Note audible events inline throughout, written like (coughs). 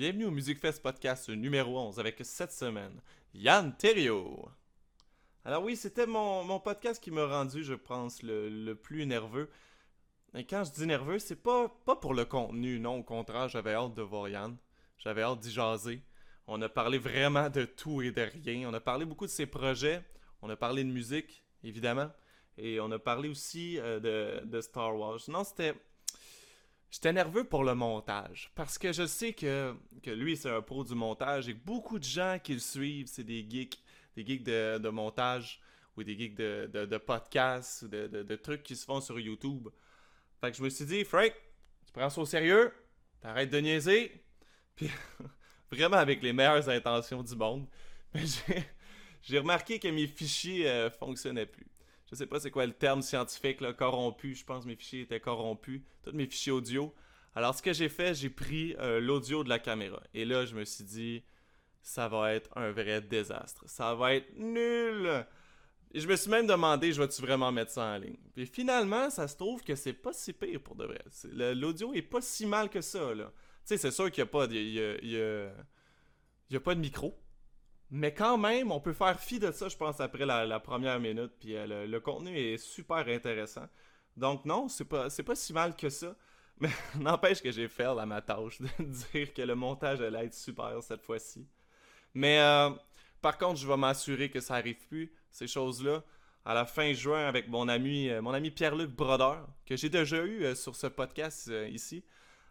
Bienvenue au Music Fest podcast numéro 11 avec cette semaine Yann Terrio. Alors oui, c'était mon, mon podcast qui m'a rendu, je pense, le, le plus nerveux. Et quand je dis nerveux, c'est pas, pas pour le contenu, non, au contraire, j'avais hâte de voir Yann. J'avais hâte d'y jaser. On a parlé vraiment de tout et de rien. On a parlé beaucoup de ses projets. On a parlé de musique, évidemment. Et on a parlé aussi euh, de, de Star Wars. Non, c'était J'étais nerveux pour le montage parce que je sais que, que lui, c'est un pro du montage et beaucoup de gens qui le suivent, c'est des geeks, des geeks de, de montage ou des geeks de, de, podcasts ou de, de, trucs qui se font sur YouTube. Fait que je me suis dit, Frank, tu prends ça au sérieux, t'arrêtes de niaiser, (laughs) puis vraiment avec les meilleures intentions du monde. (laughs) Mais j'ai- j'ai remarqué que mes fichiers euh, fonctionnaient plus. Je sais pas c'est quoi le terme scientifique, là, corrompu. Je pense que mes fichiers étaient corrompus. Tous mes fichiers audio. Alors, ce que j'ai fait, j'ai pris euh, l'audio de la caméra. Et là, je me suis dit, ça va être un vrai désastre. Ça va être nul. Et je me suis même demandé, je vais-tu vraiment mettre ça en ligne? Puis finalement, ça se trouve que c'est pas si pire pour de vrai. L'audio est pas si mal que ça, là. Tu sais, c'est sûr qu'il n'y a pas de... il il y a- il y a pas de micro. Mais quand même, on peut faire fi de ça, je pense, après la, première minute. Puis euh, le, contenu est super intéressant. Donc non, c'est pas, pas si mal que ça. (laughs) Mais n'empêche que j'ai fait à ma tâche de (laughs) dire que le montage allait être super cette fois-ci. Mais euh, par contre, je vais m'assurer que ça arrive plus, ces choses-là. À la fin juin, avec mon ami, euh, mon ami Pierre-Luc Brodeur, que j'ai déjà eu sur ce podcast ici,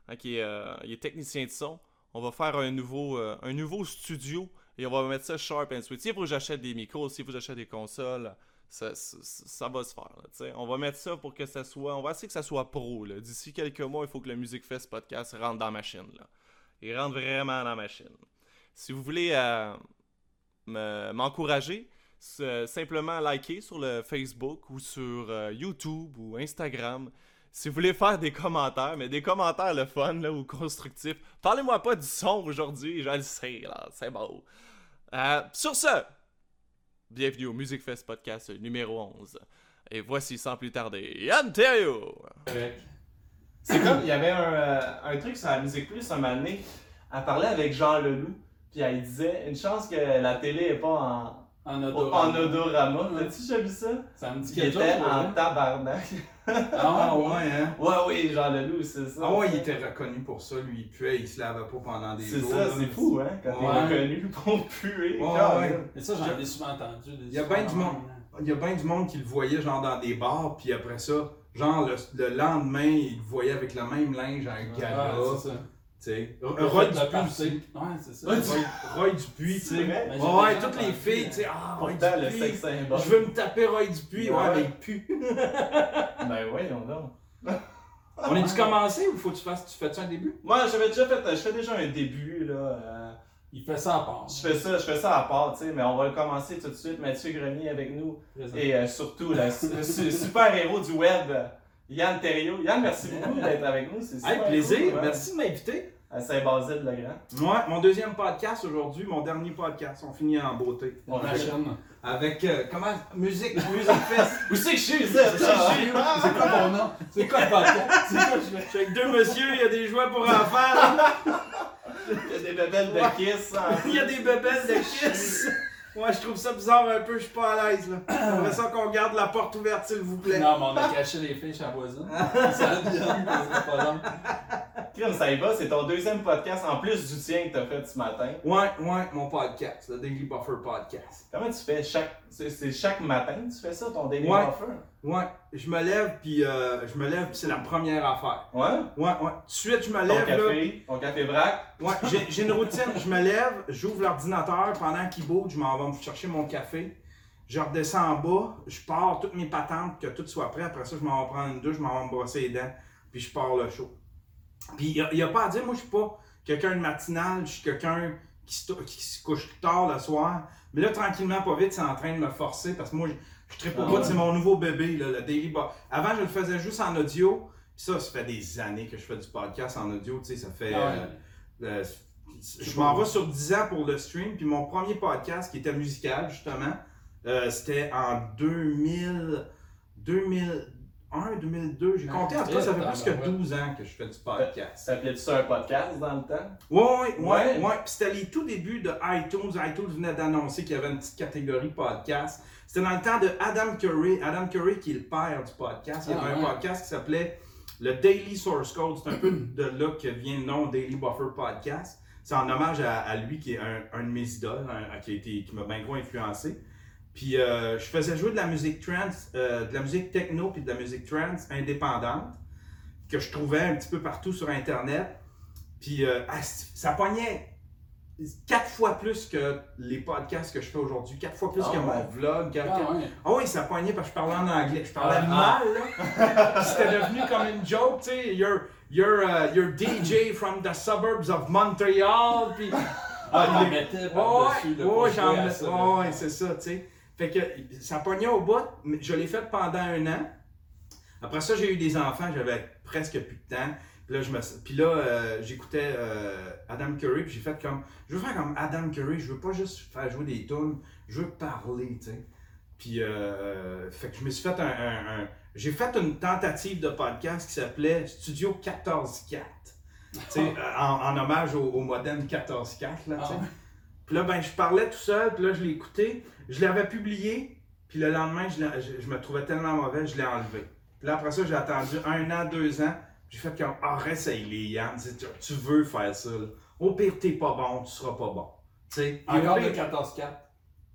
hein, qui est, il est technicien de son. On va faire un nouveau, un nouveau studio et on va mettre ça sharp and sweet. Faut que j'achète des micros, faut que j'achète des consoles, ça, ça, va se faire. on va mettre ça pour que ça soit. On va essayer que ça soit pro. D'ici quelques mois, il faut que le Music Fest podcast rentre dans la machine. Là. Il rentre vraiment dans la machine. Si vous voulez euh, me- m'encourager, simplement liker sur le Facebook ou sur euh, YouTube ou Instagram. Si vous voulez faire des commentaires, mais des commentaires le fun là, ou constructifs, parlez-moi pas du son aujourd'hui, je le sais, c'est beau. Euh, sur ce, bienvenue au Music Fest Podcast numéro 11. Et voici sans plus tarder, Thériault. C'est comme, il y avait un, euh, truc sur la Musique Plus un moment donné, elle parlait avec Jean Leloup, puis elle disait, une chance que la télé est pas en, En en odorama. odorama. Ouais. T'as-tu déjà vu ça? Ça me dit quelque chose. était en tabarnak. Ah ouais. hein? Ouais, oui, Jean Leloup, c'est ça. Ah ouais, il était reconnu pour ça, lui, il puait, il se lavait pas pendant des C'est jours. ça, là. c'est fou, hein, quand Ouais. t'es reconnu pour puer. Ouais, ouais. Mais ça, j'en ai souvent entendu. des Il y a bien du histoires. monde. Il y a bien du monde qui le voyait genre dans des bars, puis après ça, genre le, le lendemain, il le voyait avec le même linge à un gala, Ouais, c'est ça. tu sais. Roy Dupuis partir. aussi. Ouais, c'est ça. Roy, Dupuis, tu C'est sais. Ouais, toutes les filles, tu sais, ah, Roy Dupuis, je veux me taper Roy Dupuis, ouais, Ouais. mais il pue. (laughs) Ben voyons donc. On est-tu commencé ou faut que tu fasses, tu fais ça un début? Moi, j'avais déjà fait, je fais déjà un début, là. euh, Il fait ça à part. je fais ça, je fais ça à part, tu sais, mais on va le commencer tout de suite. Mathieu Grenier avec nous. Et euh, surtout, le su- super héros du web, Yann Thériault. Yann, merci beaucoup d'être avec nous. C'est Hey, plaisir, cool, merci de m'inviter. À Saint-Basile-le-Grand. Ouais, mon deuxième podcast aujourd'hui, mon dernier podcast, on finit en beauté. On machine. Avec, euh, comment, musique, musique (laughs) fest. Où c'est que je suis, ça? C'est. C'est quoi mon nom? C'est quoi le podcast? (laughs) C'est quoi je suis avec deux messieurs, il y a des jouets pour enfants. Il y a des bébelles de kiss. hein. il y a des bébelles de kiss. Ouais, je trouve ça bizarre un peu, je suis pas à l'aise là. J'aimerais ça qu'on garde la porte ouverte s'il vous plaît. Non, mais on a caché les filles chez la voisine. Ça vient, c'est pas long. Crime, ça y va, c'est ton deuxième podcast en plus du tien que t'as fait ce matin. Ouais, ouais, mon podcast, le Daily Buffer Podcast. Comment tu fais chaque. C'est c'est chaque matin que tu fais ça, ton daily Ouais. buffer? Ouais, je me lève puis euh, je me lève c'est la première affaire. Ouais? Ouais, ouais. Tout de suite, je me Ton lève là. café, ton café vrac. Ouais, j'ai une routine. Je me lève, j'ouvre l'ordinateur pendant qu'il bouge, je m'en vais me chercher mon café. Je redescends en bas, je pars toutes mes patentes, que tout soit prêt. Après ça, je m'en vais prendre une douche, je m'en vais me brosser les dents, puis je pars le show. Puis il n'y a, pas à dire, moi je suis pas quelqu'un de matinal, je suis quelqu'un qui se, qui se couche tard le soir. Mais là, tranquillement, pas vite, c'est en train de me forcer parce que moi, je, je tripe au Ah bout, c'est mon nouveau bébé, là, le Daily Bo- Avant, je le faisais juste en audio. Ça, ça fait des années que je fais du podcast en audio, tu sais, ça fait. Ah ouais. euh, euh, je m'en vais sur 10 ans pour le stream. Puis mon premier podcast, qui était musical, justement, euh, c'était en 2000, 2002. J'ai compté, en tout cas, ça fait Ah, plus que ouais. 12 ans que je fais du podcast. S'appelait-tu ça un podcast dans le temps? Ouais, ouais. Ouais. ouais. Puis c'était les tout débuts de iTunes. iTunes venait d'annoncer qu'il y avait une petite catégorie podcast. C'était dans le temps de Adam Curry. Adam Curry, qui est le père du podcast. Il y Ah, avait un ouais. podcast qui s'appelait le Daily Source Code. C'est un peu de là que vient le nom Daily Buffer Podcast. C'est en hommage à, à lui, qui est un, un de mes idoles, un- qui, a été- qui m'a bien gros influencé. Puis euh, je faisais jouer de la musique trance, euh, de la musique techno puis de la musique trance indépendante que je trouvais un petit peu partout sur Internet. Puis euh, ah, ça pognait quatre fois plus que les podcasts que je fais aujourd'hui, quatre fois plus Ah que ouais. mon vlog. quatre- Ah ouais. ah oui, ça pognait parce que je parlais en anglais. Je parlais Ah, mal, là. C'était devenu comme une joke, tu sais. You're, you're, uh, you're DJ from the suburbs of Montreal. Puis, Ah, il mettait Ouais, par-dessus. ouais, j'en c'est ça, tu sais. Fait que ça pognait au bout, mais je l'ai fait pendant un an. Après ça, j'ai eu des enfants, j'avais presque plus de temps. Puis là, je me... puis là euh, j'écoutais euh, Adam Curry, puis j'ai fait comme. Je veux faire comme Adam Curry, je veux pas juste faire jouer des tunes, je veux parler, tu sais. Puis, euh, fait que je me suis fait un. un- un- J'ai fait une tentative de podcast qui s'appelait Studio 14.4. Tu sais, (laughs) en, en hommage au, au modem 14.4, là, tu sais. Ah. Puis là, ben, je parlais tout seul, puis là, je l'ai écouté. Je l'avais publié, puis le lendemain, je- je me trouvais tellement mauvais, je l'ai enlevé. Puis là, après ça, j'ai attendu un an, deux ans. J'ai fait comme, arrête ça, il est Yann. Tu, veux faire ça, là. Au pire, t'es pas bon, tu seras pas bon. Tu sais, Puis au Encore de 14-4.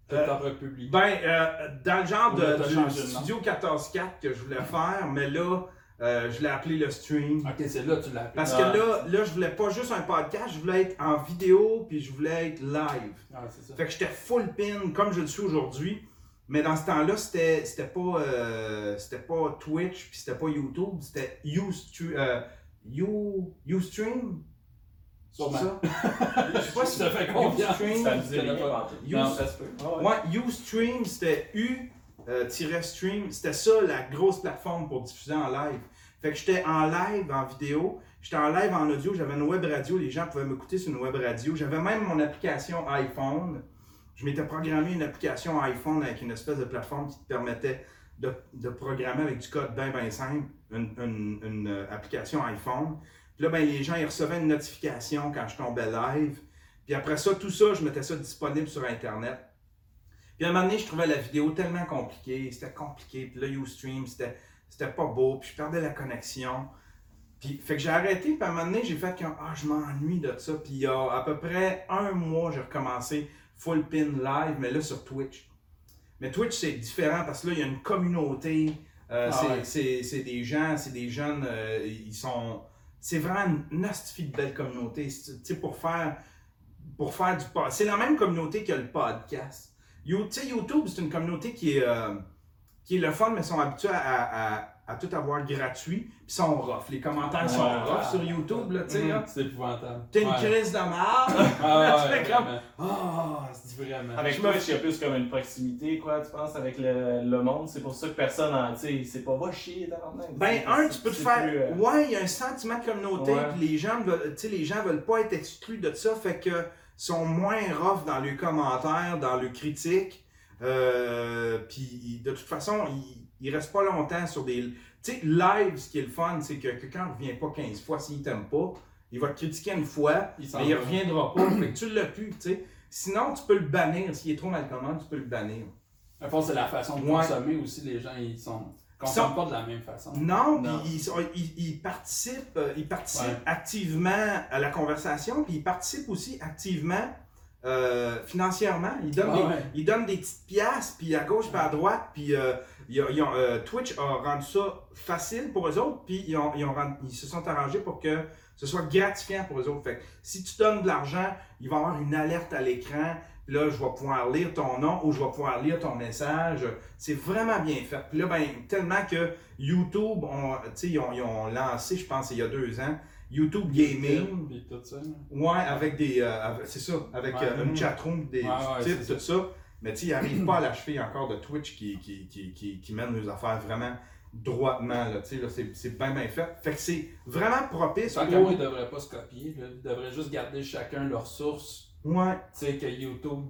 Que Euh, republié. ben, euh, dans le genre de, du. Studio 14.4 que je voulais faire, mais là, euh, je l'ai appelé le stream. Ok, c'est là que tu l'as appelé. Parce Ah, que là, là, je voulais pas juste un podcast, je voulais être en vidéo, puis je voulais être live. Ah, ça. Fait que j'étais full pin comme je le suis aujourd'hui. Mais dans ce temps-là, c'était c'était pas, euh, c'était pas Twitch, puis c'était pas YouTube, c'était Ustream. Euh, you, Ustream? C'est Sûrement. ça? (laughs) Je sais pas si Ça fait confiance. Ustream. Ça me dit je connais rien, pas. pantoute. You- Non, ça se peut. Ah ouais. Ouais, Ustream, c'était U-stream. C'était ça la grosse plateforme pour diffuser en live. Fait que j'étais en live, en vidéo. J'étais en live en audio. J'avais une web radio. Les gens pouvaient m'écouter sur une web radio. J'avais même mon application iPhone. Je m'étais programmé une application iPhone avec une espèce de plateforme qui te permettait de, programmer avec du code bien, bien simple une, euh, application iPhone. Puis là, ben, les gens ils recevaient une notification quand je tombais live. Puis après ça, tout ça, je mettais ça disponible sur Internet. Puis à un moment donné, je trouvais la vidéo tellement compliquée, c'était compliqué. Puis là, Ustream, c'était, pas beau, puis je perdais la connexion. Puis, fait que j'ai arrêté, puis à un moment donné, j'ai fait comme, ah, je m'ennuie de ça. Puis il y a à peu près un mois, j'ai recommencé full pin live, mais là sur Twitch. Mais Twitch, c'est différent parce que là, il y a une communauté. euh, Ah c'est, ouais. des gens, c'est des jeunes, euh, ils sont. C'est vraiment une hostie de belle communauté. Tu sais, pour faire, pour faire du podcast. C'est la même communauté que le podcast. You- YouTube, c'est une communauté qui est, euh, qui est le fun, mais ils sont habitués à, à- à tout avoir gratuit. Puis ils sont rough. Les commentaires sont Ouais. rough sur YouTube, là, tu sais. là. C'est épouvantable. T'es une Ouais. crise de merde. Ah, (laughs) Tu ouais, fais comme-. Ah, C'est vraiment. Avec toi, il y a plus comme une proximité, quoi, tu penses, avec le, le monde. C'est pour ça que personne en. Tu sais, c'est pas va chier, tabarnak. Ben, C'est- un, c'est- tu peux te c'est faire. plus, euh, Ouais, il y a un sentiment de communauté, puis les gens veulent, tu sais, les gens veulent pas être exclus de ça, fait que sont moins rough dans leurs commentaires, dans leurs critiques. Euh, puis de toute façon, ils, ils restent pas longtemps sur des. Tu sais, live, ce qui est le fun, c'est que quelqu'un ne revient pas 15 fois s'il t'aime pas. Il va te critiquer une fois, Il mais il reviendra pas. (clears throat) fait que tu l'as plus, tu sais. Sinon, tu peux le bannir. S'il est trop mal commande, tu peux le bannir. À fond, c'est la façon de Ouais. consommer aussi. Les gens, ils sont. Ils sont- consomment pas de la même façon. Non, Non. ils, sont- ils- ils participent, euh, ils participent Ouais. activement à la conversation, puis ils participent aussi activement euh, financièrement. Ils donnent, Ah des, ils donnent des petites pièces, puis à gauche, puis à droite, puis euh, ils ont- ils ont, euh, Twitch a rendu ça facile pour eux autres, puis ils, ont, ils, ont rendu- ils se sont arrangés pour que ce soit gratifiant pour eux autres. Fait que si tu donnes de l'argent, il va y avoir une alerte à l'écran, puis là, je vais pouvoir lire ton nom ou je vais pouvoir lire ton message. C'est vraiment bien fait. Puis là, ben, tellement que YouTube, sais, ils, ont, ils ont lancé, je pense, il y a deux ans, YouTube Gaming. Puis tout ça. Ouais, avec des. euh, c'est ça, avec Ouais. euh, une chatroom, des ouais, titres, tout ça. Mais tu sais, ils n'arrivent pas à l'achever encore de Twitch qui, qui, qui, qui, qui mène les affaires vraiment droitement. Là, tu sais, là, c'est, bien bien fait. Fait que c'est vraiment propice Tant pour. ils devraient pas se copier. là. Ils devraient juste garder chacun leur source. Ouais, Tu sais, que YouTube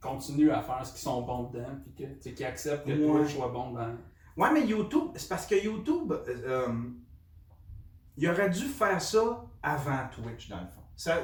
continue à faire ce qu'ils sont bons dedans. Puis que, tu sais, qu'ils acceptent que Ouais. Twitch soit bon dans. Ouais, mais YouTube, c'est parce que YouTube, euh, euh, il aurait dû faire ça avant Twitch, dans le fond. Ça,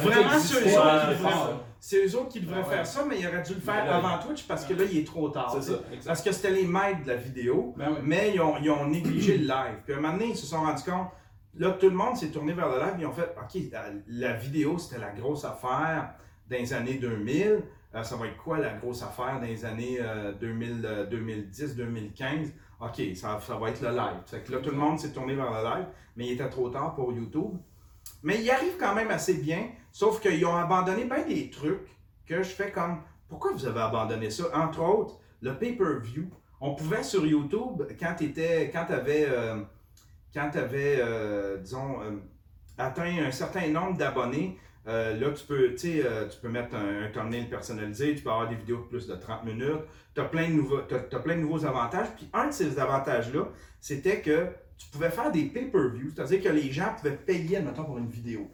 vraiment ça. c'est eux autres qui devraient Ouais. faire ça, mais il aurait dû le faire là, avant Twitch parce que là, il est trop tard. Ça. Parce que c'était les maîtres de la vidéo, Ben mais ils ont, ils ont négligé le live. Puis à un moment donné, ils se sont rendus compte, là, tout le monde s'est tourné vers le live, ils ont fait, OK, la, la vidéo, c'était la grosse affaire dans les années 2000. Euh, ça va être quoi la grosse affaire dans les années euh, 2000, euh, 2010, 2015? OK, ça, va être le live. Fait que là, tout le monde s'est tourné vers le live, mais il était trop tard pour YouTube. Mais il arrive quand même assez bien, sauf qu'ils ont abandonné bien des trucs que je fais comme, pourquoi vous avez abandonné ça? Entre autres, le pay-per-view. On pouvait sur YouTube, quand tu quand avais, quand avais disons, euh, atteint un certain nombre d'abonnés, euh, là, tu peux, tu sais, euh, tu peux mettre un, un thumbnail personnalisé, tu peux avoir des vidéos de plus de 30 minutes, tu as, plein de nouveaux- t'as- t'as plein de nouveaux avantages. Puis un de ces avantages-là, c'était que tu pouvais faire des pay-per-views, c'est-à-dire que les gens pouvaient payer, admettons, pour une vidéo.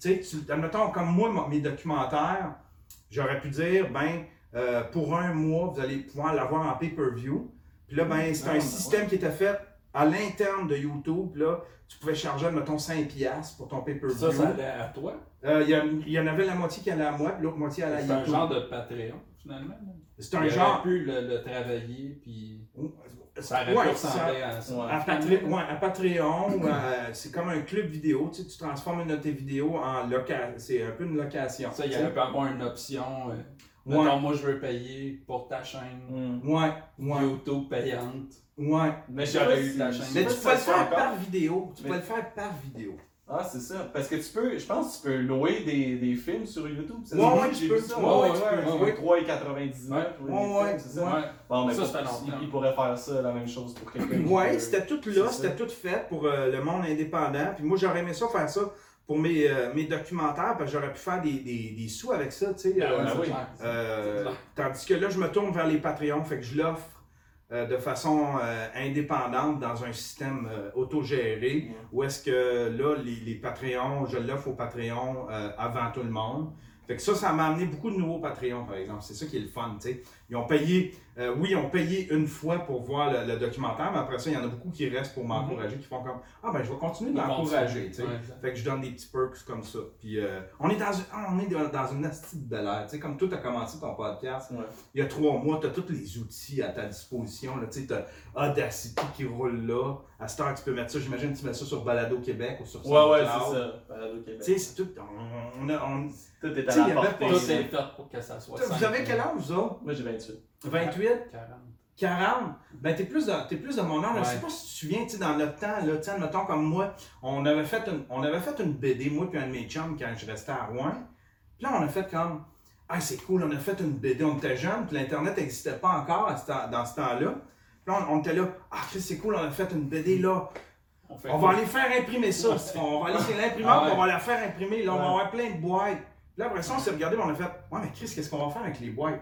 Tu sais, admettons, comme moi, mes documentaires, j'aurais pu dire, ben, euh, pour un mois, vous allez pouvoir l'avoir en pay-per-view. Puis là, ben, c'est Ah, un ouais. système qui était fait à l'interne de YouTube. Là, tu pouvais charger, mettons, 5$ pour ton pay-per-view. Ça, ça allait à toi? Euh, Il y, en- y avait la moitié qui allait à moi, puis l'autre moitié allait à C'est un YouTube. genre de Patreon, finalement. C'est un Il genre. aurait pu le, le travailler, puis ça aurait Ouais, pu ça- à ça. Ouais. À, ouais, à Patreon, c'est comme un club vidéo. Tu, sais, tu transformes une de tes vidéos en location. C'est un peu une location. Ça, il tu aurait sais. pu avoir une option. euh, moi, je veux payer pour ta chaîne Hmm. Ouais, ouais, YouTube payante. Ouais. Mais J'aurais eu la chaîne. Mais tu peux le faire par vidéo. Tu peux le faire par vidéo. Ah, c'est ça. Parce que tu peux, je pense que tu peux louer des, des films sur YouTube. Ça, Ouais, c'est- ouais, tu j'ai peux. vu ça. Ouais, Ouais, tu peux. ouais, Ouais. 3,99. Ouais. louer Ouais, c'est ça. Ouais. Bon, mais Ça, il pourrait faire ça, la même chose pour quelqu'un. Ouais, c'était tout là, c'est c'était tout fait pour euh, le monde indépendant. Puis moi, j'aurais aimé ça faire ça pour mes, euh, mes documentaires, parce que j'aurais pu faire des, des, des sous avec ça, tu sais. Ben euh, ben c'est. Euh, C'est tandis que là, je me tourne vers les Patreons, fait que je l'offre de façon euh, indépendante dans un système euh, autogéré, où est-ce que là, les, les Patreons, je l'offre aux Patreons euh, avant tout le monde. Fait que ça, ça m'a amené beaucoup de nouveaux Patreons, par exemple. C'est ça qui est le fun, tu sais. Ils ont payé, euh, oui, ont payé une fois pour voir le, le documentaire, mais après ça, il y en a beaucoup qui restent pour m'encourager, qui font comme Ah, ben, je vais continuer de l'encourager, tu sais. Ouais. Fait que je donne des petits perks comme ça. Puis euh, on est dans une, ah, on est dans une astuce de bel air. Tu sais, comme toi, tu as commencé ton podcast Ouais. il y a trois mois, tu as tous les outils à ta disposition. Tu as Audacity qui roule là. À cette heure, tu peux mettre ça. J'imagine que tu mets ça sur Balado Québec ou sur Ouais, ouais, c'est ça. Balado Québec. Tu sais, c'est tout. On, on a- on- Tout est à la portée. Tout est fait pour que ça soit Vous avez quel âge, vous autres? Moi, j'ai 28. 28 40. 40 Ben, t'es plus, de- t'es plus de mon âge. Je sais pas si tu te souviens, tu sais, dans notre temps, là, tu mettons comme moi, on avait, fait une, on avait fait une BD, moi puis un de mes chums, quand je restais à Rouen. Puis là, on a fait comme, ah, c'est cool, on a fait une BD, on était jeunes, puis l'Internet n'existait pas encore à ce temps- dans ce temps-là. Puis là, on, on était là, ah, Chris, c'est cool, on a fait une BD, là, On, va aller faire imprimer ça. On va aller chez l'imprimante, Ah ouais. on va la faire imprimer. Là, on va avoir plein de boîtes. Puis là, après ça, on s'est regardé, on a fait Ouais, mais Chris, qu'est-ce qu'on va faire avec les boîtes?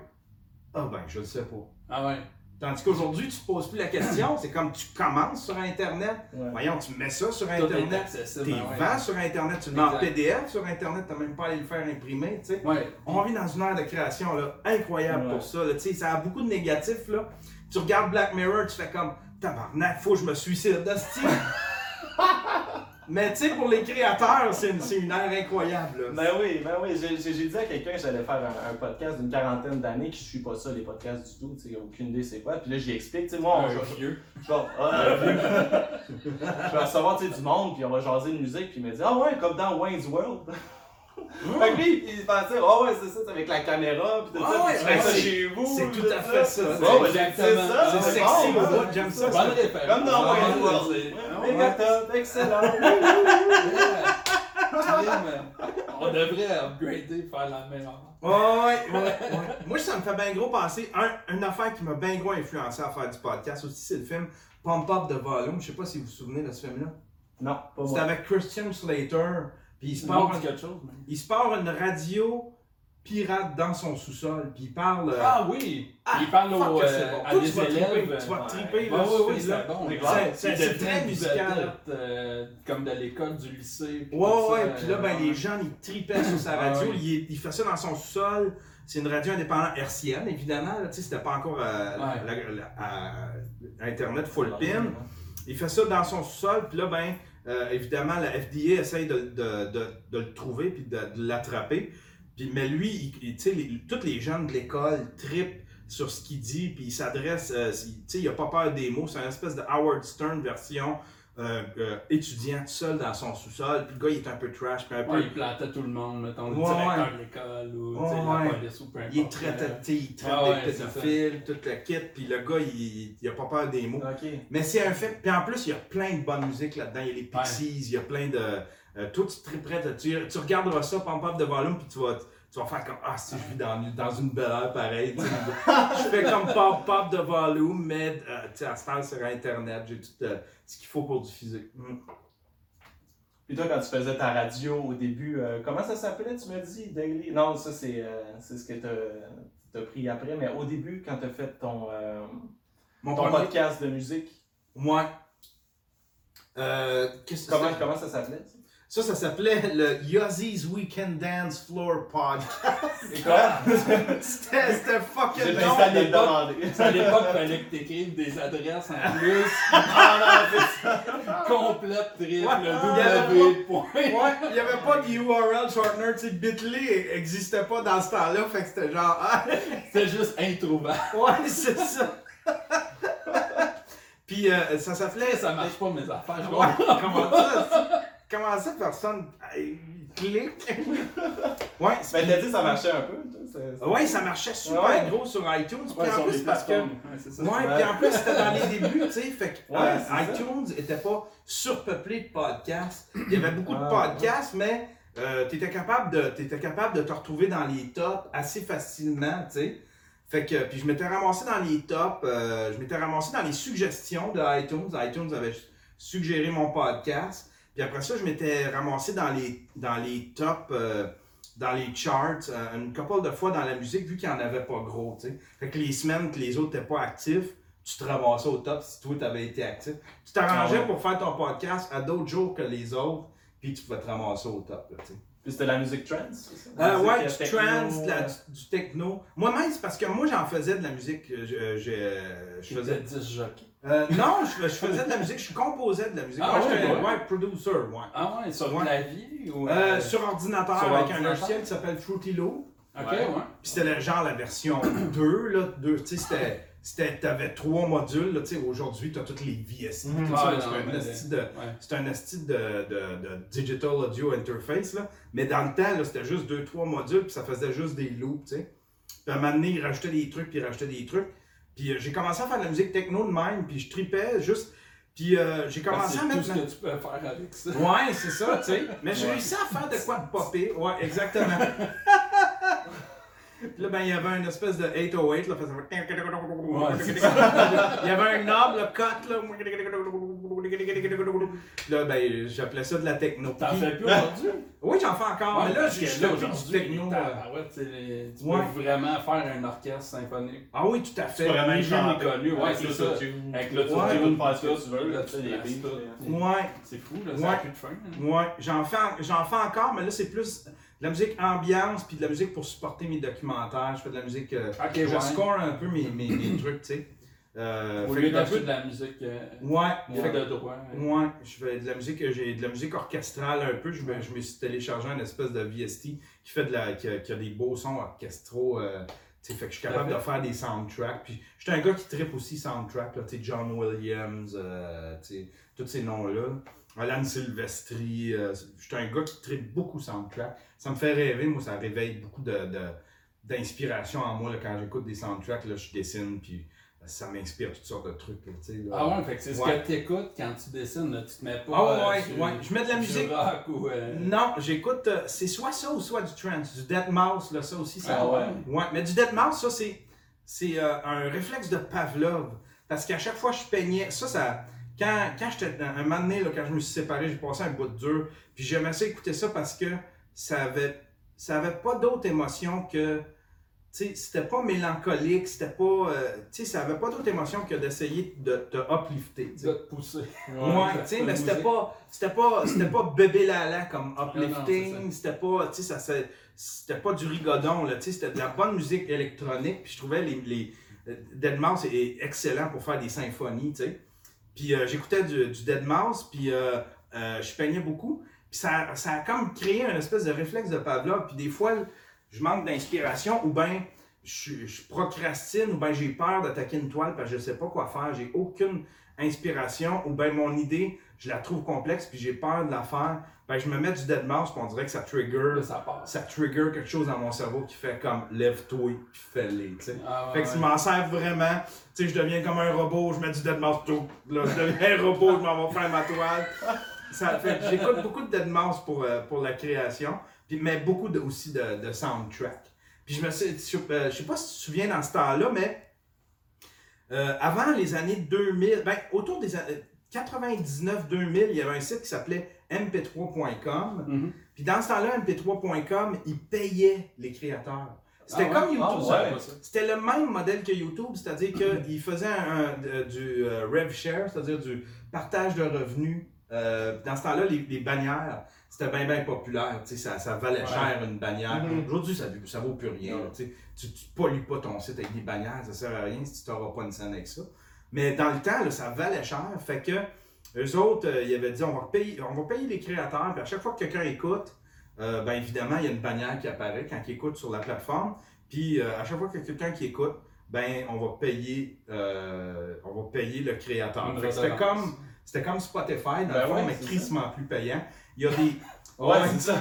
Ah, ben, je le sais pas. Ah ouais. Tandis qu'aujourd'hui, tu te poses plus la question. (clears throat) C'est comme tu commences sur Internet. Ouais. Voyons, tu mets ça sur Tout Internet. Tu ben ouais. vends sur Internet. Tu le mets en. PDF sur Internet. Tu n'as même pas à aller le faire imprimer. Ouais. On vit dans une ère de création là, incroyable pour ça. là. Ça a beaucoup de négatifs. Là. Tu regardes Black Mirror, tu fais comme Tabarnak, faut que je me suicide. (laughs) Mais tu sais, pour les créateurs, c'est une, c'est une ère incroyable. là. Ben oui, ben oui. J'ai j'ai- j'ai dit à quelqu'un que j'allais faire un, un podcast d'une quarantaine d'années qui ne suit pas ça, les podcasts du tout. Tu sais, aucune idée c'est quoi. Puis là, j'y explique. Tu sais, moi, on, Un je, vieux. je vais- ah, un vieux. (laughs) je vais recevoir tu sais, du monde, puis on va jaser de musique, puis il me dit Ah ouais, comme dans Wayne's World. Fait que lui, il pensait, ah ouais, c'est ça, c'est avec la caméra, puis tout Ah ça, ouais, puis tu fais ça c'est- chez vous. c'est tout à fait ça. Ouais, C'est ça. c'est sexy, bon, au bout, j'aime ça. Bonne. Comme dans Wayne's World. Ah excellent. On devrait upgrader, faire la même affaire. Ouais, ouais, (laughs) ouais. Moi, ça me fait bien gros penser. Un, une affaire qui m'a bien gros influencé à faire du podcast aussi, c'est le film Pump Up de Volume. Je sais pas si vous vous souvenez de ce film-là. Non, pas C'est moi. avec Christian Slater. Puis il se part, dit quelque chose. mais- il se part une radio pirate dans son sous-sol. Puis il parle. euh, Ah oui! Ah, il parle fuck au, euh, c'est bon. à Toi, des tu vas élèves. triper, tu vas ouais. triper, Ouais, là, ouais, ce oui, c'est bon. C'est ouais. très musical. euh, comme de l'école, du lycée. puis Ouais, tout ça, ouais, puis là, ben, euh, les gens, ils tripaient sur sa Ah radio. ouais. Il, il fait ça dans son sous-sol. c'est une radio indépendante hertzienne, évidemment. là, Tu sais, c'était pas encore euh, Ouais. la- la- à- Internet full pin. Il fait ça dans son sous-sol, puis là, ben, euh, évidemment, la FDA essaye de, le trouver puis de, l'attraper. Mais lui, il- il- les- tous les jeunes de l'école tripent sur ce qu'il dit, puis il s'adresse, euh, il- tu sais, il a pas peur des mots. C'est une espèce de Howard Stern version euh, euh, étudiant tout seul dans son sous-sol. Puis le gars, il est un peu trash, puis un peu Ouais, il plantait tout le monde, mettons, le Ouais, directeur de l'école ou Ouais, la police ou peu importe. il est très, tu sais, il traite Ah des pédophiles, tout le kit, puis le gars, il, il a pas peur des mots. Mais c'est un fait. Puis en plus, il y a plein de bonne musique là-dedans. Il y a les Pixies, il y a plein de. Euh, toi, tu es prêt. Tu, tu regarderas ça, pump up de volume, puis tu vas, tu vas faire comme Ah, si je vis dans, dans une belle heure pareil. tu sais. (laughs) je fais comme pop pop de volume, mais euh, tu à ce temps sur Internet, j'ai tout euh, ce qu'il faut pour diffuser. Mm. Puis toi, quand tu faisais ta radio au début, euh, comment ça s'appelait, tu m'as dit Daily? Non, ça, c'est euh, ce que tu as pris après, mais au début, quand tu as fait ton, Mon ton premier- podcast de musique, que comment, comment ça s'appelait Ça, ça s'appelait le Yozzy's Weekend Dance Floor Podcast. (laughs) C'est quoi? (laughs) C'était c'était fucking long. à demander. C'est à l'époque, il fallait que tu écrives des adresses en plus, (laughs) Ah non, c'est ça. complète, triple. W, point. Ouais, il n'y avait pas de URL shortener, tu sais, Bitly n'existait pas dans ce temps-là, fait que c'était genre, ah, C'était juste introuvable. ouais, c'est ça. Puis euh, ça s'appelait. Ça marche pas mes affaires, je Ouais, comprends. comment ça? Comment ça, personne clique? (laughs) Ouais, Ben, c'est- t'as dit ça marchait un peu. toi, c'est- ouais, ça marchait super Ouais. gros sur iTunes. Puis Ouais, en sur plus, les parce que. plateformes. Ouais, c'est ça. Ouais, puis en plus, c'était dans les débuts, tu sais, fait que Ouais, euh, c'est ça. iTunes était pas surpeuplé de podcasts. Il y avait beaucoup de Ah, podcasts, mais euh, tu étais capable, de, t'étais capable de te retrouver dans les tops assez facilement, tu sais. Fait que, puis je m'étais ramassé dans les tops, euh, je m'étais ramassé dans les suggestions de iTunes. iTunes avait suggéré mon podcast. Puis après ça, je m'étais ramassé dans les, dans les tops, euh, dans les charts, euh, une couple de fois dans la musique, vu qu'il n'y en avait pas gros. Fait que les semaines que les autres n'étaient pas actifs, tu te ramassais au top si toi, tu avais été actif. Tu t'arrangeais Ah ouais. pour faire ton podcast à d'autres jours que les autres, puis tu pouvais te ramasser au top, là. Puis c'était la musique trance, c'est ça? Euh, ouais, euh, du techno, trance, euh, du, du techno. Moi-même, c'est parce que moi, j'en faisais de la musique. euh, Je, euh, j'ai, euh, je Je faisais. faisais 10 jockeys. Euh, non, je, je faisais de la musique, je composais de la musique. Ah Moi, ouais, j'étais ouais. ouais, producer, ouais. Ah ouais, sur Ouais. clavier ou. Euh, sur ordinateur sur avec un logiciel qui s'appelle Fruity Loop. Ok, Ouais. ouais. Puis c'était le- genre la version (coughs) 2, là. deux, Tu sais, c'était. C'était, t'avais trois modules, là, tu sais, aujourd'hui, t'as toutes les VST, tout ça, Ouais, là, c'est un esti de, Ouais. c'est un esti de, de, de digital audio interface, là. Mais dans le temps, là, c'était juste deux, trois modules, puis ça faisait juste des loops, tu sais. Puis à un moment donné, ils rajoutaient des trucs, puis ils rajoutaient des trucs. Puis euh, j'ai commencé à faire de la musique techno de même, puis je tripais juste. Puis euh, j'ai commencé à C'est tout mettre. ce que tu peux faire avec ça. Ouais, c'est ça, tu sais. (laughs) Mais j'ai Ouais. réussi à faire de quoi de popper. Ouais, exactement. (laughs) Puis là, ben, il y avait une espèce de 808, là, faisait... c'est Il y avait un knob, le cut, là. Là, ben, j'appelais ça de la techno. T'en fais plus aujourd'hui? Oui, j'en fais encore, mais là, je plus du aujourd'hui, techno. euh. tu peux vraiment faire un orchestre symphonique. Ah oui, tout à fait. C'est vraiment méconnus, ouais, Avec c'est le ça. Avec le Tu Ouais. peux autotune, faire ce que tout, tu veux, là, tu les. Ouais. C'est fou, là, ça plus de fin. hein. Ouais, j'en fais, j'en fais encore, mais là, c'est plus de la musique ambiance puis de la musique pour supporter mes documentaires. Je fais de la musique. euh, je ouais. score un peu mes, mes, mes trucs, tu sais. Euh, Au lieu peu- de la musique euh, Ouais, fait de droit. hein. Ouais, je fais de la musique, j'ai de la musique orchestrale un peu. Je me, je me suis téléchargé un espèce de VST qui fait de la, qui a, qui a des beaux sons orchestraux. euh, fait que je suis capable de faire des soundtracks. Puis je suis un gars qui tripe aussi soundtrack, là, John Williams, euh, tous ces noms-là. Alan Silvestri, euh, je suis un gars qui tripe beaucoup soundtrack. Ça me fait rêver, moi, ça réveille beaucoup de, de- d'inspiration en moi là, quand j'écoute des soundtracks. Là, je dessine, puis ça m'inspire toutes sortes de trucs. là, là. Ah ouais, fait que c'est ce que tu écoutes quand tu dessines, là, tu te mets pas. Ah ouais, euh, ouais, ouais. Je mets de la musique. rock ou. euh, Non, j'écoute, euh, c'est soit ça ou soit du trance, du dead mouse, là, ça aussi, ça. Ah ouais. Ouais, mais du dead mouse, ça, c'est, c'est un réflexe de Pavlov. Parce qu'à chaque fois que je peignais, ça, ça. Quand, quand j'étais. Un moment donné, là, quand je me suis séparé, j'ai passé un bout de dur. Puis j'aimais ça écouter ça parce que ça avait, ça avait pas d'autre émotion que c'était pas mélancolique, c'était pas. euh, tu sais, ça avait pas d'autre émotion que d'essayer de te uplifter. De te pousser. Ouais, tu sais, mais c'était pas, c'était pas, c'était pas bébé lala comme uplifting, c'était pas, tu sais, ça, c'était pas du rigodon, là, tu sais, c'était de la bonne musique électronique, puis je trouvais les, les euh, Deadmau5 est excellent pour faire des symphonies, tu sais. Puis euh, j'écoutais du, du Deadmau5, puis euh, euh, je peignais beaucoup, puis ça, ça a comme créé un espèce de réflexe de Pavlov, puis des fois, je manque d'inspiration, ou bien je, je procrastine, ou bien j'ai peur d'attaquer une toile parce que je sais pas quoi faire, j'ai aucune inspiration, ou bien mon idée, je la trouve complexe, puis j'ai peur de la faire, ben je me mets du dead mouse, puis on dirait que ça trigger, ça trigger quelque chose dans mon cerveau qui fait comme lève-toi, puis fais-les, tu sais. Ah, ouais, Fait que ouais. je m'en sers vraiment, tu sais, je deviens comme un robot, je mets du dead mouse, tout, là, je deviens un (laughs) robot, je m'en vais faire ma toile. Ça fait j'écoute beaucoup de dead mouse pour, euh, pour la création, puis mais beaucoup de, aussi de, de soundtrack. Puis je me je, euh, sais pas si tu te souviens dans ce temps-là, mais euh, avant les années 2000, ben, autour des années 99-2000, il y avait un site qui s'appelait mp3.com. Mhm. Puis dans ce temps-là, mp3.com, ils payaient les créateurs. C'était Ah ouais? comme YouTube. Ah, ça. C'était le même modèle que YouTube, c'est-à-dire qu'ils faisaient un, un- du euh, rev share, c'est-à-dire du partage de revenus. Euh, dans ce temps-là, les, les bannières, c'était bien, bien populaire. tu sais, Ça, ça valait Ouais. cher une bannière. Mhm. Aujourd'hui, ça, ça vaut plus rien. Tu ne pollues pas ton site avec des bannières, ça sert à rien si tu n'auras pas une scène avec ça. Mais dans le temps, là, ça valait cher. Fait que eux autres, euh, ils avaient dit on va, payer, on va payer les créateurs. Puis à chaque fois que quelqu'un écoute, euh, ben évidemment, il y a une bannière qui apparaît quand il écoute sur la plateforme. Puis euh, à chaque fois que quelqu'un qui écoute, ben on va payer, on va payer le créateur. C'était comme, comme Spotify, dans Ben le fond, ouais, mais crissement plus payant. Il y a des, Ouais, c'est ça.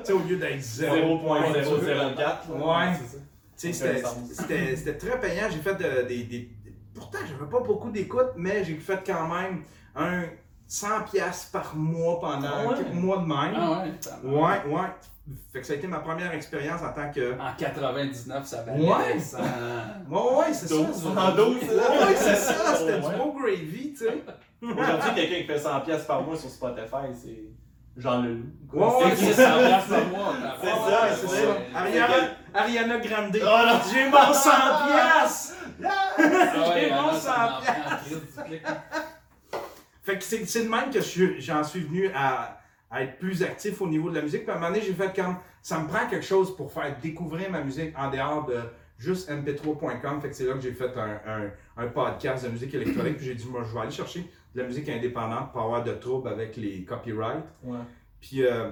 tu sais, au lieu d'être 0. 0.004. Ouais. c'est ça. Tu sais, c'était- très payant. J'ai fait de- des, des- Pourtant, j'avais pas beaucoup d'écoute, mais j'ai fait quand même un 100$ piastres par mois pendant Ah ouais? quelques mois de même. Ah ouais, ça marche. Ouais, ouais. Fait que ça a été ma première expérience en tant que. En 99, ça valait Ouais. 100. Ouais, ouais, c'est ça. 12, c'est- 112, Ouais, c'est ça. C'était Ouais. du beau gravy, tu sais. Aujourd'hui, quelqu'un qui fait 100$ piastres par mois sur Spotify, c'est Jean Leloup. Ouais, ouais, C'est c'est 100 ça. piastres. C'est ça, (laughs) c'est ça. Ariana, Ariana Grande. Oh non! J'ai mon 100 piastres! Ah (laughs) J'ai mon ça 100 m'en prend en crise du clic. Fait que c'est de même que j'en suis venu à, à être plus actif au niveau de la musique. Puis à un moment donné, j'ai fait comme ça me prend quelque chose pour faire découvrir ma musique en dehors de juste mp3.com. Fait que c'est là que j'ai fait un, un, un podcast de musique électronique. Puis j'ai dit, moi, je vais aller chercher de la musique indépendante pour avoir de troubles avec les copyrights. Ouais. Puis, euh,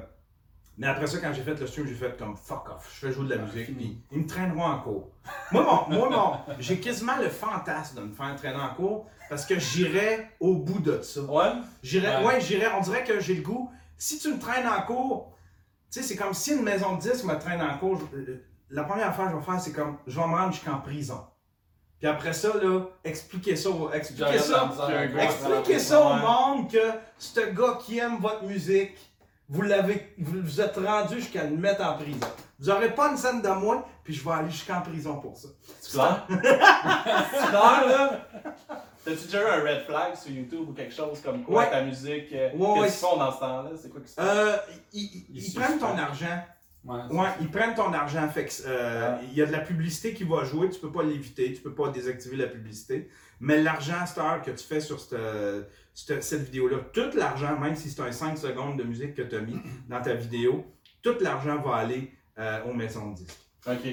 mais après ça, quand j'ai fait le stream, j'ai fait comme fuck off, je fais jouer de la Ouais, musique, puis ils me traîneront en cours. Moi, mon, moi, mon, j'ai quasiment le fantasme de me faire traîner en cours parce que j'irais au bout de ça. Ouais? J'irais, Ouais. ouais, j'irais, on dirait que j'ai le goût. Si tu me traînes en cours, tu sais, c'est comme si une maison de disques me traîne en cours. je- euh, la première affaire que je vais faire, c'est comme, je vais me rendre jusqu'en prison. Puis après ça, là, expliquer ça, J'aurais ça. Expliquez ça au Ouais. monde que ce gars qui aime votre musique, vous l'avez, vous, vous êtes rendu jusqu'à le mettre en prison. Vous n'aurez pas une scène de moi, puis je vais aller jusqu'en prison pour ça. C'est clair? (laughs) C'est clair, là? T'as-tu déjà eu un red flag sur YouTube ou quelque chose comme quoi Ouais. ta musique? euh, Ouais, ouais. Qu'est-ce qu'ils font dans ce temps-là? C'est quoi se passe? Euh, ils, ils- Ils ils suspendent. prennent ton argent. Ouais, ils prennent ton argent. Fait euh, il y a de la publicité qui va jouer, tu peux pas l'éviter, tu peux pas désactiver la publicité. Mais l'argent à cette heure que tu fais sur cette, cette, cette vidéo-là, tout l'argent, même si c'est un 5 secondes de musique que tu as mis (clears throat) dans ta vidéo, tout l'argent va aller euh, aux maisons de disques. Ok.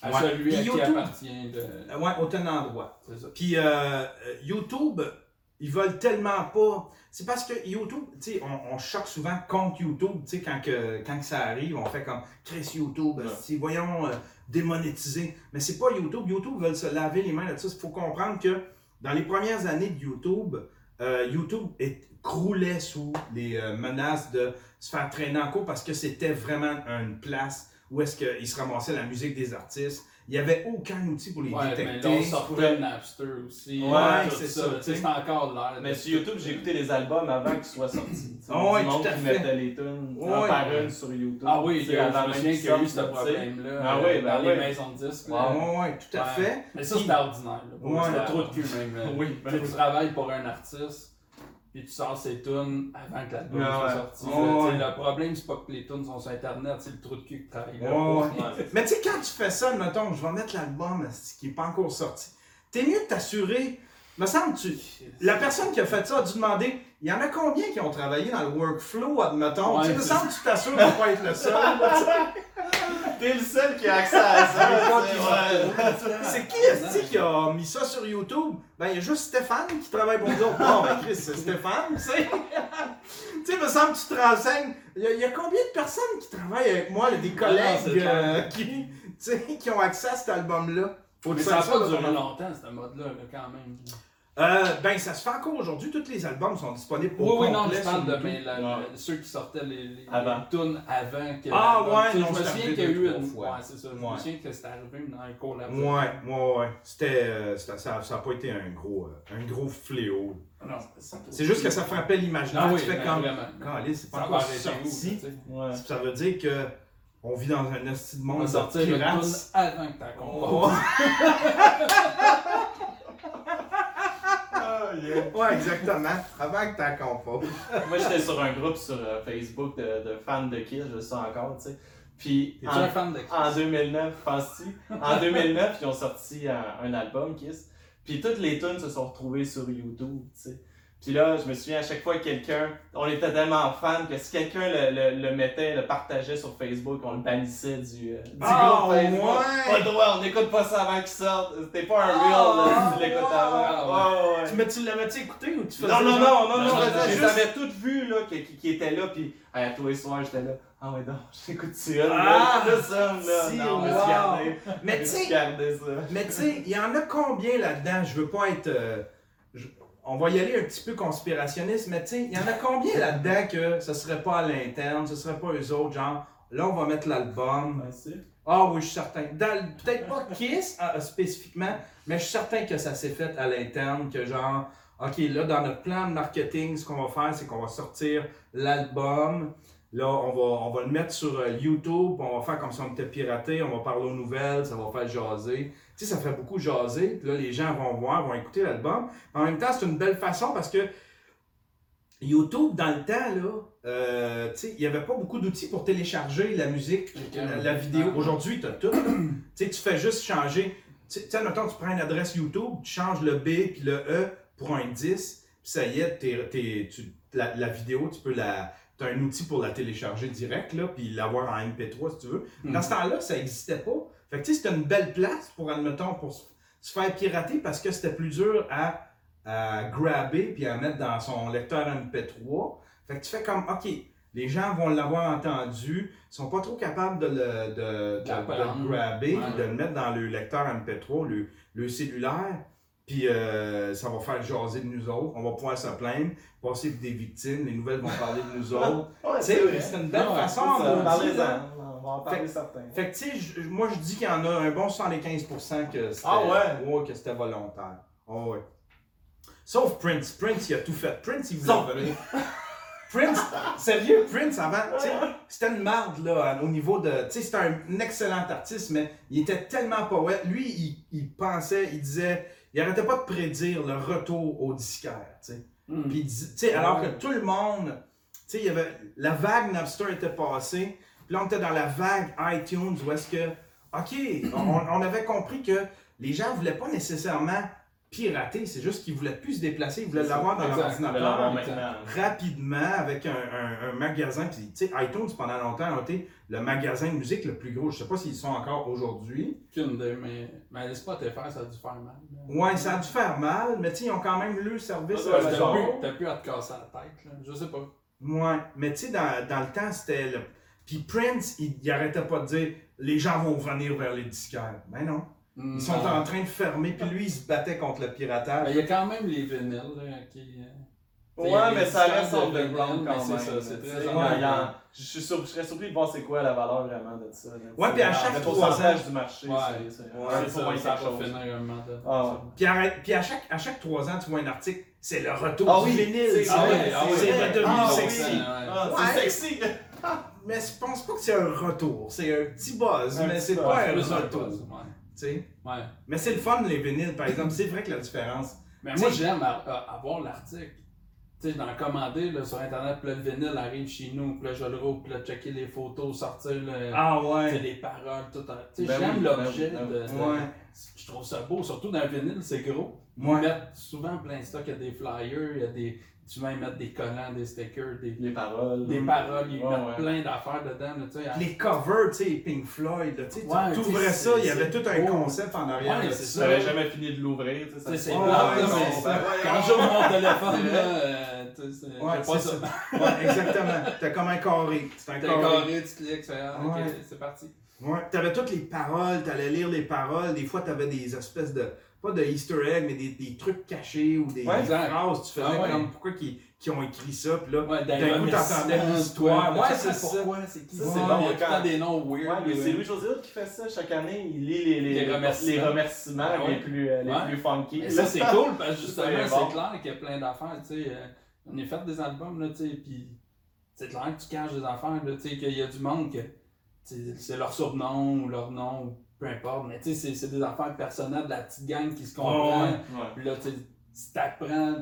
À Ouais. celui à Puis qui YouTube- appartient de. Ouais, au tenant droit. C'est ça. Puis euh, euh, YouTube, ils veulent tellement pas. C'est parce que YouTube, tu sais, on, on choque souvent contre YouTube, tu sais, quand, que, quand que ça arrive, on fait comme Chris YouTube, Ouais. voyons euh, démonétiser. Mais c'est pas YouTube. YouTube veulent se laver les mains là-dessus. Il faut comprendre que dans les premières années de YouTube, euh, YouTube est, croulait sous les euh, menaces de se faire traîner en cours parce que c'était vraiment une place où est-ce qu'ils se ramassaient la musique des artistes. Il n'y avait aucun outil pour les Ouais, mais détecter. là, on sortait de Napster aussi. Ouais, c'est ça, Tu tu sais, sais. C'est encore de l'air. Mais sur YouTube, j'ai écouté les albums avant qu'ils soient sortis. Ah ouais, tout à qui fait. mettait les tunes Ouais. un par une sur YouTube. Ah oui, me même souviens qu'ils qu'il y a eu ce problème-là Ah euh, oui, ben dans les oui. maisons de disques. Là. Ouais, ouais, tout à fait. Mais ça, c'était ordinaire. là. C'était trop de cul, même. (laughs) Oui, Tu ben oui. Tu travailles pour un artiste, puis tu sors ces tunes avant que l'album Ouais, soit ouais. sorti. Ouais. Le problème, c'est pas que les tunes sont sur Internet, c'est le trou de cul qui travaille là. Ouais. Mais tu sais, quand tu fais ça, mettons, je vais mettre l'album qui n'est pas encore sorti, t'es mieux de t'assurer. Me semble, tu. La personne qui a fait ça a dû demander il y en a combien qui ont travaillé dans le workflow, admettons Ouais, Tu me semble que tu t'assures de ne pas être le seul. là, tu sais? (laughs) T'es le seul qui a accès à ça. C'est qui est-ce qui a mis ça sur YouTube? Ben, il y a juste Stéphane qui travaille pour nous autres. Bon, ben, Chris, c'est Stéphane, tu sais. (laughs) tu sais, me semble que tu te renseignes. Il y, a, il y a combien de personnes qui travaillent avec moi, là, des collègues euh, qui, qui ont accès à cet album-là? Faut Mais que ça n'a pas soit duré longtemps, ce mode-là, là, quand même. Euh, ben, ça se fait encore aujourd'hui. Tous les albums sont disponibles Oui, au oui, non, je parle de mais la- Ouais. la- ceux qui sortaient les, les, Avant. les tunes avant que. Ah, l'album- ouais, tu sais, non, Je me c'est souviens arrivé qu'il y a deux, eu trois une. fois. Ouais, c'est ça. Je Ouais. me souviens que c'était arrivé dans un collab. Ouais, ouais, ouais. C'était, euh, c'était- ça n'a pas été un gros, euh, un gros fléau. Non, C'est juste que ça frappait l'imaginaire. Ah oui, tu fais ben, comme. vraiment. Caliste, c'est pas Ça encore va arrêter où, tu sorti. sais? Ouais. Ça veut dire que on vit dans un esti de On monde va de sortir une pirates. avant que t'as compris. (laughs) Ouais, exactement. Avant que t'as compos. Moi, j'étais sur un groupe sur euh, Facebook de, de fans de Kiss, je le sais encore, tu sais. Puis, en, un fan de en 2009, penses-tu? En 2009, ils ont sorti un, un album, Kiss. Puis toutes les tunes se sont retrouvées sur YouTube, tu sais. Puis là, je me souviens à chaque fois que quelqu'un, on était tellement fans que si quelqu'un le, le, le mettait, le partageait sur Facebook, on le bannissait du, euh, du Ah, groupe Facebook. ouais! Pas droit, on n'écoute pas ça avant qu'il sorte. C'était pas un Ah, real, là, si tu l'écoutes avant. ah, Ouais, ouais. Tu, mais tu l'avais-tu écouté ou tu faisais Non, non, non, non, non, je les avais toutes vues, là, qui, qui, qui étaient là, puis à tous les soirs, j'étais là. Ah ouais, non, (laughs) j'écoute ça, Ah, là, ça, là. si, non, wow. Mais Je tu sais, mais tu sais, il y en a combien là-dedans? Je veux pas être. euh, je- On va y aller un petit peu conspirationniste, mais tu sais, il y en a combien là-dedans que ce serait pas à l'interne, ce serait pas eux autres, genre, là on va mettre l'album, Ah oui, je suis certain. Peut-être pas (laughs) Kiss euh, spécifiquement, mais je suis certain que ça s'est fait à l'interne, que genre, OK, là, dans notre plan de marketing, ce qu'on va faire, c'est qu'on va sortir l'album. Là, on va, on va le mettre sur euh, YouTube, on va faire comme si on était piraté, on va parler aux nouvelles, ça va faire jaser. Tu sais, ça fait beaucoup jaser, puis là, les gens vont voir, vont écouter l'album. En même temps, c'est une belle façon parce que YouTube, dans le temps, là, euh, tu sais, il n'y avait pas beaucoup d'outils pour télécharger la musique, la, la vidéo. Ah. Aujourd'hui, tu as tout. tu sais, tu fais juste changer. Tu sais, mettons, tu prends une adresse YouTube, tu changes le B puis le E pour un 10, puis ça y est, tu- la, la vidéo, tu peux la. Tu as un outil pour la télécharger direct, là, puis l'avoir en MP3 si tu veux. Dans ce temps-là, ça n'existait pas. Fait que tu sais, c'était une belle place pour, admettons, pour se- faire pirater parce que c'était plus dur à, à grabber puis à mettre dans son lecteur MP3. Fait que tu fais comme, OK, les gens vont l'avoir entendu, ils sont pas trop capables de le, de, de- de le grabber, Ouais. puis de le mettre dans le lecteur MP3, le, le cellulaire. Puis euh, ça va faire jaser de nous autres. On va pouvoir se plaindre, passer des victimes. Les nouvelles vont parler de nous (laughs) autres. Ouais, Tu sais, c'est une belle façon. Parlez-en, là. On va en parler certains. Fait que, tu sais, moi, je dis qu'il y en a un bon 75% que c'était Ah ouais? que c'était volontaire. Ah ouais. Sauf Prince. Prince, il a tout fait. Prince, il voulait Sauf- venir. (laughs) Prince, sérieux, Prince, avant, c'était une marde, là, au niveau de. Tu sais, c'était un excellent artiste, mais il était tellement poète. Lui, il, il pensait, il disait, il arrêtait pas de prédire le retour au disquaire, tu sais. Hmm. Alors que tout le monde, tu sais, il y avait, la vague Napster était passée, là, on était dans la vague iTunes où est-ce que, OK, on, on avait compris que les gens voulaient pas nécessairement pirater, c'est juste qu'ils voulaient plus se déplacer, ils voulaient l'avoir dans leur ordinateur maintenant. rapidement avec un, un- un magasin. Puis, tu sais, iTunes, pendant longtemps, a été le magasin de musique le plus gros. Je sais pas s'ils sont encore aujourd'hui. Mais, mais Spotify, ça a dû faire mal. Ouais, ça a dû faire mal, mais tu sais, ils ont quand même le service. T'as eux c'est autres. plus, à te casser la tête, là. Je sais pas. Ouais, mais tu sais, dans, dans le temps, c'était le. Puis Prince, il, il arrêtait pas de dire les gens vont venir vers les disquaires. Ben non. Ils sont en train de fermer, puis lui, il se battait contre le Mais piratage. il y a quand même les vinyles là, qui. euh, Ouais, mais ça reste en vinyle, quand mais même. c'est ça, c'est très underground. a- Je suis sur- je serais surpris de voir c'est quoi la valeur vraiment de ça. Ouais, puis à Le chaque pourcentage trois du marché, Ouais. c'est- Ouais, ça, ça. Ah ouais. Puis, à, chaque, à chaque trois ans, tu vois un article, c'est le retour Ah du vinyle. c'est ah ouais. redevenu Ah, sexy. ouais. Ouais. c'est sexy! Mais je pense pas que c'est un retour. C'est un petit buzz, Un mais c'est pas un retour. buzz, ouais. tu sais? Ouais. Mais c'est le fun, les vinyles, par exemple. C'est vrai que la différence. Mais moi, j'aime avoir l'article. Tu sais, d'en commander là, sur Internet, puis le vinyle arrive chez nous, puis là, je le roule, puis là, checker les photos, sortir le, Ah ouais. les paroles, tout. Tu sais, Ben j'aime oui, l'objet. ben de- ben Ouais. Je trouve ça beau, surtout dans le vinyle, c'est gros. Ils Ouais. mettent souvent plein de stock, il y a des flyers, il y a des. Souvent, ils mettent des collants, des stickers, des, Les paroles. des paroles, ils Ouais, mettent ouais. plein d'affaires dedans. là, tu. Les covers, tu sais, Pink Floyd, là, tu Ouais, tu tu ouvrais ça, il y avait tout un concept en arrière c'est ça. J'avais jamais fini de l'ouvrir, tu. Tu c'est c'est quand j'ouvre mon téléphone, là, euh, tu sais, c'est- pas ça. ça. Exactement. T'as comme un carré. C'est un carré. carré, tu cliques, c'est ah, c'est parti. Ouais, t'avais toutes les paroles, t'allais lire les paroles. Des fois, t'avais des espèces de. Pas de Easter egg, mais des, des trucs cachés ou des, Ouais, des phrases. Tu faisais Ah ouais. comme pourquoi qu'ils qu'ils ont écrit ça. Puis là, Ouais, D'un coup, t'entendais l'histoire. Ouais, c'est ça. Pourquoi, c'est qui? Ça, c'est Il bon, y a quand- des noms Ouais, weird. mais c'est Louis-José qui fait ça chaque année. Il lit les, les, Les remerciements. les remerciements Ah ouais. les, plus, euh, les plus funky. Mais ça, c'est (laughs) cool parce que C'est justement, bon. c'est clair qu'il y a plein d'affaires. Tu sais, euh, on a fait des albums, là, tu sais, puis c'est clair que tu caches des affaires, là, tu sais, qu'il y a du monde que c'est leur surnom ou leur nom, peu importe, mais tu sais, c'est- des affaires personnelles de la petite gang qui se comprend. Puis là, tu sais, tu t'apprends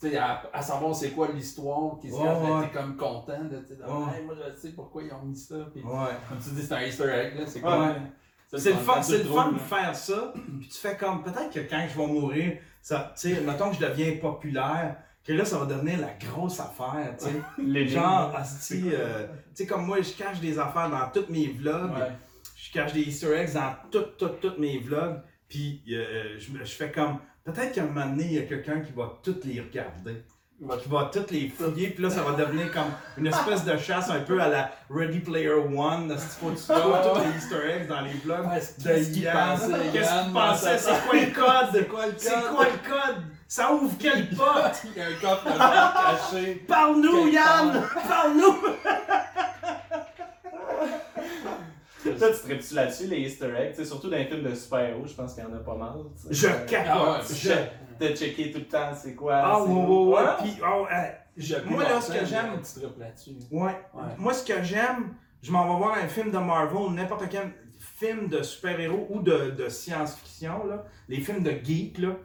tu sais, à, à savoir c'est quoi l'histoire, qui se ouais. t'es comme content de. Hey, moi je sais pourquoi ils ont mis ça. Puis, ouais. Comme tu dis, c'est un Easter egg, là, c'est Ouais. cool. C'est le fun, c'est le fun de faire ça. Puis tu fais comme, peut-être que quand je vais mourir, ça, tu sais, mettons que je deviens populaire, que là, ça va devenir la grosse affaire, tu sais. (laughs) Les Genre, asti, euh, tu sais, comme moi, je cache des affaires dans tous mes vlogs. Je cache des easter eggs dans tous, tous, tous mes vlogs. Puis euh, je, je fais comme, peut-être qu'à un moment donné, il y a quelqu'un qui va toutes les regarder. Qui va toutes les fouiller, puis là, ça va devenir comme une espèce de chasse un peu à la Ready Player One. Faut que tu (laughs) trouves tous les easter eggs dans les vlogs. Ouais, de Yann. Qu'est-ce qu'il pensait? sa C'est quoi le code? C'est quoi le C'est code? quoi le code? Ça ouvre quelle (laughs) porte? Il y a un coffre caché. Parle-nous, Yann! Parle-nous! Toi, tu tripes-tu là-dessus, les Easter eggs? Tu sais, surtout dans les films de super-héros, je pense qu'il y en a pas mal. Je Euh, capote. Ah ouais, Je- je- De checker tout le temps, c'est quoi. Ah, ouais, ouais, ouais. Ouais. Puis, oh, euh, je- moi, là, ce que j'aime. Tu tripes là-dessus. Ouais. Ouais. Moi, ce que j'aime, je m'en vais voir un film de Marvel, n'importe quel film de super-héros ou de, de science-fiction, là. Les films de geek, là.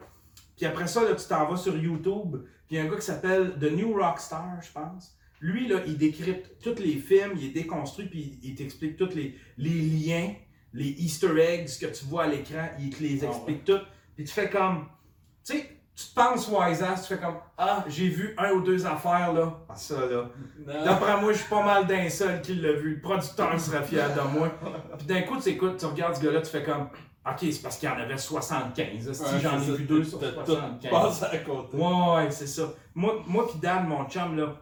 Puis après ça, là, tu t'en vas sur YouTube. Puis il y a un gars qui s'appelle The New Rockstar, je pense. Lui, là, il décrypte tous les films, il est déconstruit, puis il t'explique tous les, les liens, les Easter eggs que tu vois à l'écran, il te les Ah explique toutes. Puis tu fais comme, tu sais, tu te penses wise ass, tu fais comme, ah, j'ai vu un ou deux affaires, là. Ah, ça, là. D'après moi, je suis pas mal d'un seul qui l'a vu. Le producteur serait fier de moi. (laughs) Puis d'un coup, tu écoutes, tu regardes ce gars-là, tu fais comme, ok, c'est parce qu'il y en avait 75. Si Ouais, j'en ai vu deux sur t'as tout 75. passé à côté. Ouais, ouais, c'est ça. Moi, moi pis Dan, mon chum, là,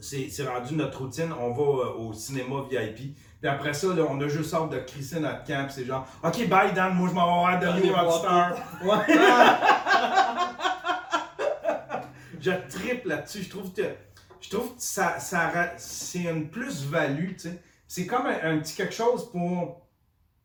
c'est rendu notre routine. On va euh, au cinéma VIP. Puis après ça, là, on a juste hâte de crisser notre camp. C'est genre, OK, bye Dan, moi je m'en vais voir The New Rockstar. (laughs) Je triple là-dessus. Je trouve que, je trouve que ça, ça, c'est une plus-value. C'est comme un, un petit quelque chose pour.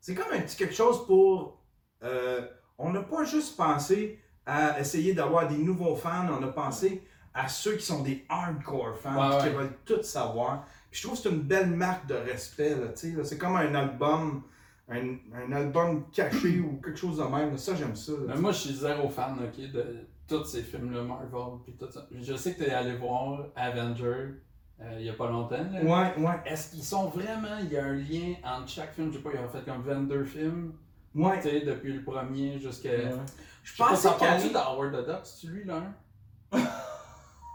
C'est comme un petit quelque chose pour. euh, on n'a pas juste pensé à essayer d'avoir des nouveaux fans, on a pensé à ceux qui sont des hardcore fans, Ouais, qui ouais. veulent tout savoir. Puis je trouve que c'est une belle marque de respect, là, tu sais. C'est comme un album, un, un album caché (clears throat) ou quelque chose de même. là. Ça, j'aime ça. là, moi, je suis zéro fan ok, de tous ces films-là, Marvel. Puis tout ça. Je sais que tu es allé voir Avenger euh, il y a pas longtemps. là. Ouais, ouais, Est-ce qu'ils sont vraiment. Il y a un lien entre chaque film? Je sais pas, ils ont fait comme 22 films. ouais. Tu sais, depuis le premier jusqu'à. Ouais. Je pense que tu d'Howard the Duck, c'est lui là un? (laughs)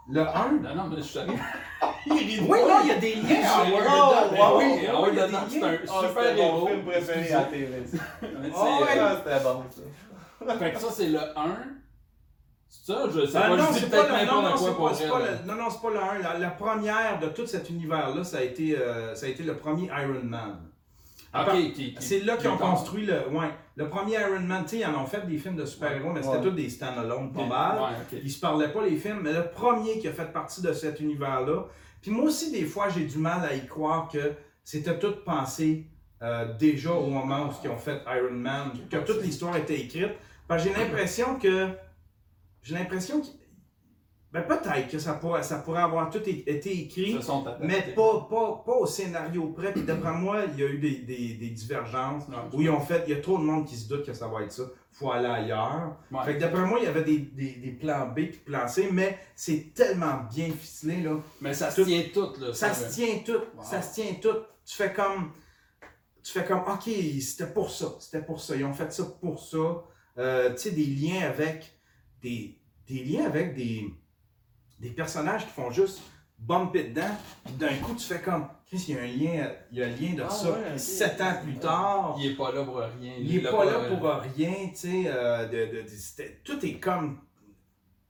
Le 1. Non, non, mais je suis de (laughs) Oui, non, il y a des liens Oh, wow, oui, oui, Howard il y a the des Duck, c'est liens. un Ah, super mon héros. film préféré à (laughs) Ah ouais. Ah, c'était bon ça. Fait que ça, c'est le 1. C'est ça? Je sais Ah, pas, non, je dis c'est peut-être n'importe non, quoi c'est pour c'est non, non, c'est pas le 1. La, la première de tout cet univers-là, ça, a été, euh, ça a été le premier Iron Man. Qui- C'est là qu'ils ont construit le. Ouais, le premier Iron Man. Tu sais, ils en ont fait des films de super-héros, mais c'était Ouais. tous des stand-alone, pas Ouais, mal. ok. Ils se parlaient pas les films, mais le premier qui a fait partie de cet univers-là. Puis moi aussi, des fois, j'ai du mal à y croire que c'était tout pensé euh, déjà au moment où ils ont fait Iron Man, que toute l'histoire était écrite. Parce que j'ai l'impression que. J'ai l'impression que. Ben peut-être que ça pourrait, ça pourrait avoir tout été écrit, mais pas, pas, pas au scénario près. Puis d'après moi, il y a eu des, des, des divergences Non, où ils ont fait, il y a trop de monde qui se doute que ça va être ça. Faut aller ailleurs. Ouais. Fait que d'après moi, il y avait des, des, plans B puis plans C, mais c'est tellement bien ficelé là. Mais ça se tient tout, là. Ça ça, se tient tout. Wow. Ça se tient tout. Tu fais comme. Tu fais comme, OK, c'était pour ça. C'était pour ça. Ils ont fait ça pour ça. Euh, tu sais, des liens avec. Des, des liens avec des. Des personnages qui font juste bumper dedans. Puis d'un coup, tu fais comme. Chris, il y a un lien, il y a un lien de Ah ça. ouais. Sept ans plus tard. Il est pas là pour rien. Il est pas là pour rien, tu sais. euh, de, de- de- c'était- tout est comme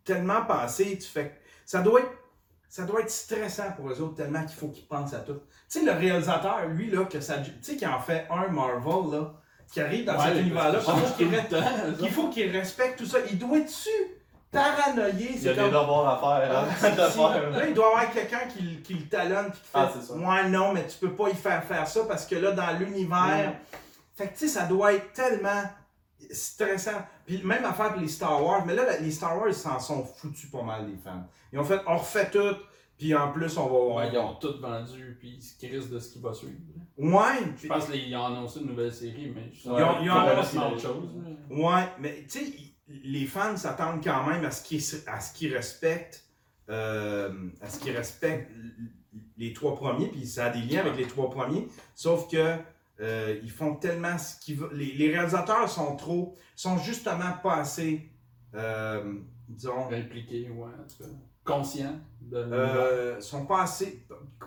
tellement pensé. Tu fais, ça doit être, ça doit être stressant pour eux autres tellement qu'il faut qu'ils pensent à tout. Tu sais, le réalisateur, lui là, que ça, tu sais, qui en fait un Marvel là, qui arrive dans Ouais, cet univers-là, qu'il faut qu'il respecte tout ça. Il doit être-tu paranoïé Il y a des devoirs à faire. hein, ah, de si, faire. Là, il doit y avoir quelqu'un qui, le- qui le talonne puis qui fait Ah, c'est ça. Ouais, non, mais tu peux pas y faire faire ça parce que là, dans l'univers. Fait que tu sais, ça doit être tellement stressant. Puis même affaire pour les Star Wars. Mais là, les Star Wars, ils s'en sont foutus pas mal, les fans. Ils ont fait, on refait tout. Puis en plus, on va. Ouais, ils ont tout vendu, puis ils se crissent de ce qui va suivre. Ouais, Je pense qu'ils ont annoncé une nouvelle série, mais je Ils ont- ils ont annoncé- autre chose. Ouais, mais tu sais, les fans s'attendent quand même à ce qu'ils à ce qu'ils respectent euh, à ce qu'ils respectent les trois premiers, puis ça a des liens avec les trois premiers. Sauf que euh, ils font tellement ce qu'ils veulent. Les, les réalisateurs sont trop, sont justement pas assez, euh, disons, Impliqué, ouais, en tout cas. Conscient de euh, sont pas assez,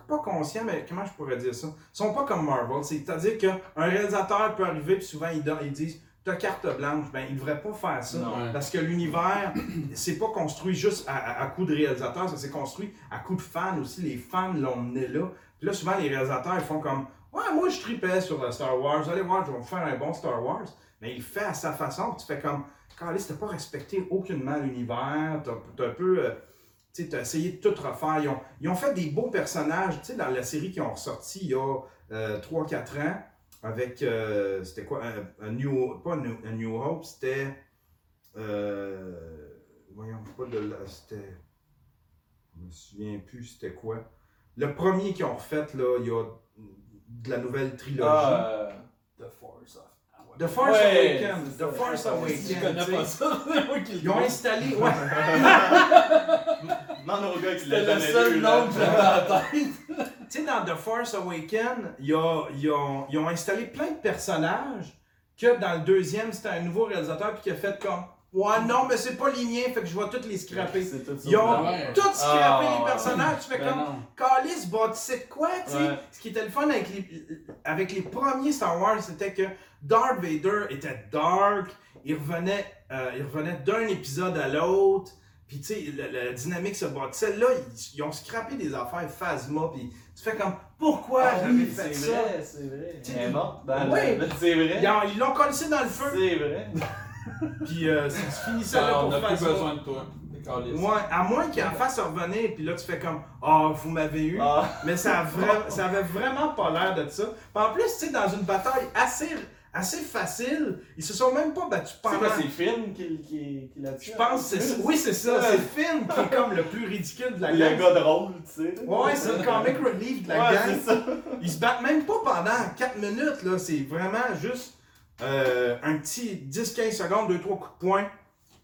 pas conscients, mais comment je pourrais dire ça? sont pas comme Marvel. C'est-à-dire qu'un réalisateur peut arriver, puis souvent ils, donnent- ils disent T'as carte blanche, ben il devrait pas faire ça. Non. Parce que l'univers, (clears throat) c'est pas construit juste à, à, à coup de réalisateur, ça s'est construit à coup de fans aussi. Les fans l'ont mené là. Puis là, souvent, les réalisateurs, ils font comme Ouais, moi, je tripais sur le Star Wars. Allez voir, je vais vous faire un bon Star Wars. Mais il le fait à sa façon. Tu fais comme Carlis, t'as pas respecté aucunement l'univers. T'as un peu. euh, tu t'as essayé de tout refaire. Ils ont, ils ont fait des beaux personnages. Tu sais, dans la série qui ont ressorti il y a 3-4 ans, avec. euh, c'était quoi un, un New. Pas un New, un New Hope, c'était. Euh, voyons, pas de la. C'était. Je me souviens plus c'était quoi. Le premier qu'ils ont refait, là, il y a de la nouvelle trilogie. Ah, euh, The Force of. The Force Ouais, Awakens. The. Force Je Awakens. Connais pas ça, (laughs) Ils ont installé. Ouais. (laughs) Gars qui l'a le seul nom que j'avais en tête. (laughs) Tu sais, dans The Force Awakens, ils, ont, ils ont installé plein de personnages que dans le deuxième, c'était un nouveau réalisateur puis qui a fait comme Ouais, non, mais c'est pas les miens, fait que je vais tous les scraper. Tout. Ils ont Ouais. tous scrappé Ah, les ouais. personnages. Tu fais Ben comme. Calis, bâtissait de quoi, tu sais? Ouais. Ce qui était le fun avec les, avec les premiers Star Wars, c'était que Darth Vader était dark, il revenait, euh, il revenait d'un épisode à l'autre, puis tu sais, la, la dynamique se bâtissait. Là, ils, ils ont scrappé des affaires Phasma, puis tu fais comme, pourquoi Ah j'avais oui, fait c'est ça? vrai, c'est vrai. Tu sais, Elle est morte dans Ouais. le- C'est vrai. Ils ont- Ils l'ont collé dans le feu, C'est vrai. (laughs) puis euh, ça se finissait là Ah, pour on n'a plus besoin de toi. Ouais, à moins qu'il en fasse revenir, puis là tu fais comme, ah, vous m'avez eu. Ah. Mais ça, a vra- ça avait vraiment pas l'air de ça. Puis en plus, tu sais, dans une bataille assez, assez facile, ils se sont même pas battus pendant. c'est Finn qui, qui, qui l'a tué? Je pense que c'est Oui, c'est ça. C'est Finn qui est comme le plus ridicule de la Le gang. gars drôle, tu sais. Ouais, c'est le comic relief de la Ouais, gang. ça. Ils se battent même pas pendant 4 minutes, là. C'est vraiment juste euh, un petit 10-15 secondes, 2-3 coups de poing.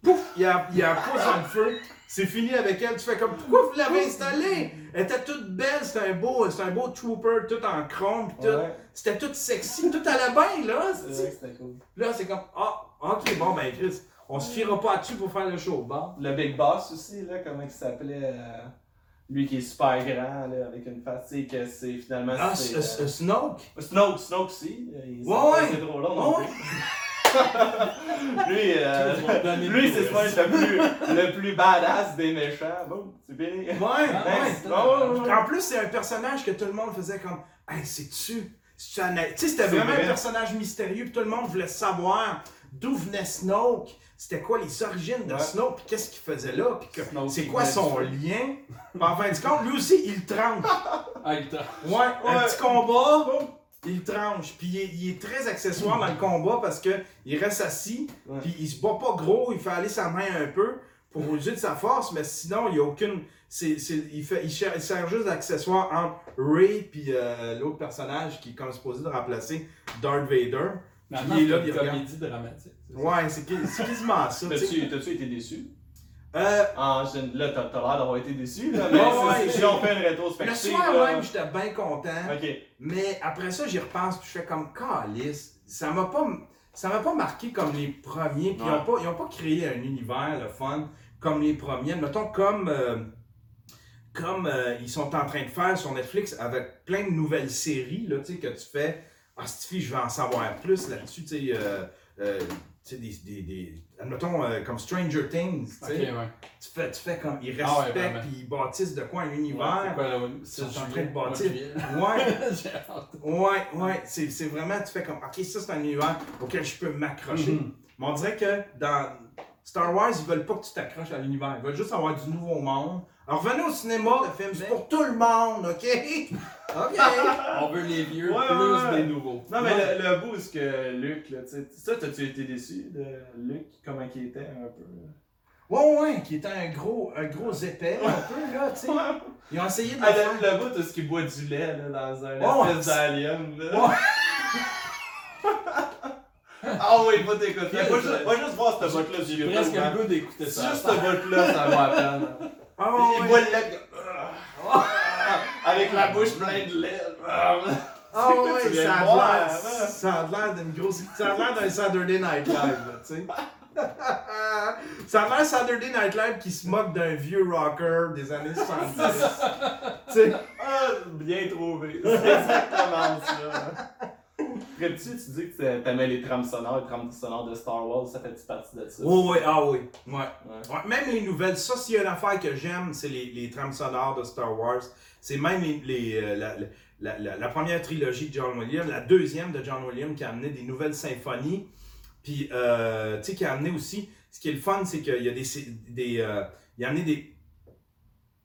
Pouf! Il y a, il y a un pouce le feu. C'est fini avec elle. Tu fais comme, pourquoi vous l'avez installée? Elle était toute belle. C'était un beau, c'était un beau trooper, tout en chrome. pis tout. Ouais, C'était tout sexy, tout là. c'est c'est- vrai que c'était cool. Là, c'est comme, ah, ok, bon, ben, Chris, on se fiera pas dessus pour faire le show. Bon. Le Big Boss aussi, là, comment il s'appelait euh, Lui qui est super grand, là, avec une sais, que c'est finalement. Ah, Snoke? euh, Snoke, Snoke aussi. euh, Ouais, ouais. C'est long. non. (laughs) (laughs) lui, euh, lui c'est le plus, le plus badass des méchants. Bon, c'est. Ouais, ouais. c'est Ouais, ouais, ouais. En plus, c'est un personnage que tout le monde faisait comme, hey, c'est-tu? Tu sais, c'était vraiment vrai. un personnage mystérieux, puis tout le monde voulait savoir d'où venait Snoke, c'était quoi les origines de Ouais. Snoke, puis qu'est-ce qu'il faisait là, puis c'est quoi son lien. En fin de compte, lui aussi, il tranche. Ah, il t'a- Ouais, un Ouais. petit combat, il tranche. Puis il est, il est très accessoire dans le combat parce que il reste assis, puis il se bat pas gros, il fait aller sa main un peu pour (laughs) user de sa force, mais sinon, il y a aucune. c'est c'est- il, fait, il, cher- il sert juste d'accessoire entre Ray puis euh, l'autre personnage qui est comme supposé de remplacer Darth Vader. Maintenant, il est c'est là, une il regarde. comédie dramatique. c'est? Ouais, c'est c'est quasiment ça. T'as-tu t'as-tu été déçu? Euh, Ah, je- là, t'as t'as l'air d'avoir été déçu, là, mais Ouais, si j'ai- on fait une le rétrospective. soir là- même, j'étais bien content. Mais après ça, j'y repense puis je fais comme calice. Ça m'a pas ça m'a pas marqué comme les premiers. Puis ils, ont pas, ils ont pas créé un univers le fun comme les premiers. Mettons comme euh, comme euh, ils sont en train de faire sur Netflix avec plein de nouvelles séries là, tu sais, que tu fais. Ah, Stifi, je vais en savoir plus là-dessus. Tu sais, tu sais, des, des, des- admettons euh, comme Stranger Things. Tu ouais. tu, fais, tu fais comme ils Ah ouais, respectent puis ils bâtissent de quoi un univers. quoi, c'est sont en train de bâtir. Ouais. (laughs) Ouais, ouais, c'est c'est vraiment, tu fais comme, ok, ça c'est un univers auquel je peux m'accrocher. Mhm. Mais on dirait que dans Star Wars, ils veulent pas que tu t'accroches à l'univers. Ils veulent juste avoir du nouveau monde. Alors revenez au cinéma, le film, c'est pour tout le monde, ok? (laughs) Ok. (laughs) On veut les vieux Ouais, plus ouais, ouais. des nouveaux. Non, mais le, le bout, ce que Luc, là, tu sais, ça, t'as-tu été déçu de Luc, comment il était un peu? Ouais, ouais, qui était un gros, un gros épais, un peu, là, tu sais. Ils ont essayé de le Ah, faire. le, le bout, est-ce qu'il boit du lait, là, dans un Ouais, espèce ouais. d'alien, là? (laughs) ah oui, va t'écouter. Va juste, va juste voir ce bout-là sur J'ai presque le goût d'écouter C'est ça. juste ce bout-là, ça vaut la Ah, Il ouais. boit le lait, avec la bouche pleine de lait. (laughs) Ah que ouais, ça a l'air, hein? ça a l'air d'une grosse, ça a l'air d'un Saturday Night Live, là, tu sais. (laughs) ça a l'air Saturday Night Live qui se moque d'un vieux rocker des années 70. (laughs) tu sais. Ah, bien trouvé. C'est exactement ça. Ferais-tu, tu dis que t'aimais les trames sonores, les trames sonores de Star Wars, ça fait partie de ça? Oh, oui, ah oui, ouais. Ouais. Ouais, Même les nouvelles, ça, s'il y a une affaire que j'aime, c'est les, les trames sonores de Star Wars. C'est même les, les, euh, la, la, la, la première trilogie de John Williams, la deuxième de John Williams qui a amené des nouvelles symphonies. Puis, euh, tu sais, qui a amené aussi. Ce qui est le fun, c'est qu'il y a des. des euh, il a amené des.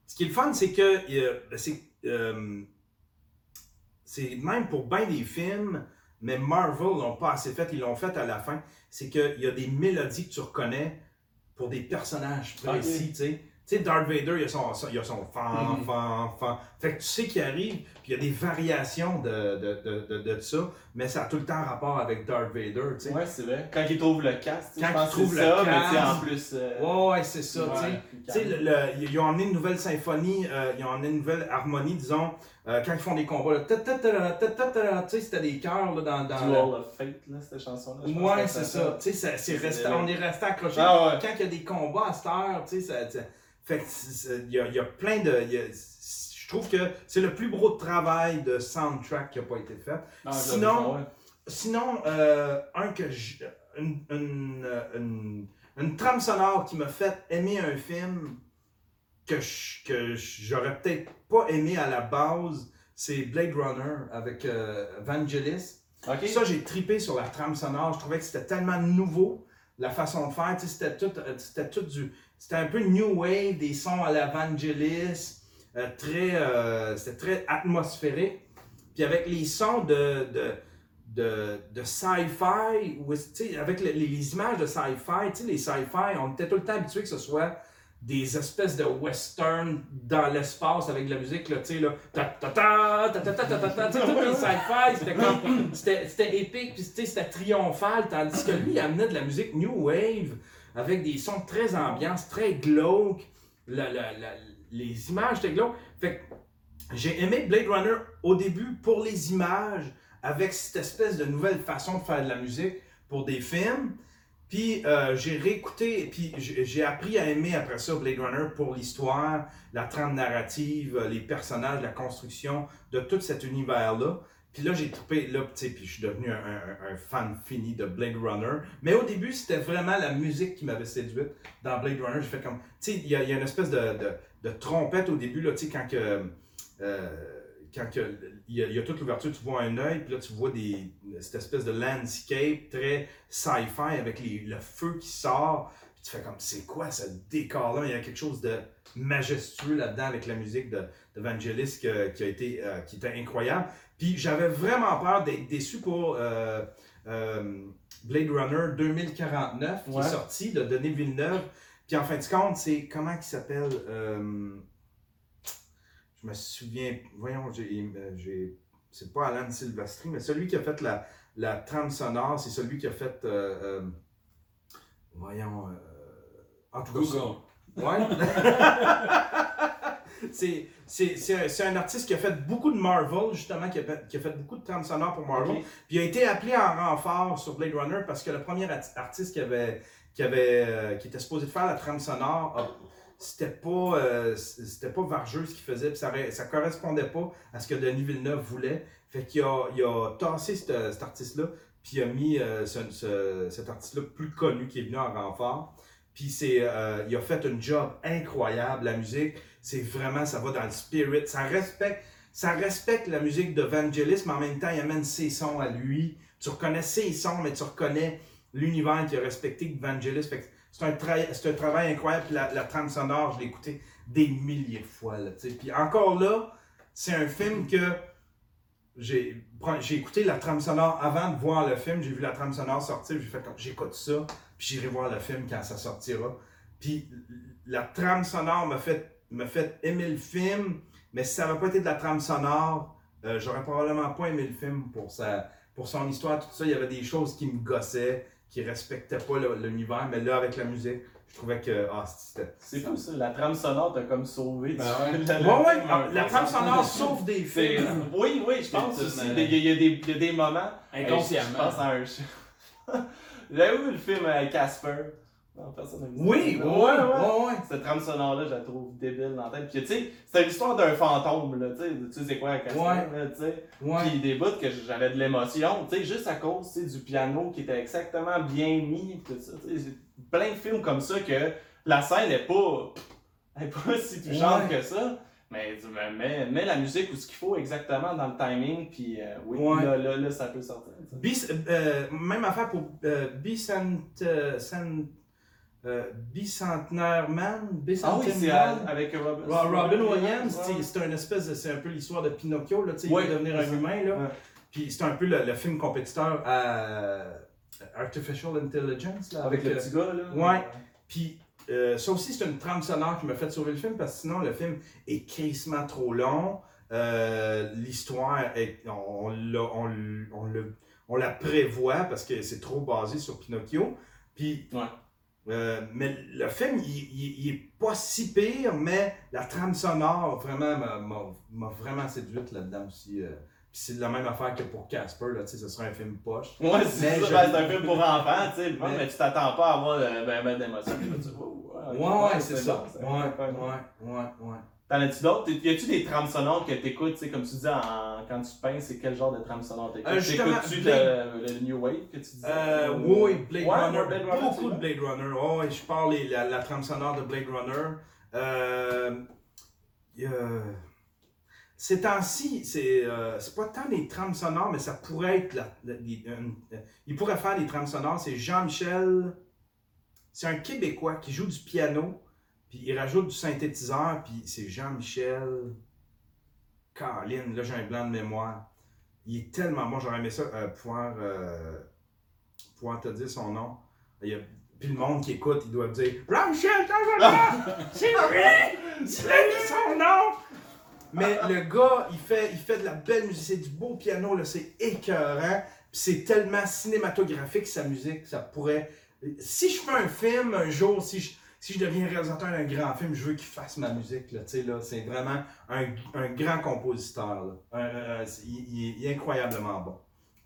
Ce qui est le fun, c'est que. c'est, euh, c'est même pour bien des films, mais Marvel l'ont pas assez fait, ils l'ont fait à la fin. C'est qu'il y a des mélodies que tu reconnais pour des personnages précis, tu sais. Tu sais, Darth Vader, il a son, il a son fan, Mhm. fan, fan. Fait que tu sais qu'il arrive, puis il y a des variations de, de, de, de, de ça, mais ça a tout le temps rapport avec Darth Vader, tu sais. Ouais, c'est vrai. Quand il trouve le casque, Quand il trouve le ça, mais casque. en plus. euh, Ouais, ouais, c'est ça, tu sais. ouais, Tu sais, ils ont amené une nouvelle symphonie, euh, ils ont amené une nouvelle harmonie, disons, euh, quand ils font des combats, là, tu sais, c'était des chœurs là, dans, dans Duel of Fate, là, cette chanson-là. Ouais, c'est ça. Tu sais, on est resté accroché. Ah ouais. Quand il y a des combats à cette heure, tu sais, fait il y a, il y a plein de. il y a- je trouve que c'est le plus gros travail de soundtrack qui n'a pas été fait. Ah, Sinon-. Sinon, euh, un que une, une, une, une trame sonore qui m'a fait aimer un film que je- que j'aurais peut-être pas aimé à la base, c'est Blade Runner avec euh, Vangelis. Ça, j'ai tripé sur la trame sonore. Je trouvais que c'était tellement nouveau, la façon de faire. C'était tout, euh, c'était tout du. C'était un peu new wave, des sons à la Vangelis, euh, très, euh, c'était très atmosphérique. Puis avec les sons de, sci-fi, avec le- les, images de sci-fi, les sci-fi, on était tout le temps habitué que ce soit des espèces de western dans l'espace avec de la musique, tu sais, là, ta ta ta ta ta ta ta ta ta, c'était c'était épique, puis c'était triomphal, tandis que lui, il amenait de la musique new wave, avec des sons très ambiance, très glauques, la- la- la- les images étaient glauques, fait j'ai aimé Blade Runner au début pour les images, avec cette espèce de nouvelle façon de faire de la musique pour des films. Puis euh, j'ai réécouté, puis j'ai appris à aimer après ça Blade Runner pour l'histoire, la trame narrative, les personnages, la construction de tout cet univers-là. Puis là, j'ai troupé, là, tu sais, puis je suis devenu un, fan fini de Blade Runner. Mais au début, c'était vraiment la musique qui m'avait séduite dans Blade Runner. J'ai fait comme, tu sais, il y, a une espèce de, trompette au début, là, tu sais, quand que. euh, il, y a, toute l'ouverture, tu vois un œil, puis là tu vois des, cette espèce de landscape très sci-fi avec le feu qui sort. Puis tu fais comme, c'est quoi ce décor-là? Il y a quelque chose de majestueux là-dedans avec la musique de, de qui, a été, euh, qui était incroyable. Puis j'avais vraiment peur d'être déçu pour euh, euh, Blade Runner 2049 qui Ouais. est sorti de Denis Villeneuve. Puis en fin de compte, c'est comment il s'appelle euh, Je me souviens. Voyons, j'ai. c'est pas Alan Silvestri, mais celui qui a fait la, la trame sonore, c'est celui qui a fait. voyons. en tout cas, Google. Ouais. (laughs) c'est, c'est, un, artiste qui a fait beaucoup de Marvel, justement, qui a fait, qui a fait beaucoup de trames sonores pour Marvel. Puis il a été appelé en renfort sur Blade Runner parce que le premier art- artiste qui, avait, qui, avait, euh, qui était supposé faire la trame sonore, a- c'était pas, euh, c'était pas Vargeux ce qu'il faisait, puis ça, ça correspondait pas à ce que Denis Villeneuve voulait. Fait qu'il a, il a tassé cet, cet artiste-là, puis il a mis euh, ce- ce- cet artiste-là plus connu qui est venu en renfort. Puis c'est, euh, il a fait un job incroyable. La musique, c'est vraiment, ça va dans le spirit. Ça respecte, ça respecte la musique de Vangelis, mais en même temps, il amène ses sons à lui. Tu reconnais ses sons, mais tu reconnais l'univers qui a respecté que Vangelis. Fait que c'est un, travail incroyable. La, la trame sonore, je l'ai écouté des milliers de fois. Puis encore là, c'est un film que j'ai écouté la trame sonore avant de voir le film. J'ai vu la trame sonore sortir. J'ai fait j'écoute ça. Puis j'irai voir le film quand ça sortira. Puis la trame sonore m'a fait, m'a aimer le film. Mais si ça n'avait pas été de la trame sonore, euh, j'aurais probablement pas aimé le film pour, pour son histoire, tout ça. Il y avait des choses qui me gossaient, qui respectaient pas l'univers. Mais là, avec la musique, je trouvais que ah, c'était. C'est fou ça, la trame sonore t'a comme sauvé. Ben ouais. la- Ouais, la- ouais, un- la trame sonore sauve des films. Oui, oui, je pense C'est aussi. Il y, y a des, il y a des moments. Inconsciemment. Je pense à un. (laughs) J'avais vu le film euh, Casper. Non, personne n'a vu ça. Oui, ouais, ouais, ouais. Cette trame sonore-là, je la trouve débile dans la tête. Puis, tu sais, c'est l'histoire d'un fantôme, là, tu sais. Tu sais, c'est quoi un Casper, Ouais. là, tu sais. ouais. Puis des bouts que j'avais de l'émotion, tu sais, juste à cause tu sais, du piano qui était exactement bien mis, tout ça. tu sais, plein de films comme ça que la scène n'est pas, (laughs) est pas si touchante Ouais. que ça. Mais mets, mets- la musique où ce qu'il faut exactement dans le timing, puis euh, oui, Ouais. là, là, là, ça peut sortir. Bis- euh, même affaire pour euh, Bicent, euh, cent- Bicentenaire Man. Ah oui, Bicentenaire c'est à- avec Robin, Ro- Robin Williams, Ouais. c'est un espèce de, c'est un peu l'histoire de Pinocchio, là, il va devenir un humain, là. Puis c'est un peu le, le film compétiteur à Artificial Intelligence, là. Avec le euh, petit gars, là. Ouais. Puis euh, ça aussi, c'est une trame sonore qui m'a fait sauver le film parce que sinon, le film est crissement trop long. Euh, L'histoire, on, on, l'a- on, le- la prévoit parce que c'est trop basé sur Pinocchio. Puis, Ouais. euh, mais le film, il, il- il est pas si pire, mais la trame sonore vraiment m'a vraiment séduite là-dedans aussi. C'est la même affaire que pour Casper, là, tu sais, ce serait un film poche. Ouais, c'est Mais ça, je- ben, c'est un film pour enfants, tu sais. Mais- Mais, tu t'attends pas à avoir euh, ben, ben vois, Ouais, ok, ouais, c'est ça. bon, Ouais, ouais, ouais, ouais, ouais. T'en as-tu d'autres? Y a-tu des trames sonores que t'écoutes, tu sais, comme tu dis, en... quand tu peins, c'est quel genre de trame sonore t'écoutes? Euh, T'écoutes-tu Blade- le, le New Wave que tu disais? Euh, Ou- oui, Blade Ouais, Runner. ouais, Blade Runner, beaucoup de. Blade Runner. Oh, et je parle la, la trame sonore de Blade Runner. Euh, y a- Ces temps-ci, c'est euh, c'est pas tant des trames sonores, mais ça pourrait être. Euh, il pourrait faire des trames sonores. C'est Jean-Michel. C'est un Québécois qui joue du piano, puis il rajoute du synthétiseur, puis c'est Jean-Michel. Caroline, là j'ai un blanc de mémoire. Il est tellement bon, j'aurais aimé ça euh, pouvoir, pouvoir te dire son nom. Puis le monde qui écoute, il doit dire Jean-Michel, c'est lui! C'est son nom! Mais le gars, il fait, il fait de la belle musique, c'est du beau piano, là, c'est écœurant. C'est tellement cinématographique sa musique, ça pourrait. Si je fais un film un jour, si je, si je deviens réalisateur d'un grand film, je veux qu'il fasse ma musique. Là, là, c'est vraiment un, un grand compositeur. Là. Un- un- il, il est- il incroyablement bon.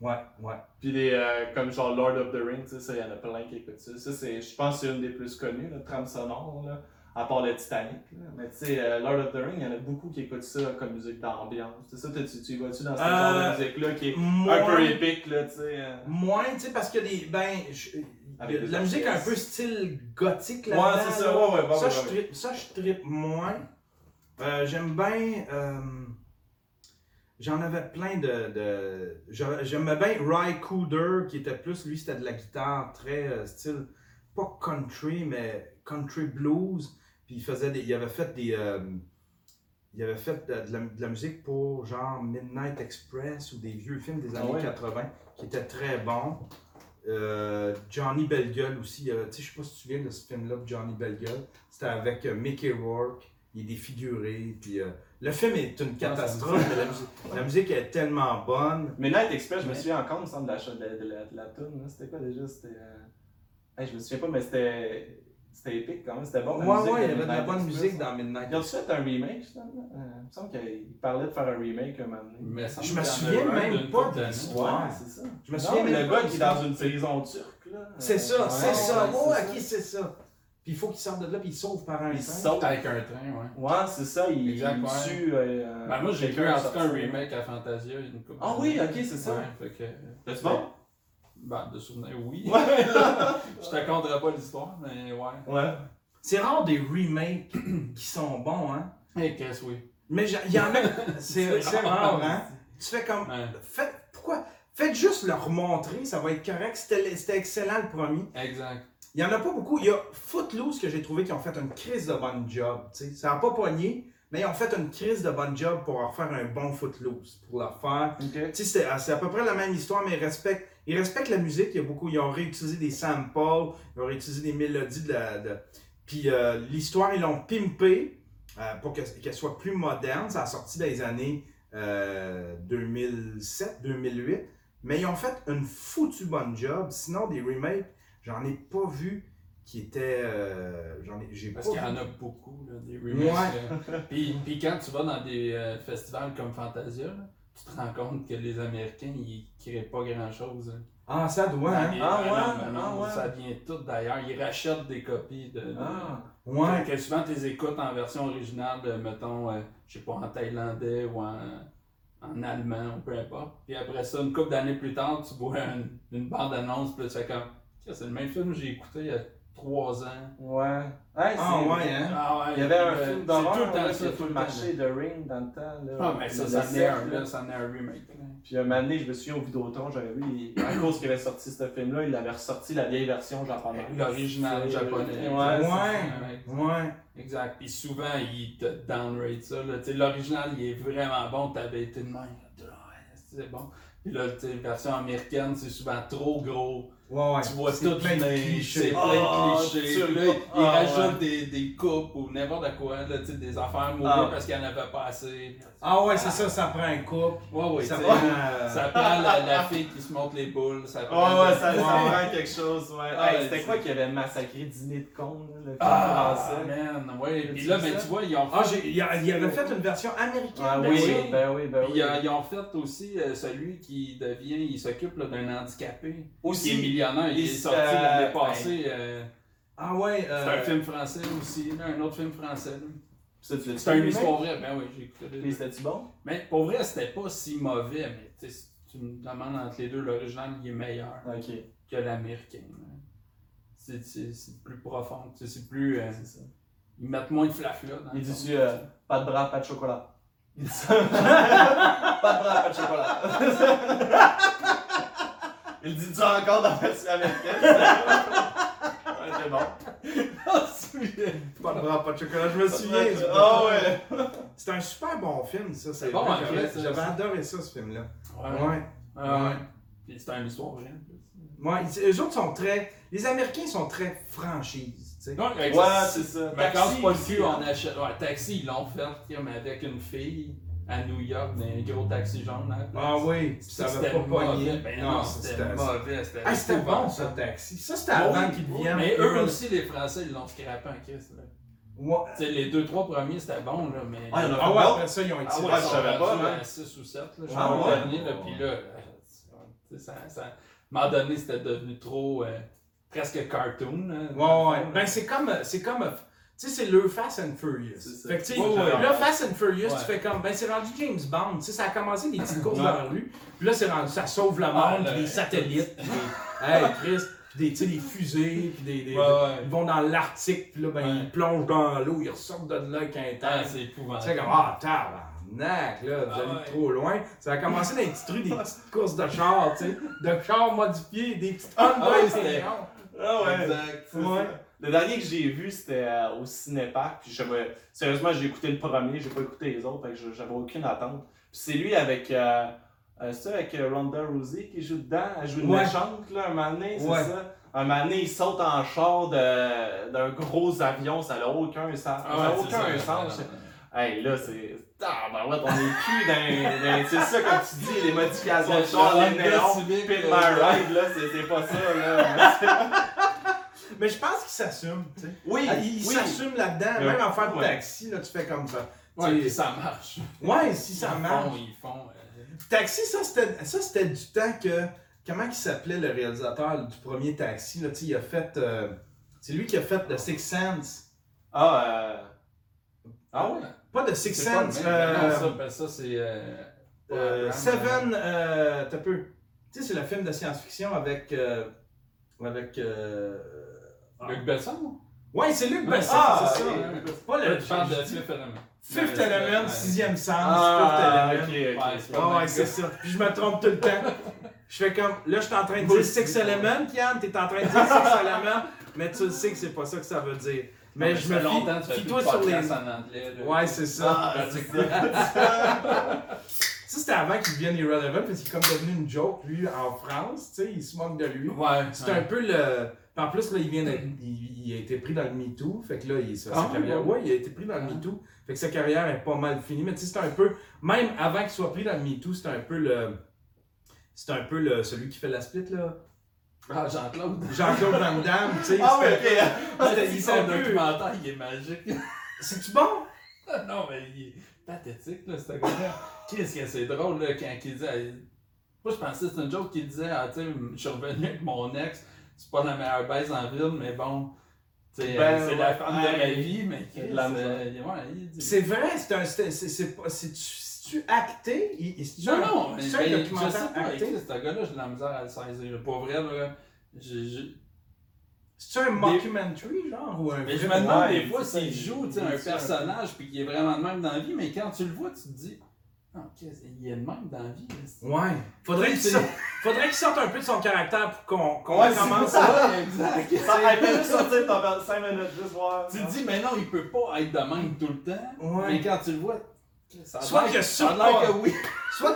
Ouais, ouais. Puis des, euh, comme genre Lord of the Rings, ça, y en a plein qui écoutent ça. Ça, je pense que c'est une des plus connues, la trame sonore, là, à part le Titanic. là. Mais tu sais, euh, Lord of the Rings, il y en a beaucoup qui écoutent ça comme musique d'ambiance. C'est ça, tu, tu vas-tu dans ce Euh, genre de musique-là qui est un peu épique, là, tu sais. euh? Moins, tu sais, parce que des. Ben, je- Avec de la musique un peu style gothique là. Ouais, c'est ça, ouais, ouais, ouais, ça, ouais, je trippe- ça, je trippe moins. Euh, J'aime bien. euh, J'en avais plein de. de j'a- J'aimais bien Ry Cooder, qui était plus. Lui, c'était de la guitare très euh, style. Pas country, mais country blues. Puis il faisait des. Il avait fait des. euh, il avait fait de, la, de la musique pour genre Midnight Express ou des vieux films des Ah années ouais? 80 qui étaient très bons. Euh, Johnny Bellegueule aussi. euh, tu sais, je sais pas si tu te souviens de ce film-là, de Johnny Bellegueule. C'était avec euh, Mickey Rourke. Il est défiguré. Puis, le film est une catastrophe. mais la, musique, la musique est tellement bonne. Midnight Express, je me Mais- souviens encore, il me semble, de la, de la, de la, de la tune, là. C'était quoi déjà? C'était. hey, je me souviens pas, mais c'était. C'était épique quand même, c'était bon. Musique ouais, il y avait de la bonne Express, musique hein. dans Midnight. Ils ont fait un remake, finalement. Euh, il me semble qu'il parlait de faire un remake un moment donné. Mais ça Je me souviens même pas de l'histoire. Ouais, c'est ça. Je me Non, souviens même le gars qui est dans une prison turque, là. C'est Euh, ça, ouais, c'est ça. ouais, Oh, c'est ok, c'est ça. Puis il faut qu'il sorte de là, puis il sauve par un Il train. saute. Avec un train, ouais. Ouais, c'est ça, il, Exact, il ouais. tue. euh, Ben, moi, j'ai vu en tout cas un remake à Fantasia. une couple Ah oui, ok, c'est ça. Ouais, fait que. T'as-tu bon? Ben, de souvenir, oui. Ouais. (laughs) Je te conterai pas l'histoire, mais ouais. Ouais. C'est rare des remakes qui sont bons, hein. Et qu'est-ce oui. Mais il y en a. (laughs) C'est c'est rare, hein. Tu fais comme. Ouais. Faites, pourquoi? Faites juste leur montrer, ça va être correct. C'était c'était excellent le premier. Exact. Il y en a pas beaucoup. Il y a Footloose que j'ai trouvé qui ont fait une crise de bonne job. tu sais. Ça n'a pas pogné, mais ils ont fait une crise de bonne job pour leur faire un bon Footloose. Pour leur faire. Ok. Tu sais, c'est c'est à peu près la même histoire, mais ils respectent, ils respectent la musique. Il y a beaucoup, ils ont réutilisé des samples, ils ont réutilisé des mélodies de la. de- Puis euh, l'histoire, ils l'ont pimpé euh, pour que- qu'elle soit plus moderne. Ça a sorti dans les années euh, 2007-2008. Mais ils ont fait une foutue bonne job. Sinon, des remakes, j'en ai pas vu qui étaient. euh, j'en ai, j'ai Parce qu'il y en a beaucoup, là, des remakes. Ouais. Puis, puis quand tu vas dans des euh, festivals comme Fantasia, là, tu te rends compte que les Américains, ils créent pas grand-chose. Hein. Ah, ça doit, hein? Ah, ouais, non. Ah, ça vient tout d'ailleurs. Ils rachètent des copies de. ah, ouais. Que souvent, tu les écoutes en version originale, mettons, euh, je sais pas, en thaïlandais ou en, en allemand, ou peu importe. Puis après ça, une couple d'années plus tard, tu vois une, une bande-annonce, puis tu fais comme, c'est le même film que j'ai écouté. Euh, trois ans. Ouais. Ah, hein? ah, ouais, hein? Il y avait un film d'horreur tout le temps, ça, tout le marché de Ring dans le temps. Là, ah, mais ça, ça, venait un, là, ça venait un remake. Puis un moment donné, je me souviens au Vidéotron, j'avais vu, à cause qu'il avait sorti ce film-là, il avait ressorti la vieille version japonaise. Euh, l'original japonais. Ouais, ouais, ouais. Exact. Puis souvent, il te downrate ça. L'original, il est vraiment bon. T'avais été de même. C'est bon. Puis là, la version américaine, c'est souvent trop gros Ouais, ouais. Tu vois tout plein de clichés. C'est plein Ah, de clichés. tu- Puis là, ils ah, rajoutent des, des coupes ou n'importe quoi. Là, des affaires mourir Ah. parce qu'il n'y en avait pas assez. Ah ouais, c'est ça, ça prend un couple. Ouais, ouais. ça prend. euh, Ça prend la, la fille qui se monte les boules. Ça prend Oh ouais, ça, ça prend quelque chose, ouais. Ah, Hey, C'était quoi qui avait massacré Dîner de con, là, le film Ah, français? man. Ouais. Puis Tu là, ben, ça? tu vois, ils ont Ah, fait- j'ai- il y a- il y avait fait une version américaine. Ah oui, ben oui, ben oui. euh, ils ont fait aussi euh, celui qui devient, il s'occupe d'un handicapé. Aussi, millionnaire, il, il est sorti l'année euh, passée. euh, Ah ouais. c'est euh, un film français aussi, là, un autre film français. là. C'est une vu, histoire vraie, ben oui, j'ai écouté deux. c'était-tu bon? Mais pour vrai, c'était pas si mauvais, mais tu sais, si tu me demandes entre les deux, l'original il est meilleur Ok, que l'américain. là. C'est c'est- c'est plus profond, c'est plus. euh, c'est ça. ils mettent moins de flafla. dans Il fond. euh, pas de bras, pas de chocolat? Il dit ça. pas de bras, pas de chocolat. (laughs) Il dit ça encore dans la version américaine. ouais, c'est bon. On se souvient. Pas de bras, pas de chocolat. Je me souviens. du- Ah ouais. C'est un super bon film, ça. C'est bon, en J'avais fait, j'avais ça. adoré ça, ce film-là. Ouais. Ouais. Ah ouais. Ouais. Puis c'est une histoire vraie. en plus. Ouais, eux autres sont très. Les Américains sont très franchises, Ouais, c'est ça. Mais quand c'est pas le cul, hein. on achète. Ouais, taxi, ils l'ont fait comme avec une fille à New York, dans un gros taxi jaune. Là, Ah oui, Puis ça c'était avait pas pogné. mauvais. Ben non, c'était mauvais. C'était Ah, c'était bon, ça, Taxi. Ça, c'était Oui, avant oui, qu'ils oui. deviennent. Mais eux aussi, les Français, ils l'ont scrappé en crise. là. Ouais. Les deux, trois premiers, c'était bon, là, mais. Ah, Ah ouais, après ça, ils ont été. Ah ouais, Ah, ils je savais pas, hein. à 6 ou 7, là, je Ah ouais? le dernier, là, puis là, sais, ça, ça, à un moment donné, c'était devenu trop, euh, presque cartoon. là, Ouais, le ouais. fond, Ben, là. c'est comme. C'est comme. Tu sais, c'est le Fast and Furious. Fait que, tu sais, Ouais, ouais. là, Fast and Furious, Ouais. tu fais comme. Ben, c'est rendu James Bond. Tu sais, ça a commencé des petites courses Ouais. dans la rue. Puis là, c'est rendu. Ça sauve le Ah, monde, là, puis des satellites. puis des. (laughs) Hey, Chris. Puis des, tu sais, des fusées, puis des. des- Ouais, ouais. Ils vont dans l'Arctique, puis là, ben, Ouais. ils plongent dans l'eau, ils ressortent de là avec un Ah, c'est Tu épouvantable. sais, comme, ah, tabarnak, là, vous Ah allez ouais. trop loin. Ça a commencé dans les petites rues, des (laughs) petites courses de chars, tu sais, de chars modifiés, des petites Honda Ah ouais. Ah ouais. Exact. Ouais. Le dernier que j'ai vu, c'était euh, au Cinépark. Puis je savais- sérieusement, j'ai écouté le premier, j'ai pas écouté les autres, j'avais aucune attente. Puis c'est lui avec euh, Euh, c'est avec euh, Ronda Rousey qui joue dedans. Elle joue une Ouais. méchante, là, un moment donné, c'est Ouais. ça? Un moment donné, il saute en char de- d'un gros avion, ça n'a aucun sens. ça n'a Ah, c'est aucun ça. sens. Hey, là, c'est. Ah, ben ouais, on est dans- c'est ça, comme tu dis, les modifications de char, les néons, Pin My Ride, là, c'est pas ça, là. (laughs) Mais je pense qu'il s'assume, tu sais. Oui, Ah, il oui. s'assume là-dedans. Même en faire de Ouais. taxi, là, tu fais comme ça. Ouais, Tu puis sais, ça marche. Ouais, si ça ils marche. Font, ils font. euh, Taxi, ça c'était, ça c'était du temps que. Comment il s'appelait le réalisateur du premier taxi? Là, tu sais, il a fait. euh, c'est lui qui a fait The Six Sense. Ah, euh. Ah ouais? Pas The Six c'est pas le Sense. même. euh, non, ça, ben ça c'est. Euh, euh, Seven. Euh, t'as peu. Tu sais, c'est le film de science-fiction avec. euh, avec. Euh, Luc Besson? Ouais, c'est Luc Ouais, Besson, ah, c'est ça. ok. Pas le. Tu parles de je- Fifth Element. Fifth Element, sixième sens, Ah, Fifth ok, Element. c'est Ah ouais, c'est ça. Puis je me trompe tout le temps. Je fais comme, là, je suis en train de dire. Six Element, Yann, t'es en train de dire Six Element, mais tu le sais que c'est pas ça que ça veut dire. Mais Ah, je ça me fait longtemps que fie, plus de sur les... en. Ouais, c'est ça. Ah, c'est ça. Ça, c'était avant qu'il devienne irrelevant, parce qu'il est comme devenu une joke, lui, en France, tu sais, il se moque de lui. Ouais. C'est un peu le... En plus, là, il, vient il, il a été pris dans le MeToo, fait que là, il, sa, sa Ah, carrière... ouais. Ouais, il a été pris dans le Ah. MeToo, fait que sa carrière est pas mal finie, mais tu sais, c'est un peu... Même avant qu'il soit pris dans le MeToo, c'est un peu le... C'est un peu le, celui qui fait la split, là. Ah, Jean-Claude. Jean-Claude Van Damme, tu sais. Ah ouais, c'était- ok. c'était- il son documentaire, il est magique. C'est-tu bon? non, mais il est pathétique, là, ce gars-là. Qu'est-ce que c'est drôle, là, quand il dit. Moi, je pensais que c'était une joke qu'il disait, ah, tu sais, je suis revenu avec mon ex, c'est pas la meilleure baise en ville, mais bon. tu Ben, euh, c'est la ouais, femme de ma vie, mais euh, ouais. C'est vrai, c'est un. C'est pas. C'est-tu acté? C'est-tu Non, un- non, mais ben, un je documentaire sais pas, acté? Chris, ce gars-là, j'ai de la misère à le saisir. Pour vrai, là, j'ai- C'est-tu un mockumentary, genre? Ou un Mais je me demande des fois s'il il- joue tu un personnage puis qu'il est vraiment de même dans la vie, mais quand tu le vois, tu te dis Ah, qu'est-ce- il est de même dans la vie. Ouais. Faudrait qu'il sorte, faudrait qu'il sorte un peu de son caractère pour qu'on qu'on Ouais, c'est commence ça. à. Ouais, exact. Ça, elle peut juste sortir ton 5 minutes, juste voir. Tu te dis, mais non, il peut pas être de même tout le temps. Ouais. Mais quand tu le vois, ça Soit a oui. (laughs)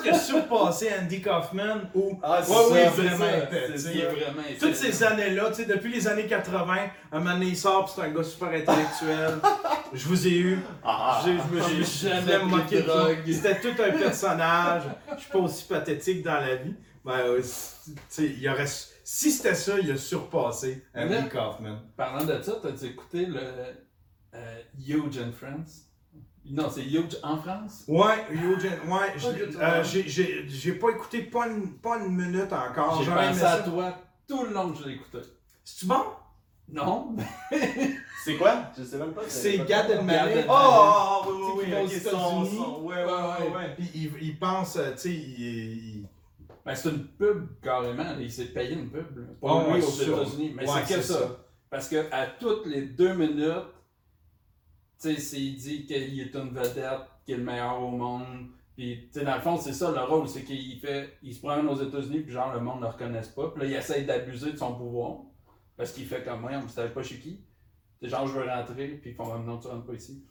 Qu'il a surpassé Andy Kaufman ou. Ah, c'est Ouais, ça. oui, vraiment Toutes ces années-là, depuis les années 80, un moment donné, il sort, c'est un gars super intellectuel. Je vous ai eu. Ah, J'ai- je me j'ai suis jamais moqué de drogue. lui. C'était tout un personnage. Je suis pas aussi pathétique dans la vie. Ben, euh, il aurait. Si c'était ça, il a surpassé Andy Kaufman. Parlant de ça, t'as-tu écouté le euh, Huge in France Non, c'est Huge en France? Ouais, Eugene, ouais, Pas euh, j'ai- j'ai j'ai pas écouté pas une, pas une minute encore. J'ai pensé à ça. toi tout le long que je l'écoutais. C'est-tu bon? Non, (laughs) C'est quoi? Je sais même pas. C'est. Gad Elmaleh. Oh, oh, oh, oui, oui, oui. son- son- Ouais, ouais, ouais, ouais. Puis il, il pense, euh, tu sais, il, il- Ben, c'est une pub carrément. Il s'est payé une pub. là. Ah, lui ouais, aux. États-Unis. Mais Ouais, c'est que ça. ça. Parce que à toutes les deux minutes, tu sais, il dit qu'il est une vedette, qu'il est le meilleur au monde. Puis, tu sais, dans le fond, c'est ça le rôle, c'est qu'il fait, il se promène aux États-Unis, puis genre, le monde ne le reconnaisse pas. Puis là, il essaye d'abuser de son pouvoir. Parce qu'il fait comme moi, on ne savait pas chez qui? C'est genre, je veux rentrer, puis ils font comme non, tu rentres pas ici.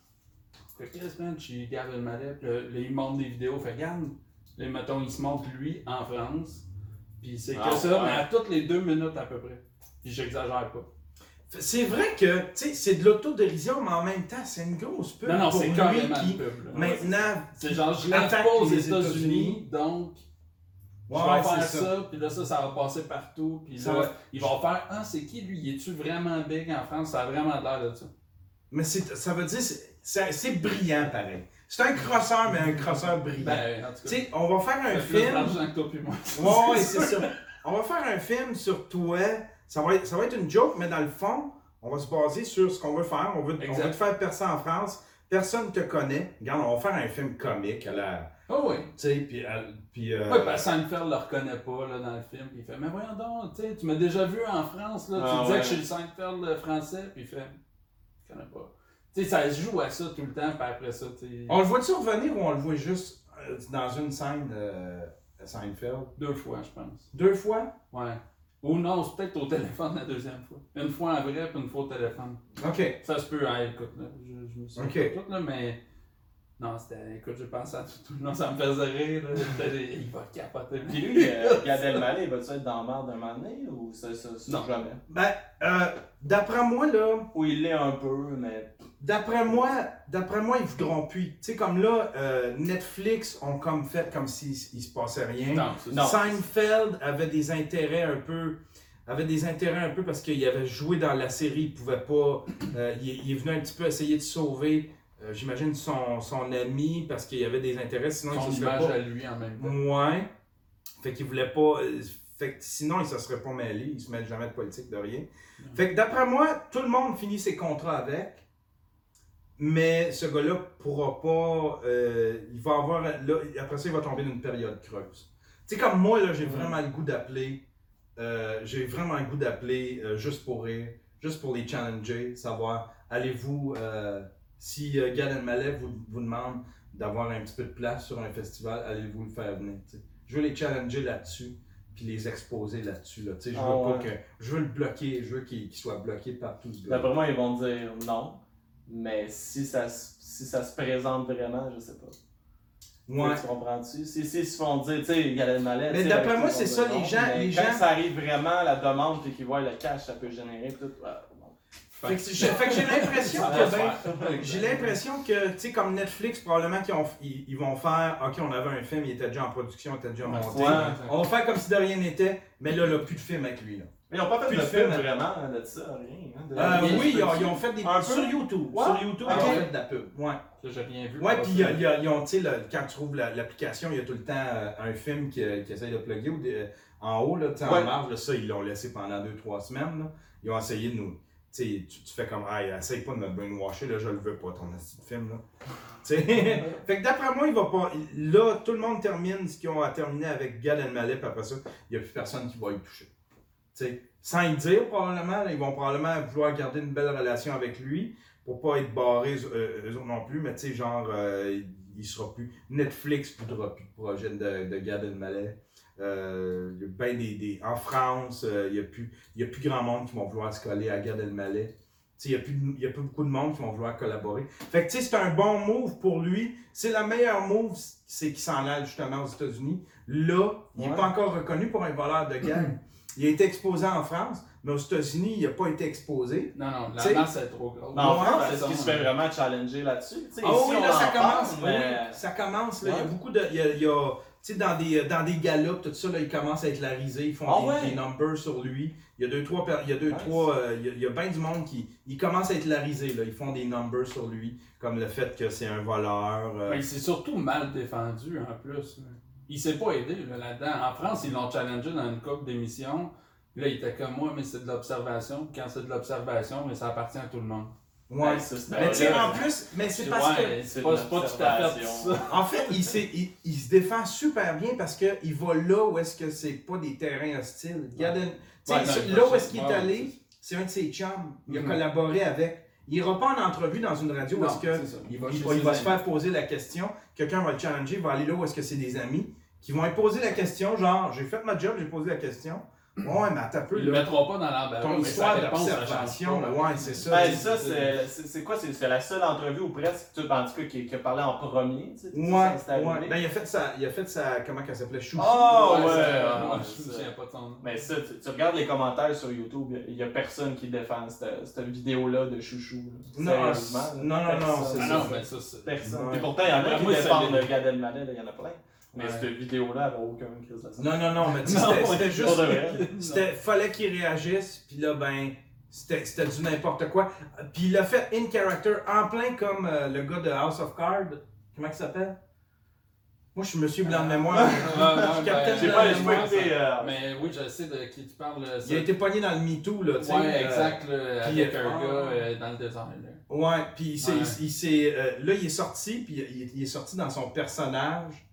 Fait que Chris, man, je suis Gab Elmaleh, puis là, là, il montre des vidéos, fait regarde, là, mettons, il se montre lui en France, puis c'est que Ah, ça, ouais. mais à toutes les deux minutes à peu près. Puis j'exagère pas. C'est vrai que, tu sais, c'est de l'autodérision, mais en même temps, c'est une grosse pub. Non, non, c'est carrément qui, une pub. là. maintenant, C'est genre, je pas aux États-Unis, donc ouais, je vais faire ça. puis là, ça, ça va passer partout, puis Ça là, va- ils vont faire Ah, c'est qui lui? Il est-tu vraiment big en France Ça a vraiment l'air de ça. Mais ça veut dire, c'est- brillant, pareil. C'est un crosseur, mais un crosseur brillant. Ben, en tout tu cas, sais, on va faire un plus film. d'argent que toi, puis moi. Ouais, ouais, c'est (laughs) ça. On va faire un film sur toi. Ça va, être, ça va être une joke, mais dans le fond, on va se baser sur ce qu'on veut faire. On veut, on Exact. veut te faire percer en France. Personne te connaît. Regarde, on va faire un film comique à la. Oh oui. Tu sais, puis. puis euh, ben Seinfeld le reconnaît pas là, dans le film, puis il fait Mais voyons donc, tu sais, tu m'as déjà vu en France, là, tu Ah, disais ouais. que je suis le Seinfeld euh, français, puis il fait Je connais pas. Tu sais, ça se joue à ça tout le temps, puis après ça, tu. On le voit-tu revenir ou on le voit juste euh, dans une scène de de Seinfeld? Deux fois, je pense. Deux fois? Ouais. Ou non, c'est peut-être au téléphone la deuxième fois. Une fois en vrai, puis une fois au téléphone. Ok. Ça se peut, hein, écoute, là, je, je me suis Ok. pas tout, là, mais Non, c'était. Écoute, je pense à tout, tout le long, ça me faisait rire. Là. (laughs) Il va capoter. Puis lui, euh, Gad Elmaleh, il va-tu être dans la merde d'un moment donné ou ça, ça, ça Non. jamais? Ben, euh, d'après moi, là, Ou il l'est un peu, mais. D'après moi, d'après moi, ils voudront plus. Tu sais, comme là, euh, Netflix ont comme fait comme s'il il se passait rien. Non, c'est Non. Seinfeld avait des intérêts un peu avait des intérêts un peu parce qu'il avait joué dans la série, il pouvait pas. euh, il, il est venu un petit peu essayer de sauver, euh, j'imagine, son, son ami parce qu'il y avait des intérêts, sinon Son il se serait pas. à lui en même temps. Ouais. Fait qu'il voulait pas. euh, Fait que sinon, il se serait pas mêlé. Il se mêle jamais de politique, de rien. Fait que d'après moi, tout le monde finit ses contrats avec. Mais ce gars-là pourra pas. euh, il va avoir. Là, après ça, il va tomber dans une période creuse. Tu sais, comme moi, là, j'ai vraiment le goût d'appeler. euh, j'ai vraiment le goût d'appeler juste pour rire, juste pour les challenger, savoir, allez-vous, si euh, Gad Elmaleh vous, vous demande d'avoir un petit peu de place sur un festival, allez-vous le faire venir. Je veux les challenger là-dessus, puis les exposer là-dessus. Là, je, veux Ah pas ouais. que, je veux le bloquer, je veux qu'il soit bloqué partout. ce gars. D'après moi, ils vont dire non. Mais si ça, se- si ça se présente vraiment, je sais pas. Ouais. Tu comprends-tu? Si, si ils se font dire, tu sais, malais. Mais d'après moi, tout, c'est ça, les gens- les quand gens- ça arrive vraiment, la demande, puis qu'ils voient le cash, ça peut générer tout. Fait que, j'ai- fait que j'ai l'impression que ben. J'ai l'impression que, tu sais, comme Netflix, probablement qu'ils ont- ils, ils vont faire, OK, on avait un film, il était déjà en production, il était déjà Ouais, monté. Ouais. On va faire comme si de rien n'était, mais là, là, plus de film avec lui. Là. Mais ils n'ont pas fait de film film, vraiment hein, de ça, rien. hein, de- Euh, oui, ils ont, peux- ils ont fait des Un peu? sur YouTube. Ouais. Sur YouTube, ils ont ouais. fait de la pub. Ouais, Ça, j'ai rien vu. ouais puis il y a- il y a- ils ont, tu sais, quand tu ouvres la- l'application, il y a tout le temps euh, un film qui, qui essaye de plugger ou en haut, là, tu sais, en Ouais. marge, là, ça, ils l'ont laissé pendant 2-3 semaines. là. Ils ont essayé de nous. Tu, fais comme, ah, essaye pas de me brainwasher, là, je le veux pas, ton esti de film. Là. (laughs) Fait que d'après moi, il va pas. Là, tout le monde termine ce qu'ils ont à terminer avec Gad Elmaleh, puis après ça, il n'y a plus personne qui va y toucher. Sans y dire, probablement, là, ils vont probablement vouloir garder une belle relation avec lui pour pas être barrés euh, eux autres non plus, mais tu sais, genre, euh, il sera plus. Netflix ne voudra plus de projet de, de Gad Elmaleh. Euh, ben des, des- en France, euh, il n'y a, plus- il y a plus grand monde qui vont vouloir se coller à Gad Elmaleh. Tu sais, Il n'y a, plus de- il y a plus beaucoup de monde qui vont vouloir collaborer. Fait que tu sais, c'est un bon move pour lui. C'est la meilleure move, c'est qu'il s'en aille justement aux États-Unis. Là, il n'est Ouais. pas encore reconnu pour un voleur de (clears throat) gag. il a été exposé en France, mais aux États-Unis, il n'a pas été exposé. Non, non, la masse est trop grosse. En France, c'est est-ce qu'il se fait vraiment challenger là-dessus? Ah ici, oui, là, ça en commence. parle, mais- oui, ça commence. Là. Il y a beaucoup de. Il y a, il y a- tu sais, dans des, dans des galops, tout ça, là, ils commencent à être larisés. Ils font Ah des, ouais? des numbers sur lui. Il y a deux, trois. Il y a deux, Nice. trois. euh, il y a, il y a bien du monde qui. Ils commencent à être larisés. Là. Ils font des numbers sur lui. Comme le fait que c'est un voleur. euh, Mais il s'est surtout mal défendu en plus. Il s'est pas aidé là, là-dedans. En France, ils l'ont challengé dans une couple d'émissions. Là, il était comme moi, mais c'est de l'observation. Quand c'est de l'observation, mais ça appartient à tout le monde. Ouais. Ouais, ça, c'est Mais tu sais, en plus, mais c'est parce que. Ouais, c'est c'est de pas, c'est pas tout à fait l'observation. ça. En fait, il, il, il se défend super bien parce qu'il va là où est-ce que c'est pas des terrains hostiles. Regarde, tu sais, Ouais, non, ce- il là où est-ce qu'il est allé, c'est un de ses chums. Il a Mhm. collaboré avec. Il ira pas en entrevue dans une radio est-ce que il va, il va- il se faire poser la question. Quelqu'un va le challenger, il va aller là où est-ce que c'est des amis qui vont lui poser la question, genre, j'ai fait ma job, j'ai posé la question. Ouais, mais attends un peu, Il le là. mettra pas dans l'embarras. Ton histoire ça d'observation, ouais, c'est ça. Ben, ça, c'est- quoi? C'est c'est la seule entrevue ou presque, tout, en tout cas, qui, qui a parlé en premier. tu sais, Ouais, ça, ouais. Ben, il a fait sa, il a fait sa, comment qu'elle s'appelait, Chouchou. Oh, Ouais, ouais, ouais, ouais, ça. souviens pas de son nom. Mais ça, tu, tu regardes les commentaires sur YouTube, il n'y a, personne qui défend cette, cette vidéo-là de chouchou. là. Non, non, non, non, Personne. c'est Ah ça. non, mais ça, c'est. Personne. Et pourtant, il y en a qui défendent ça, le Gad Elmaleh, là, il y en a plein. Mais Ouais. cette vidéo-là, elle n'a aucun crise de. Non, non, non, mais tu sais, Non, c'était- juste. C'était, fallait qu'il réagisse, puis là, ben, c'était, c'était du n'importe quoi. Puis il l'a fait in character, en plein comme euh, le gars de House of Cards. Comment il s'appelle? Moi, je suis monsieur blanc de mémoire. Ouais, Je suis ben, pas, mémoire. été. euh, Mais oui, je sais de qui tu parles. ça. Il a été pogné dans le MeToo, là, tu sais. Ouais, euh, exact, là, puis, avec euh, un gars euh, dans le désert. là. Ouais, puis il s'est, Ouais. il- il s'est, euh, là, il est sorti, puis il, il est sorti dans son personnage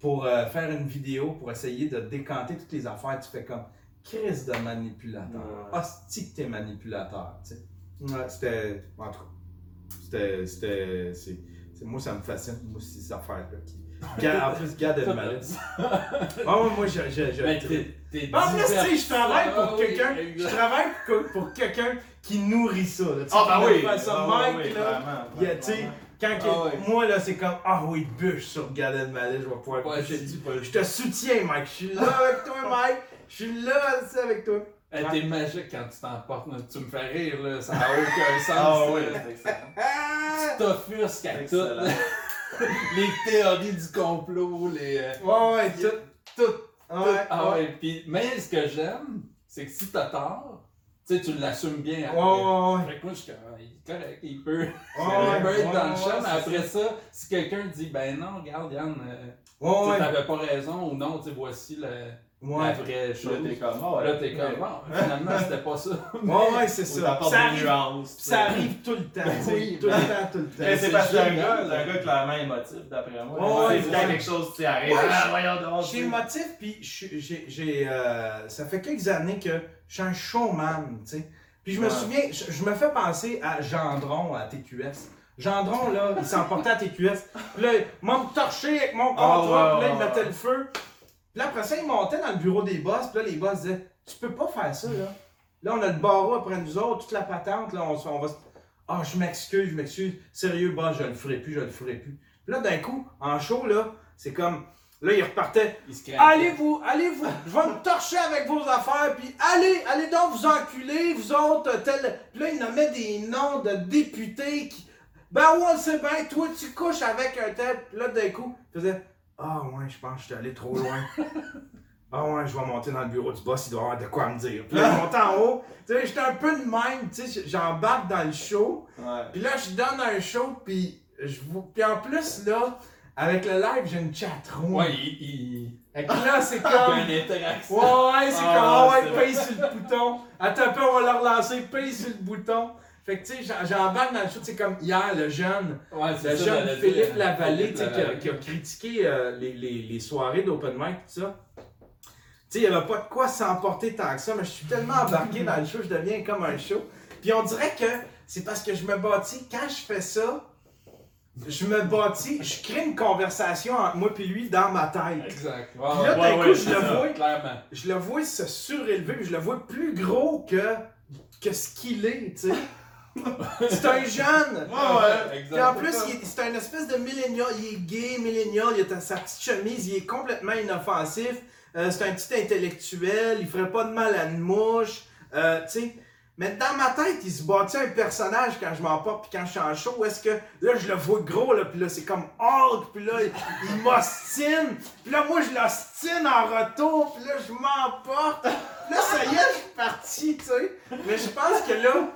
pour euh, faire une vidéo pour essayer de décanter toutes les affaires. Tu fais comme crise de manipulateur. Ouais. Hostie que t'es manipulateur, tu sais. Ouais, c'était. En tout cas, c'était. c'était c'est, c'est- moi, ça me fascine, moi, ces affaires-là. Qui... (laughs) En plus, garde le malade. (laughs) Ah, ouais, moi, je. je, je- Mais t'es- t'es en plus, tu sais, je travaille pour Ah quelqu'un. Je travaille pour, quelqu'un qui nourrit ça. là. Ah, bah oui! ça, Ah, Mike, oui, là. vraiment, Il Quand que- Ah ouais. moi là, c'est comme ah oui, bûche sur Gad Elmaleh, je vais pouvoir Ouais, bûcher si, dessus. pas Je te soutiens, Mike. Je suis là avec toi, Mike. Je suis là aussi avec toi. Hey, T'es magique quand tu t'emportes. là. Tu me fais rire, là. Ça n'a aucun (laughs) sens. Ah là. oui, c'est excellent. Ah! Tu t'offusques à tout. Excellent. là. (laughs) les théories du complot, les. euh, Ouais, ouais, tout, tout. Ouais, Ah ouais, puis mais ce que j'aime, c'est que si t'as tort, tu sais, tu l'assumes bien. Après. ouais, ouais. Fait que moi, je suis comme, il est correct, il peut, Ouais, (laughs) il peut être ouais, dans le ouais, champ, mais après ça, si quelqu'un dit, ben non, regarde, Yann, euh, Ouais, tu ouais. t'avais pas raison, ou non, tu sais, voici le- la vraie chose. Là, t'es comme, ah ouais. Là, t'es comme, bon, finalement, c'était pas ça. (laughs) ouais, ouais, c'est ça. Ça arrive, nuances. ça arrive tout le temps. Oui, tout le temps, tout le temps. Mais c'est parce que c'est un génial. gars, un gars clairement émotif, d'après moi. Ouais, ouais, c'est ouais. quand quelque chose, tu sais, arrive. Ouais, ah, je- voyons donc. Je suis émotif, puis je suis- j'ai, j'ai, euh, ça fait quelques années que je suis un showman, tu sais. Puis je me souviens, je, je me fais penser à Gendron à TQS. Gendron, là, il s'emportait à TQS. Puis là, il m'a torché avec mon Ah, contrat, ouais, puis là, il mettait le feu. Puis là, après ça, il montait dans le bureau des boss, puis là, les boss disaient Tu peux pas faire ça, là. Là, on a le barreau après nous autres, toute la patente, là, on, se- on va se. Ah, je m'excuse, je m'excuse. Sérieux, boss, je le ferai plus, je le ferai plus. Puis là, d'un coup, en show, là, c'est comme. Là, il repartait. Il. Allez-vous, allez-vous, je vais me torcher avec vos affaires, puis allez, allez donc vous enculer, vous autres, tel. Puis là, il nommait des noms de députés qui. Ben ouais, sait bien, toi, tu couches avec un tel. Puis là, d'un coup, il faisait Ah ouais, je pense que je suis allé trop loin. Ah ouais, je vais monter dans le bureau du boss, il doit avoir de quoi me dire. Puis là, je monte en haut. Tu sais, j'étais un peu de même, tu sais, j'embarque dans le show. Ouais. Puis là, je donne un show, puis je vous. Puis en plus, là, avec le live, j'ai une chatroom. Ouais, il, il... Fait que là, c'est il y a comme. une interaction. Ouais, ouais, c'est Ah, comme, ah ouais, paye sur le bouton. Attends un peu, on va le relancer, paye sur le bouton. Fait que, tu sais, j'embarque dans le show, c'est comme hier, le jeune, Ouais, le ça, jeune Philippe dire. Lavallée, tu sais, qui, a- Lavallée. qui a critiqué euh, les, les, les soirées d'open mic, tout ça. Tu sais, il n'y avait pas de quoi s'emporter tant que ça, mais je suis tellement embarqué dans le show, je deviens comme un show. Puis on dirait que c'est parce que je me bâtis, quand je fais ça, je me bâtis, je crée une conversation entre moi et lui dans ma tête. Exact. Puis là, d'un ouais, coup, je le ça, vois, Clairement. je le vois se surélever, puis je le vois plus gros que, que ce qu'il est, tu sais. (laughs) c'est un jeune! Ouais, ouais. Puis en plus, c'est un espèce de millénial, il est gay, millénial, il a sa petite chemise, il est complètement inoffensif, euh, c'est un petit intellectuel, il ferait pas de mal à une mouche, euh, tu sais. Mais dans ma tête, il se bâtit un personnage quand je m'emporte puis quand je suis en show, est-ce que là je le vois gros là, puis là c'est comme Hulk, puis là il, m'ostine, puis là moi je l'ostine en retour, puis là je m'emporte, là ça y est, je suis parti, tu sais. Mais je pense que là,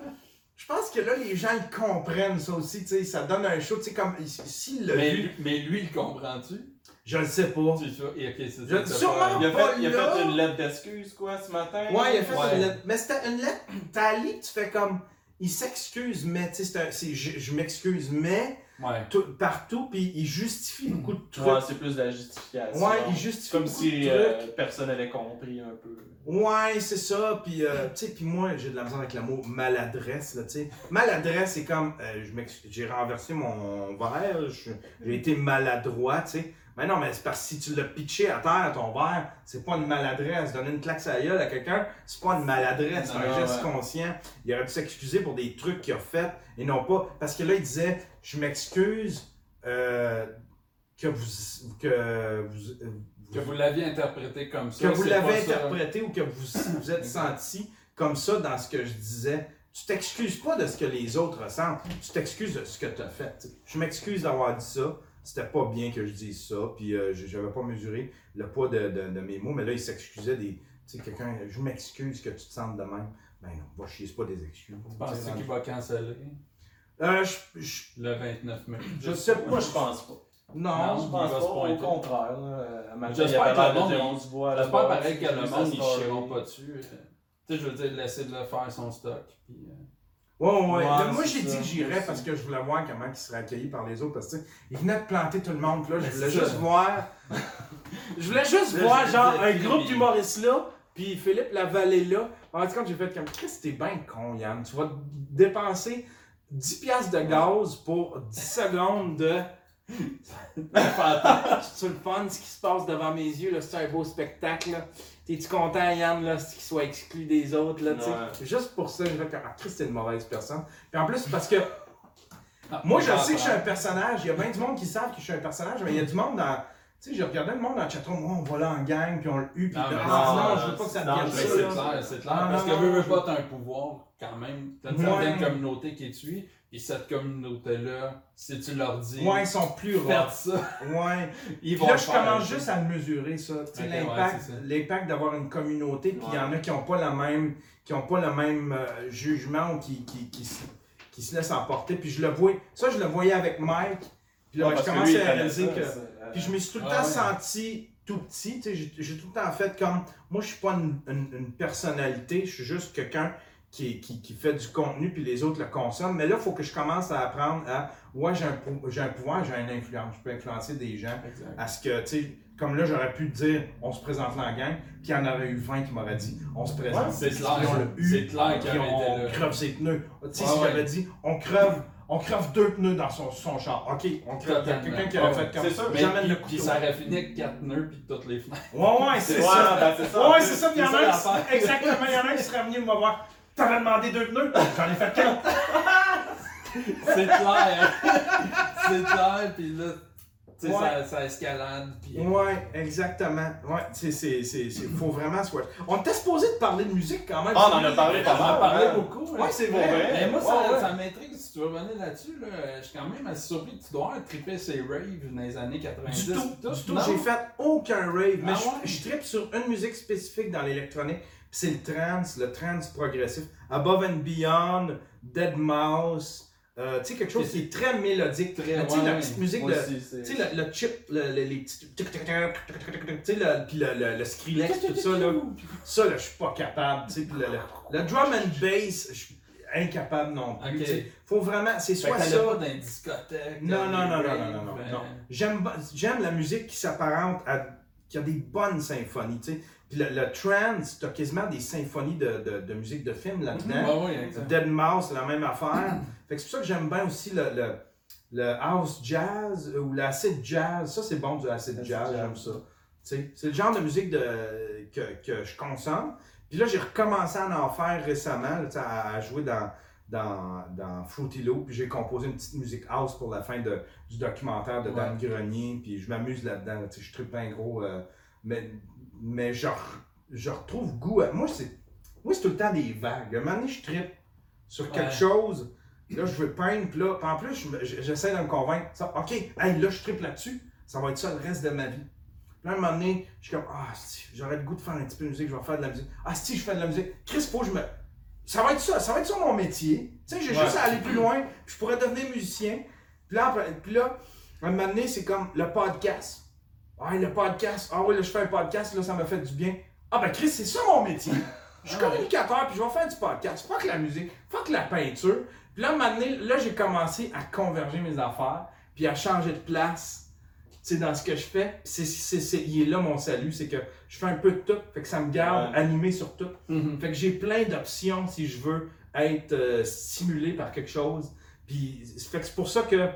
je pense que là les gens ils comprennent ça aussi, tu sais, ça donne un show, tu sais comme s'il l'a Mais, vu, mais lui, il comprend-tu? Je le sais pas. C'est ça. Et ok, c'est Je- ça, c'est sûrement Il a, Pas fait, il a fait une lettre d'excuse, quoi, ce matin. Ouais, il a fait Ouais. une lettre. Mais c'était une lettre. Tali, tu fais comme. Il s'excuse, mais tu sais, c'est je, je m'excuse, mais Ouais. tout- partout, puis il justifie beaucoup de trucs. Ouais, c'est plus de la justification. Ouais, il justifie Comme beaucoup si de euh, trucs. personne n'avait compris un peu. Ouais, c'est ça. Puis, euh, tu sais, puis moi, j'ai de la misère avec le mot maladresse, là, tu sais. Maladresse, c'est comme. euh, je j'ai renversé mon verre, j'ai été maladroit, tu sais. Mais non, mais c'est parce que si tu l'as pitché à terre, ton verre, c'est pas une maladresse. Donner une claque à gueule à quelqu'un, c'est pas une maladresse, c'est un geste ouais. conscient. Il aurait dû s'excuser pour des trucs qu'il a fait et non pas. Parce que là, il disait Je m'excuse euh, que vous. que vous. euh, Que vous l'aviez interprété comme ça. que vous l'avez ça. interprété ou que vous vous êtes senti comme ça dans ce que je disais. Tu t'excuses pas de ce que les autres ressentent, tu t'excuses de ce que tu as fait. Je m'excuse d'avoir dit ça, c'était pas bien que je dise ça, puis euh, je- j'avais pas mesuré le poids de, de- de mes mots, mais là il s'excusait des. Tu sais, quelqu'un, je m'excuse que tu te sentes de même. Ben non, va chier, c'est pas des excuses. Tu penses qu'il va canceller? Euh, je, je- le 29 mai? je sais Moi, pas. je pense pas. Non, Non. Je pense pas, au contraire. là. Matin, J'espère que le de monde, on se voit J'espère pareil que le monde, ils chieront pas dessus. euh. Tu sais, je veux dire, laisser de le faire son stock. Puis, euh, Ouais, ouais, moi, j'ai dit que j'irais parce que je voulais voir comment il serait accueilli par les autres. Parce que, il venait de planter tout le monde. Là, je Mais voulais juste ça. voir. (laughs) je voulais juste Là, voir, je genre, un groupe d'humoristes là, puis Philippe Lavallée là. En tout cas, j'ai fait comme, Chris, t'es bien con, Yann. Tu vas dépenser 10$ piastres de gaz pour 10 secondes de. (laughs) C'est (laughs) le fun, ce qui se passe devant mes yeux, là, c'est un beau spectacle. là. T'es-tu content, Yann, là, qu'il soit exclu des autres, là, tu sais? Ouais. Juste pour ça, je vais comme, ah, Chris, t'es une mauvaise personne. Puis en plus, parce que. Moi, je sais que je suis un personnage. Il y a bien du monde qui savent que je suis un personnage, mais il y a du monde dans. Tu sais, j'ai regardé le monde dans le chatroom, oh, on va là en gang, puis on le hue, puis Non, ah, non, non, je veux pas que ça devienne je Mais ça. c'est clair, c'est clair. Ah, parce non, que veux, veux pas, t'as un pouvoir quand même. T'as une Ouais. certaine communauté qui te suit. Et cette communauté-là, si tu leur dis Ouais, ils sont plus rough. ça, (laughs) Ouais. ils Puis vont là, je faire. commence juste à le mesurer, ça. Ouais, l'impact, c'est ça. l'impact d'avoir une communauté, puis il y en a qui n'ont pas la même, qui ont pas le même euh, jugement ou qui, qui, qui, se, qui se laissent emporter. Puis je le vois, ça, je le voyais avec Mike. Puis là, Ouais, je commençais à réaliser ça, que. euh, Puis je me suis tout le Ah temps ouais. senti tout petit, tu sais, j'ai j'ai tout le temps fait comme, moi je suis pas une, une- une personnalité, je suis juste quelqu'un qui, qui, qui fait du contenu puis les autres le consomment, mais là il faut que je commence à apprendre à, ouais j'ai un, j'ai un pouvoir, j'ai une influence, je peux influencer des gens Exact. à ce que, tu sais, comme là j'aurais pu dire, on se présente là en gang, puis il y en aurait eu 20 qui m'auraient dit, on se présente, Ouais, c'est Puis clair, on l'a eu, c'est clair qu'il puis on creve ses pneus, tu sais, Ouais, si ouais. j'avais dit, on creve, on creve deux pneus dans son, son char, ok, on creve, il y a quelqu'un qui aurait fait comme Mais j'amène puis, le puis couteau. ça aurait fini avec 4 nœuds puis toutes les fenêtres. Ouais, ouais, c'est ça. ben, c'est ça. Ouais, c'est ça. puis Il y en a ça exactement. Il y en a un qui serait venu me voir. T'avais demandé deux pneus? J'en ai fait quatre. C'est clair. c'est clair, puis là, tu sais, Ouais. ça, ça escalade. Puis... Ouais, exactement. Ouais, c'est, c'est, c'est, c'est, faut vraiment swatch. On était supposé de parler de musique quand même. Ah, on en a parlé On pas en mal. parlait hein. beaucoup. Ouais, hein. c'est Pour vrai. vrai. Mais moi, Ouais, ça, ouais. ça m'intrigue si tu veux revenir là-dessus. Là. Je suis quand même assez surpris que tu dois avoir trippé ces raves dans les années 90. Du tout, pis du tout. J'ai fait aucun rave, mais Ah je, ouais? je trippe sur une musique spécifique dans l'électronique, c'est le trance, le trance progressif. Above and Beyond, Dead Mouse, euh, tu sais, quelque chose qui est très mélodique. Très- tu sais, ouais, la petite musique de. Tu sais, le, le chip, le, le- les petits. Tu sais, le, puis le, le, le Skrillex, tout ça, là. Ça, là, je suis pas capable. Tu sais, le, le, le drum and bass, je suis incapable non plus. Ok. tu sais. Faut vraiment. C'est soit ça. pas dans les discothèques. Non, non, non, non, non, non, non, non. J'aime la musique qui s'apparente à. qui a des bonnes symphonies, tu sais. Puis le, le trance, t'as quasiment des symphonies de, de, de musique de film là-dedans. Ouais, exact. Dead Mouse, c'est la même affaire. (clears throat) fait que c'est pour ça que j'aime bien aussi le, le, le house jazz euh, ou l'acid jazz. Ça, c'est bon du acid Acid jazz, jazz. j'aime ça. C'est le genre de musique de, que, que je consomme. Puis là, j'ai recommencé à en faire récemment, là, à, à jouer dans, dans, dans Fruity Loop. Puis j'ai composé une petite musique house pour la fin de, du documentaire de Dan Grenier. Puis je m'amuse là-dedans. là, je tripe bien gros. euh, mais mais je, je retrouve goût. à- Moi, c'est moi, c'est tout le temps des vagues. Un moment donné, je tripe sur quelque Ouais. chose. Là, je veux peindre. Puis là, puis en plus, j'essaie de me convaincre. Ça, OK, hey, là, je tripe là-dessus. Ça va être ça le reste de ma vie. Puis là, un moment donné, je suis comme, ah, si, j'aurais le goût de faire un petit peu de musique, je vais faire de la musique. Ah, si, je fais de la musique. Chris, faut que je me. Ça va être ça, ça va être ça mon métier. Tu sais, j'ai Ouais. juste à aller plus loin, puis je pourrais devenir musicien. Puis là, puis là, un moment donné, c'est comme le podcast. Ah, le podcast. Ah oui, là, je fais un podcast, là, ça me fait du bien. Ah, ben, Chris, c'est ça mon métier. Je suis Ah communicateur, puis je vais faire du podcast. Fuck la musique, fuck la peinture. Puis là, un moment donné, là, j'ai commencé à converger mes affaires, puis à changer de place, tu sais, dans ce que je fais. C'est, c'est, c'est, il est là mon salut, c'est que je fais un peu de tout, fait que ça me garde Ouais. animé sur tout. Mhm. Fait que j'ai plein d'options si je veux être euh, stimulé par quelque chose. Puis fait que c'est pour ça que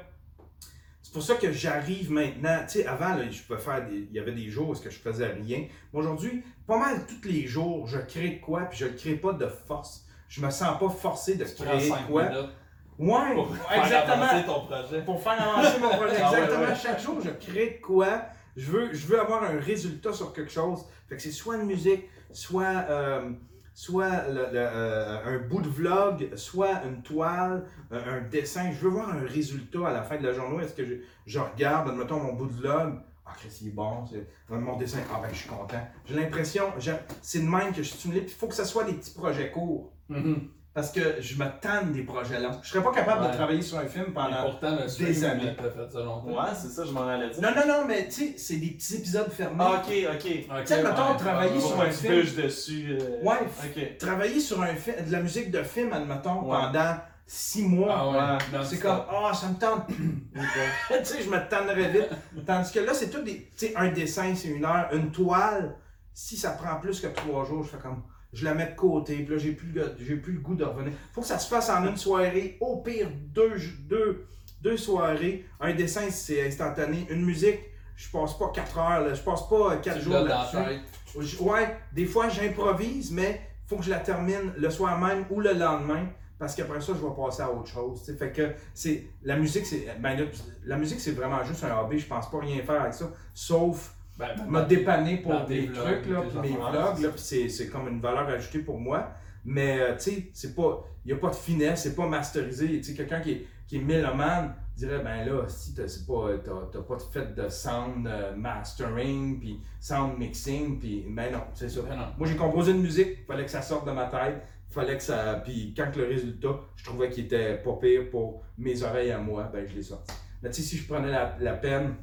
c'est pour ça que j'arrive maintenant. Tu sais, avant, là, je pouvais faire des. Il y avait des jours où je faisais rien. Mais aujourd'hui, pas mal tous les jours, je crée de quoi, puis je ne crée pas de force. Je me sens pas forcé de créer 5 quoi. minutes Ouais, pour faire avancer ton projet. Pour faire avancer mon projet. (laughs) Ah ouais, Exactement. ouais. Chaque jour, je crée de quoi. Je veux, je veux avoir un résultat sur quelque chose. Fait que c'est soit une musique, soit, euh, soit euh, un bout de vlog, soit une toile, un, un dessin. Je veux voir un résultat à la fin de la journée. Est-ce que je, regarde, admettons, mon bout de vlog? Ah, Chris, est bon. c'est- Mon dessin, ah ben, je suis content. J'ai l'impression, c'est de même que je suis stimulé. Il faut que ce soit des petits projets courts. Mhm. Parce que je me tanne des projets longs. Je serais pas capable Ouais. de travailler sur un film pendant pourtant, des années. fait ça longtemps. Ouais, c'est ça, je m'en allais dire. Non, non, non, mais tu sais, c'est des petits épisodes fermés. Ah, ok, ok. Ok, Tu sais, mettons, ouais, travailler ouais, sur un film. bûche dessus. euh, Ouais, Ok. Travailler sur un fi- de la musique de film, admettons, Ouais. pendant six mois, Ah c'est comme, ah, ça me tente (clears throat) (laughs) tu sais, je me tannerais vite. Tandis que là, c'est tout des. Tu sais, un dessin, c'est une heure. Une toile, si ça prend plus que trois jours, je fais comme. Je la mets de côté, puis là, j'ai plus, j'ai plus le goût de revenir. Faut que ça se fasse en une soirée, au pire deux, deux, deux soirées. Un dessin, c'est instantané. Une musique, je passe pas quatre heures, là. je passe pas quatre jours là-dessus. Ouais, des fois j'improvise, mais faut que je la termine le soir même ou le lendemain parce qu'après ça, je vais passer à autre chose. Fait que c'est la musique, c'est ben, la musique, c'est vraiment juste un hobby. Je pense pas rien faire avec ça, sauf Ben, ben, m'a dépanné pour des vlogs, trucs, là, puis mes vlogs, c'est là, puis c'est, comme une valeur ajoutée pour moi. Mais, euh, tu sais, c'est pas, il n'y a pas de finesse, c'est pas masterisé. Tu sais, quelqu'un qui est, qui est mélomane dirait, ben là, si t'as, pas, pas fait de sound euh, mastering, puis sound mixing, puis, ben non, c'est ça. Ben non. Moi, j'ai composé une musique, fallait que ça sorte de ma tête, fallait que ça. Puis quand que le résultat, je trouvais qu'il était pas pire pour mes oreilles à moi, ben je l'ai sorti. Mais tu sais, si je prenais la, la peine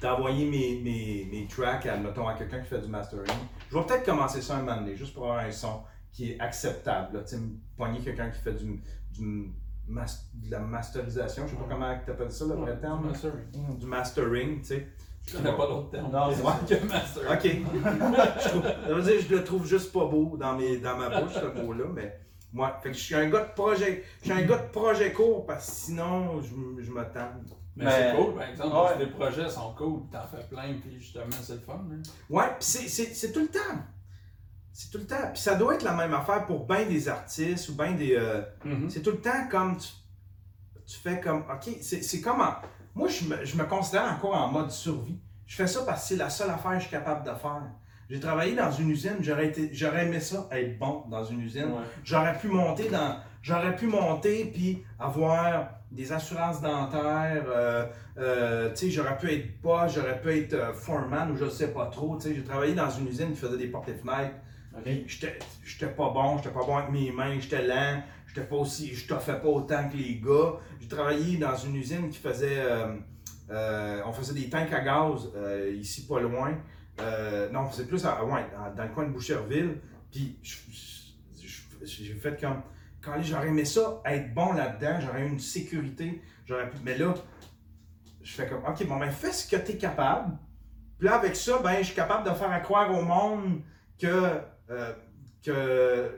d'envoyer mes, mes, mes tracks à, mettons, à quelqu'un qui fait du mastering, je vais peut-être commencer ça un moment donné, juste pour avoir un son qui est acceptable. Tu sais, pogner quelqu'un qui fait du, du mas- de la masterisation, je sais pas comment tu appelles ça le vrai terme. là. Mastering. Du mastering, tu sais. Je connais pas d'autres termes. Non, c'est que master. Ok. (laughs) je, trouve, ça veut dire, je le trouve juste pas beau dans, mes, dans ma bouche, ce mot-là, mais moi, fait que je suis un gars de projet, je suis un gars de projet court parce que sinon, je, je me tente. Mais, Mais- c'est cool, par exemple, Ouais. parce que les projets sont cool, t'en fais plein, puis justement, c'est le fun. hein. Ouais, pis c'est, c'est, c'est tout le temps. C'est tout le temps. Puis ça doit être la même affaire pour bien des artistes ou bien des. euh, C'est tout le temps comme tu, tu fais comme. Ok, c'est, c'est comme. en- moi, je me, je me considère encore en mode survie. Je fais ça parce que c'est la seule affaire que je suis capable de faire. J'ai travaillé dans une usine, j'aurais, été, j'aurais aimé ça, être bon dans une usine. Ouais. J'aurais pu monter dans. J'aurais pu monter puis avoir des assurances dentaires. euh, euh, tu sais, j'aurais pu être pas, j'aurais pu être euh, foreman ou je sais pas trop. Tu sais, j'ai travaillé dans une usine qui faisait des portes et fenêtres. Puis J'étais j'étais pas bon, j'étais pas bon avec mes mains, j'étais lent, j'étais pas aussi, je toffais pas autant que les gars. J'ai travaillé dans une usine qui faisait, on faisait des tanks à gaz ici pas loin. Non, c'est plus à, ouais, dans, dans le coin de Boucherville. Puis j'ai fait comme, quand j'aurais aimé ça, être bon là-dedans, j'aurais eu une sécurité, j'aurais pu, mais là, je fais comme, ok, bon ben fais ce que tu es capable. Puis là, avec ça, ben je suis capable de faire croire au monde que, euh, que,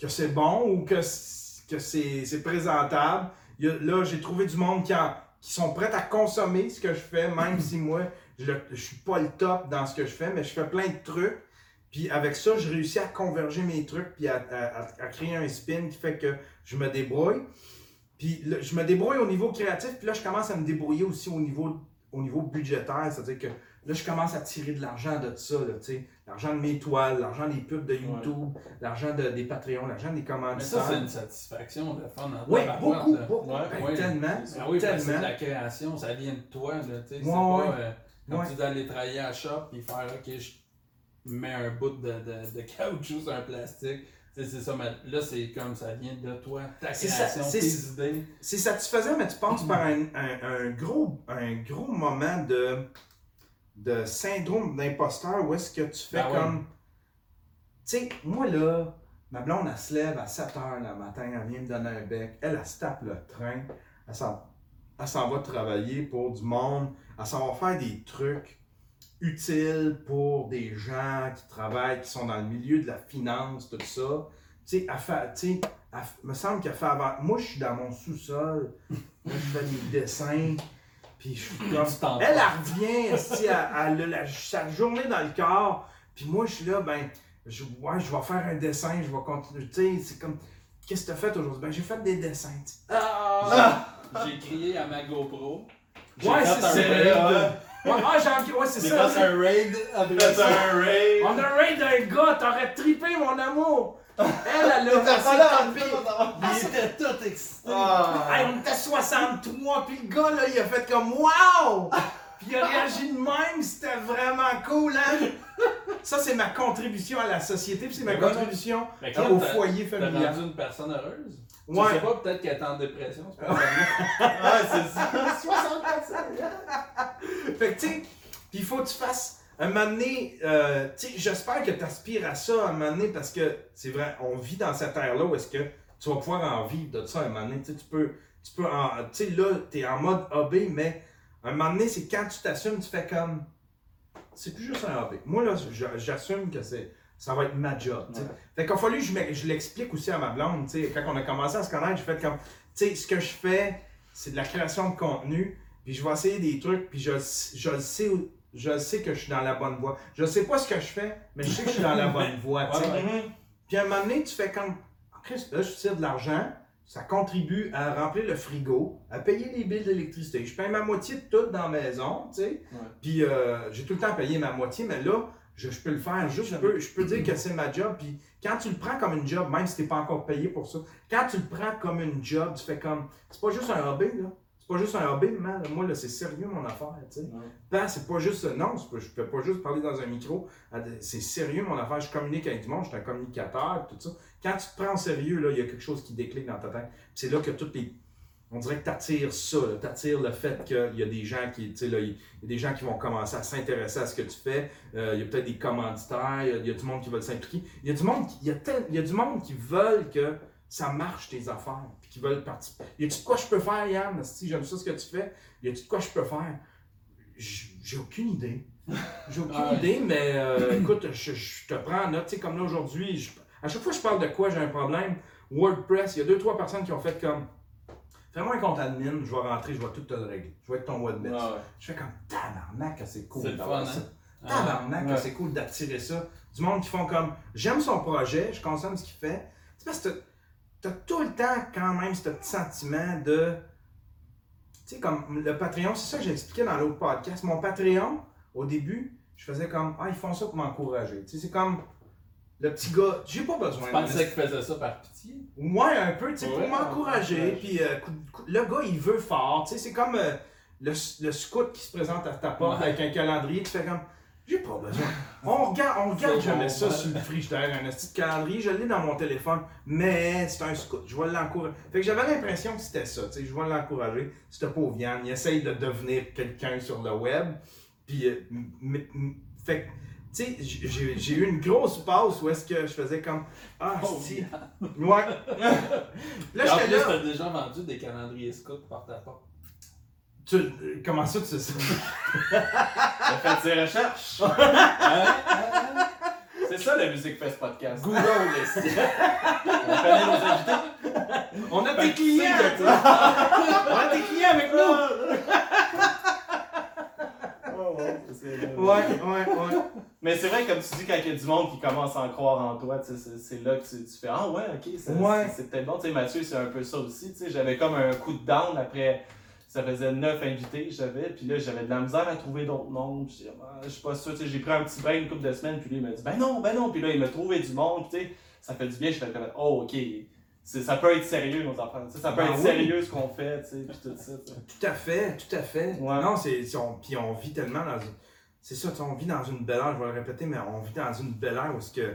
que c'est bon ou que, que c'est c'est présentable. A- là, j'ai trouvé du monde qui, en- qui sont prêts à consommer ce que je fais, même (clears throat) si moi, je, je suis pas le top dans ce que je fais, mais je fais plein de trucs. Puis avec ça, je réussis à converger mes trucs puis à, à- créer un spin qui fait que je me débrouille. Puis là, je me débrouille au niveau créatif, puis là, je commence à me débrouiller aussi au niveau, au niveau budgétaire. C'est-à-dire que là, je commence à tirer de l'argent de ça, là, tu sais. L'argent de mes toiles, l'argent des pubs de YouTube, l'argent de- des Patreons, l'argent des Mais commanditaires. ça, c'est une satisfaction de fun. en Oui, beaucoup, beaucoup. Ouais, Ben, ouais. tellement. Ah oui, que c'est de tellement. la création, ça vient de toi, là, tu sais. C'est pas euh, Ouais. tu dis aller travailler à la shop et faire, ok, je mets un bout de, de, de caoutchouc sur un plastique. C'est ça, mais là, c'est comme ça vient de toi, ta ça, création, tes idées. C'est satisfaisant, mais tu passes par un, un- un gros, un gros moment de, de syndrome d'imposteur où est-ce que tu fais ouais. comme. Tu sais, moi là, ma blonde, elle se lève à 7 h le matin, elle vient me donner un bec, elle, elle se tape le train, elle s'en va travailler pour du monde, elle s'en va faire des trucs utiles pour des gens qui travaillent, qui sont dans le milieu de la finance, tout ça. Tu sais, me semble qu'elle fait avant. Moi, je suis dans mon sous-sol, là, je fais des dessins, puis je suis comme. Elle, elle revient, esti, elle, elle a la- sa journée dans le corps, puis moi, je suis là, ben, je, ouais, je vais faire un dessin, je vais continuer. Tu sais, c'est comme. Qu'est-ce que tu as fait aujourd'hui? Ben, j'ai fait des dessins. Ah! J'ai crié à ma GoPro. J'ai Ouais, fait c'est un ça. Ouais, ah, j'ai ouais, c'est C'est ça. pas un raid un raid. On a raid un gars, t'aurais trippé, mon amour! Elle, elle a tapé. Il était tout excité. Hey, on était 63, puis le gars, là, il a fait comme Wow! Puis il a réagi de même, c'était vraiment cool, hein? Ça, c'est ma contribution à la société, puis c'est ma contribution au t'as- foyer T'as familial. rendu une personne heureuse? Ouais. Je sais pas, peut-être qu'elle est en dépression. c'est pas. (laughs) Ouais, c'est ça. (laughs) 64 Fait que, tu sais, puis il faut que tu fasses. Un moment donné, euh, tu sais, j'espère que tu aspires à ça un moment donné parce que c'est vrai, on vit dans cette ère-là où est-ce que tu vas pouvoir en vivre de ça un moment donné. Tu sais, tu peux, tu peux en. Tu sais, là, tu es en mode hobby, mais un moment donné, c'est quand tu t'assumes, tu fais comme. C'est plus juste un hobby. Moi, là, j'assume que c'est. Ça va être ma job. Ouais. Fait qu'il a fallu que je, l'explique aussi à ma blonde. Quand on a commencé à se connaître, j'ai fait comme. Tu sais, ce que je fais, c'est de la création de contenu. Puis je vais essayer des trucs, puis je, je le sais où- je sais que je suis dans la bonne voie. Je sais pas ce que je fais, mais je sais que je suis dans la (laughs) bonne voie. Ouais, ouais. Puis à un moment donné, tu fais comme. Chris, là, je tire de l'argent, ça contribue à remplir le frigo, à payer les billes d'électricité. Je paye ma moitié de tout dans la maison, tu sais. Ouais. Puis euh, j'ai tout le temps payé ma moitié, mais là, je, je peux le faire. Juste, je peux, je peux dire que c'est ma job. Puis quand tu le prends comme une job, même si t'es pas encore payé pour ça, quand tu le prends comme une job, tu fais comme. C'est pas juste un hobby, là. C'est pas juste un hobby, man. Moi, là, c'est sérieux mon affaire, tu sais. Ouais. Ben, c'est pas juste. Non, pas- je peux pas juste parler dans un micro. C'est sérieux mon affaire. Je communique avec du monde, je suis un communicateur, tout ça. Quand tu te prends au sérieux, là, il y a quelque chose qui déclic dans ta tête. Puis c'est là que toutes les. On dirait que tu attires ça, tu attires le fait qu'il y a des gens qui, tu sais, là, il y a des gens qui vont commencer à s'intéresser à ce que tu fais. Euh, il y a peut-être des commanditaires, il y a, il y a du monde qui veulent s'impliquer. Il y a du monde qui, il y a tel- il y a du monde qui veulent que ça marche tes affaires, puis qui veulent participer. Y a-tu de quoi je peux faire, Yann? Si j'aime ça ce que tu fais, y a-tu de quoi je peux faire? J'ai aucune idée. J'ai aucune Ouais. idée, mais euh, écoute, je, je te prends en note, tu sais, comme là aujourd'hui, à chaque fois que je parle de quoi j'ai un problème, WordPress, il y a deux, trois personnes qui ont fait comme Fais-moi un compte admin, je vais rentrer, je vais tout te le régler. Je vais être ton WordPress. Ouais, ouais. Je fais comme tabarnak, c'est cool d'avoir ça. hein? Ah, Tabarnak, Ouais. c'est cool d'attirer ça. Du monde qui font comme j'aime son projet, je consomme ce qu'il fait. C'est parce que t'as- tout le temps quand même ce petit sentiment de. Tu sais, comme le Patreon, c'est ça que j'ai expliqué dans l'autre podcast. Mon Patreon, au début, je faisais comme Ah, ils font ça pour m'encourager. Tu sais, c'est comme le petit gars, j'ai pas besoin de pensais qu'il faisait ça par pitié? Ouais, un peu, tu sais, Ouais, pour m'encourager. Puis euh, le gars, il veut fort. Tu sais, c'est comme euh, le, le scout qui se présente à ta porte Ouais. avec un calendrier. Tu fais comme, j'ai pas besoin. On regarde, on regarde jamais bon, ça ouais. sur le frigidaire, un petit calendrier. Je l'ai dans mon téléphone, mais c'est un scout. Je vais l'encourager. Fait que j'avais l'impression que c'était ça. Tu sais, je vais l'encourager. C'était pauvre Yann. Il essaye de devenir quelqu'un sur le web. Puis, euh, fait que, tu sais, j'ai- eu une grosse pause où est-ce que je faisais comme, ah, Oh, si. Ouais. (laughs) Là, j'étais là. t'as déjà vendu des calendriers scouts porte à porte. Tu, euh, comment ça, tu sais? Ça? (laughs) T'as fait ses recherches? Hein? C'est ça la musique fait ce podcast. Google, les (laughs) On connaît nos invités. On a des clients! On a des clients avec nous! Oh, ouais, c'est- Ouais, ouais, ouais. Mais c'est vrai, comme tu dis, quand il y a du monde qui commence à en croire en toi, c'est là que tu, tu fais Ah ouais, ok, c'est Ouais. peut-être bon. Tu sais, Mathieu, c'est un peu ça aussi. tu sais, J'avais comme un coup de down après. Ça faisait neuf invités que j'avais, puis là j'avais de la misère à trouver d'autres noms. puis Je ah, je suis pas sûr, tu sais, j'ai pris un petit break une couple de semaines, puis lui il m'a dit ben non, ben non, puis là il m'a trouvé du monde, tu sais, ça fait du bien, je fais comme oh ok, ça peut être sérieux nos enfants, ça peut Ben être oui. sérieux ce qu'on fait, tu sais, puis tout ça. Tout à fait, tout à fait. Ouais. Non, c'est. c'est- on- Puis on vit tellement dans une. C'est ça, tu sais, on vit dans une belle ère, je vais le répéter, mais on vit dans une belle ère où est-ce que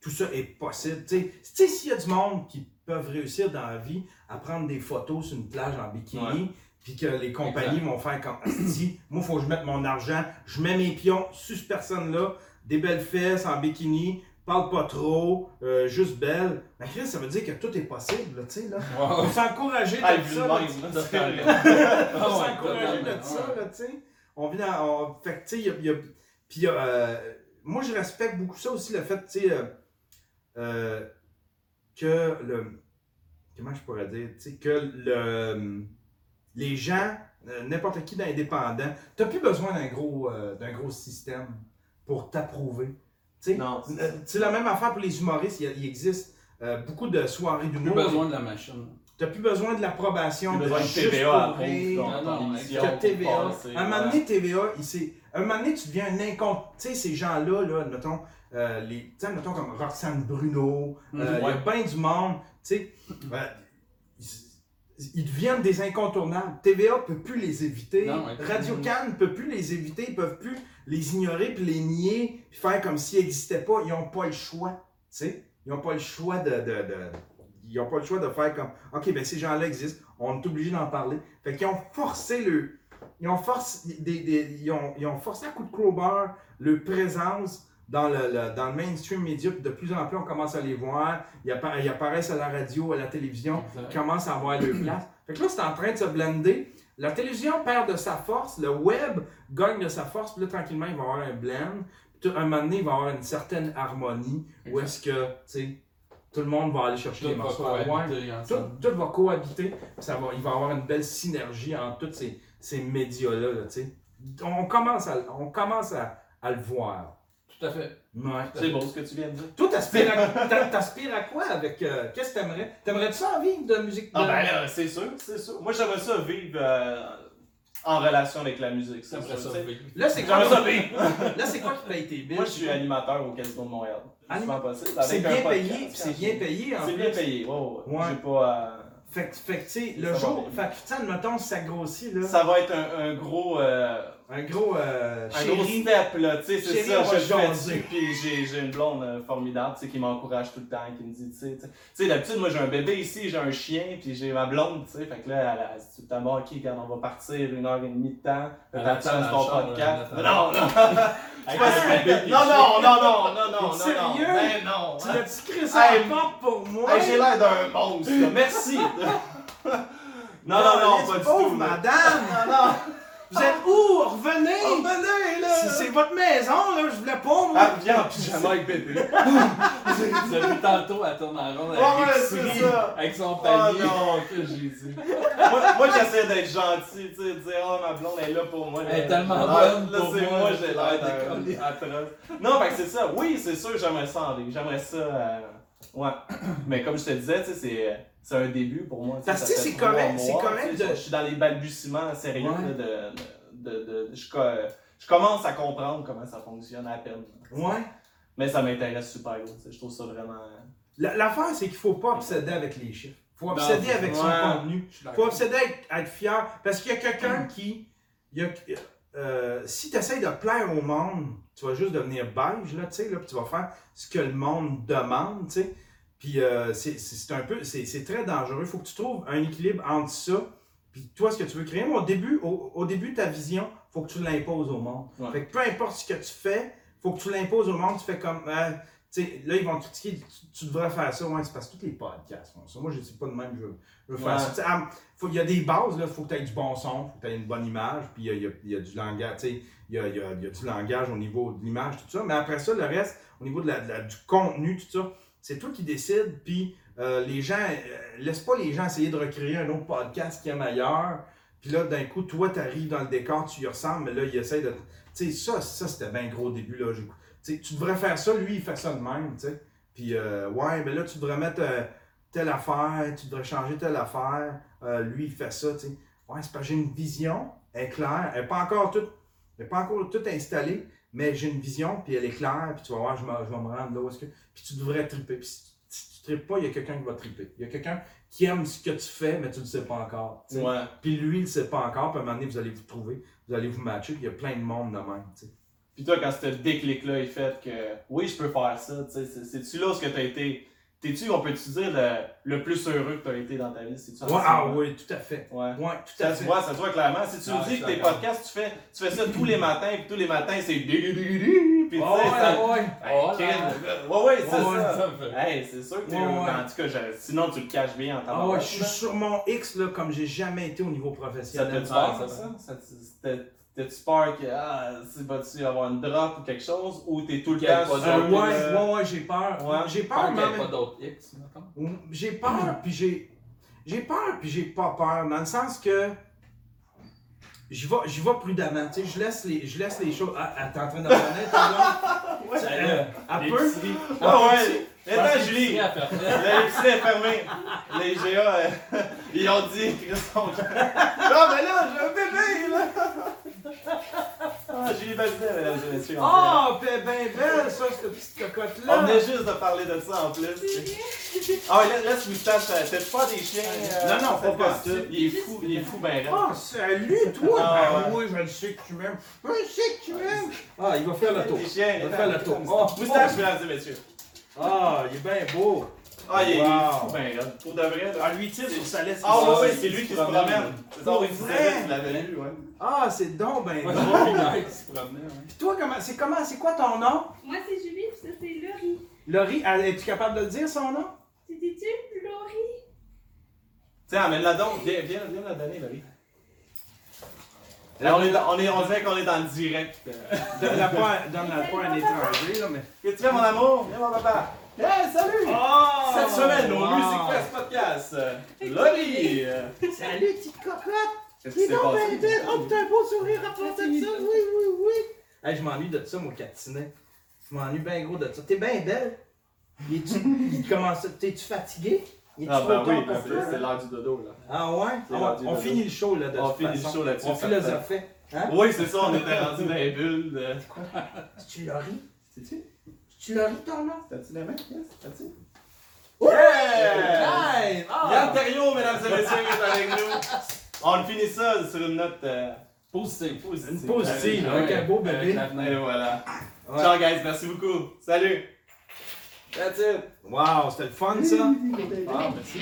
tout ça est possible. Tu sais, Tu sais, s'il y a du monde qui peuvent réussir dans la vie à prendre des photos sur une plage en bikini, puis que les compagnies vont faire comme (coughs) Asti, moi, il faut que je mette mon argent, je mets mes pions sur cette personne-là, des belles fesses en bikini, parle pas trop, euh, juste belle. Mais Chris, ça veut dire que tout est possible, là, tu sais, là. On (laughs) Wow. s'encourager Ah, de ça. là, là, ouais, (laughs) s'encourager de ça, là, tu sais. On vit dans. on- Fait que, tu sais, il y a. il y a- Puis, il y a, euh, moi, je respecte beaucoup ça aussi, le fait, tu sais, euh, euh, que le. Comment je pourrais dire, tu sais, que le. Les gens, n'importe qui d'indépendant, t'as plus besoin d'un gros, d'un gros système pour t'approuver. Tu sais, la même affaire pour les humoristes. Il, existe beaucoup de soirées Plus d'humour. besoin de la machine. T'as plus besoin de l'approbation de besoin de juste TVA ton non, que pour TVA. passer, Un moment donné, TVA, il un moment donné, tu deviens un incompte. Tu sais, ces gens-là, là, mettons, euh, les, tu sais, mettons comme Roxane Bruno, euh, il Mhm, y a bien du monde, tu sais, euh, ils, ils deviennent des incontournables. TVA peut plus les éviter. Non, ouais. Radio Cannes peut plus les éviter. Ils peuvent plus les ignorer puis les nier puis faire comme s'ils n'existaient pas. Ils n'ont pas le choix. Tu sais, ils n'ont pas le choix de, de, de- ils n'ont pas le choix de faire comme OK, ben ces gens-là existent, on est obligé d'en parler. Fait qu'ils ont forcé le. Ils ont, forcé, des, des- ils, ont, ils ont forcé à coup de crowbar leur présence dans le, le- dans le mainstream média, puis de plus en plus on commence à les voir. Ils, appa- ils apparaissent à la radio, à la télévision, Exact. ils commencent à avoir leur place. Fait que là, c'est en train de se blender. La télévision perd de sa force, le web gagne de sa force, puis là, tranquillement, il va y avoir un blend. Puis un moment donné, il va y avoir une certaine harmonie où est-ce que, tu sais, tout le monde va aller chercher Tout les va morceaux. Ouais. cohabiter Tout, tout va cohabiter, ça va, il va y avoir une belle synergie entre tous ces, ces médias-là, là, tu sais. On commence à, on commence à, à le voir. Tout à fait. Ouais. C'est beau ce que tu viens de dire. Toi, t'aspires à, t'aspires à quoi avec. euh, qu'est-ce que t'aimerais? T'aimerais-tu ça en vivre de musique Ah ben là, c'est sûr, c'est sûr. Moi j'aimerais ça vivre euh, en relation avec la musique. ça. Là, c'est quoi, J'aimerais ça vivre. là, c'est quoi qui paye tes billes? Moi je suis animateur au Casino de Montréal. C'est possible. C'est bien payé, c'est bien payé en C'est bien payé, ouais, ouais. J'ai pas. euh, Fait que, tu sais, le jour. Fait que, admettons, ça grossit, là. Ça va être un, un gros. euh, Un gros. Euh, un gros step là, tu sais, c'est ça, je fais puis j'ai, j'ai une blonde euh, formidable, tu sais, qui m'encourage tout le temps, qui me dit, tu sais, tu sais, tu sais, d'habitude, moi j'ai un bébé ici, j'ai un chien, puis j'ai ma blonde, tu sais, fait que là, elle, dit tout le temps, bon, ok, regarde, on va partir une heure et demie de temps, dans ton podcast. (laughs) (laughs) Non, non, non, non, non, non, non, non, non, non, sérieux? ben non, Tu l'as-tu créé ça porte pour moi? J'ai l'air d'un monstre, là. merci. (laughs) non, non, non, pas du pauvre tout. madame! Non, non. Vous êtes où? Revenez! Oh, venez, là. Si c'est votre maison, là, je voulais pas, moi! Ah, viens en pyjama avec bébé. (laughs) Vous avez vu tantôt, elle tourne en rond avec, Ouais, ouais, l'épicerie, c'est ça. avec son Oh panier. non, (laughs) que j'ai dit? moi, moi j'essaie d'être gentil, tu sais, de dire, oh ma blonde elle est là pour moi. Elle est tellement Ah, bonne Là, pour c'est moi, j'ai l'air la d'un décoller. atroce. Non, fait que c'est ça. Oui, c'est sûr, j'aimerais ça. J'aimerais ça. euh, Ouais. (clears throat) Mais comme je te disais, tu sais, c'est. C'est un début pour moi. Parce que c'est correct, c'est correct de- Je suis dans les balbutiements sérieux Ouais. là, de, de, de, de- je, je commence à comprendre comment ça fonctionne à peine. Ouais. Mais ça m'intéresse super gros. Je trouve ça vraiment. La- L'affaire, c'est qu'il faut pas obséder avec les chiffres. faut obséder Non, avec son contenu. Faut obséder à être, fier. Parce qu'il y a quelqu'un qui. il y a- euh, si tu essaies de plaire au monde, tu vas juste devenir beige, là, tu sais, là, puis tu vas faire ce que le monde demande, tu sais. Puis euh, c'est- un peu. C'est très dangereux. Il faut que tu trouves un équilibre entre ça. Puis toi, ce que tu veux créer, mais au début, au, au début, ta vision, faut que tu l'imposes au monde. Ouais. Fait que peu importe ce que tu fais, faut que tu l'imposes au monde. Tu fais comme. euh, tu sais, là, ils vont te critiquer, tu, tu devrais faire ça. Ouais, c'est parce que tous les podcasts font ça. Moi, je ne sais pas de même, je veux, je veux faire ça. Il y a des bases, il faut que tu aies du bon son, faut que tu aies une bonne image, puis il y a, du langage, tu sais, il y a, du langage au niveau de l'image, tout ça. Mais après ça, le reste, au niveau de la- du contenu, tout ça, c'est toi qui décides, puis euh, les gens, euh, laisse pas les gens essayer de recréer un autre podcast qui est ailleurs. Puis là, d'un coup, toi, tu arrives dans le décor, tu y ressembles, mais là, il essaie de. Tu sais, ça, ça c'était bien gros au début. Là. Tu devrais faire ça, lui, il fait ça de même, tu sais. Puis, euh, ouais, mais là, tu devrais mettre euh, telle affaire, tu devrais changer telle affaire. Euh, lui, il fait ça, tu sais. Ouais, c'est parce que j'ai une vision, elle est claire, elle n'est pas encore toute, elle est pas encore toute installée, mais j'ai une vision, puis elle est claire, puis tu vas voir, je, je vais me rendre là où est-ce que. Puis tu devrais triper. Puis si, si tu tripes pas, il y a quelqu'un qui va triper. Il y a quelqu'un qui aime ce que tu fais, mais tu ne le sais pas encore. tu. Ouais. Puis lui, il ne sait pas encore, puis à un moment donné, vous allez vous trouver, vous allez vous matcher, puis il y a plein de monde de même. tu sais. Puis toi, quand ce déclic-là est fait que oui, je peux faire ça, tu sais, c'est- c'est-tu là où ce que t'as été. T'es-tu, on peut-tu dire, le, le plus heureux que t'as été dans ta vie? Ouais, ah oui, tout à fait. Ouais. Ouais, tout Ça à se fait. voit, ça se voit clairement. Si tu Ah, me dis que tes podcasts, tu fais, tu fais ça tous les matins, puis tous les matins, c'est puis tu Ouais, sais, ça- ouais, ouais. Ouais, ouais, c'est Ouais, ça. Ça Hey, c'est sûr que t'es Ouais, heureux. ouais. En tout cas, je- sinon tu le caches bien en ta Ah ouais, je suis sur mon X là, comme j'ai jamais été au niveau Ça te professionnel. ça ça? va. ça? T'as-tu peur que, ah, c'est vas-tu avoir une drop ou quelque chose, ou t'es tout le temps sur Euh, ouais, ouais, ouais, j'ai peur. Ouais. J'ai Peur peur, pas d'autres X, J'ai peur, puis j'ai. J'ai peur, puis j'ai pas peur, dans le sens que. J'y vais, j'y vais prudemment, tu sais, je laisse les, je laisse les choses. Ah, ah, t'es en train de revenir, ta (laughs) blonde? Ça, Elle- là, Elle les peut? épiceries. Ah ouais! Attends, Julie! l'épicerie, est fermée. Les euh, (laughs) ils ont dit, Chris, on... (laughs) Non, mais là, j'ai un bébé, là! Ah, Julie Bazinet, mesdames et messieurs. Oh, ben, ben belle, ça, cette petite cocotte-là. On venait juste de parler de ça en plus. Ah ouais, là, laisse Moustache, euh, t'as pas des chiens? euh, Non, non, cette pas costume? partout. Il est fou, il est fou, ben raide. Oh, salut, toi! Ah, ben ouais. oui, je le sais que tu m'aimes. Je sais que tu m'aimes. Ah, il va faire le tour. Il va faire le tour. Oh, Moustache, oh. mesdames et messieurs. Ah, il est bien beau. Ah, il est, fou, ben raide. Pour de vrai, là. Ah, lui, tire sur sa laisse. Ah ici. ouais, ouais, c'est lui qui se promène. C'est tu l'avais lu, ouais. Ah, c'est donc ben un qui se promenait, ouais. Puis toi, comment, c'est comment, c'est quoi ton nom? Moi, c'est Julie, puis ça, c'est Laurie. Laurie, elle- es-tu capable de le dire, son nom? Tu dis-tu Laurie? Tiens, amène-la donc. Viens, viens, viens la donner, Laurie. Là, on, est dans- on, est, on dirait qu'on est dans le direct. euh. Donne-la pas, à- donne-la pas à un étranger, là, mais... Qu'est-ce que tu fais, mon amour? Viens, mon papa. Hey, salut! Oh! Cette semaine, au wow. Music Fest Podcast, Laurie! euh, Salut, petite cocotte! Qu'est-ce qui s'est donc passé? ben belle! Oh, t'as un beau sourire à part de ça! Oui, oui, oui! Hey, je m'ennuie de ça, mon catinet. Je m'ennuie bien gros de ça. T'es bien belle. (laughs) T'es-tu fatigué? Es-tu Ah, ben oui, ben, c'est l'heure du dodo, là. Ah ouais? C'est Ah On dodo. finit le show là de On toute finit le façon. show là-dessus, On philosophait. Hein? Oui, c'est ça, on était rendu dans les bulles de. Tu l'as ri? C'est-tu? Tu l'as ri ton nom? T'as-tu les mains? Yes, t'as-tu? Yeah! Nice! Ah! Yann Terriot, mesdames et messieurs, est avec nous. On finit ça sur une note euh, positive. Une positive, avec ouais, un beau bébé. Et voilà. Ouais. Ciao, guys. Merci beaucoup. Salut. That's it. Wow, c'était le fun ça? Ah, merci.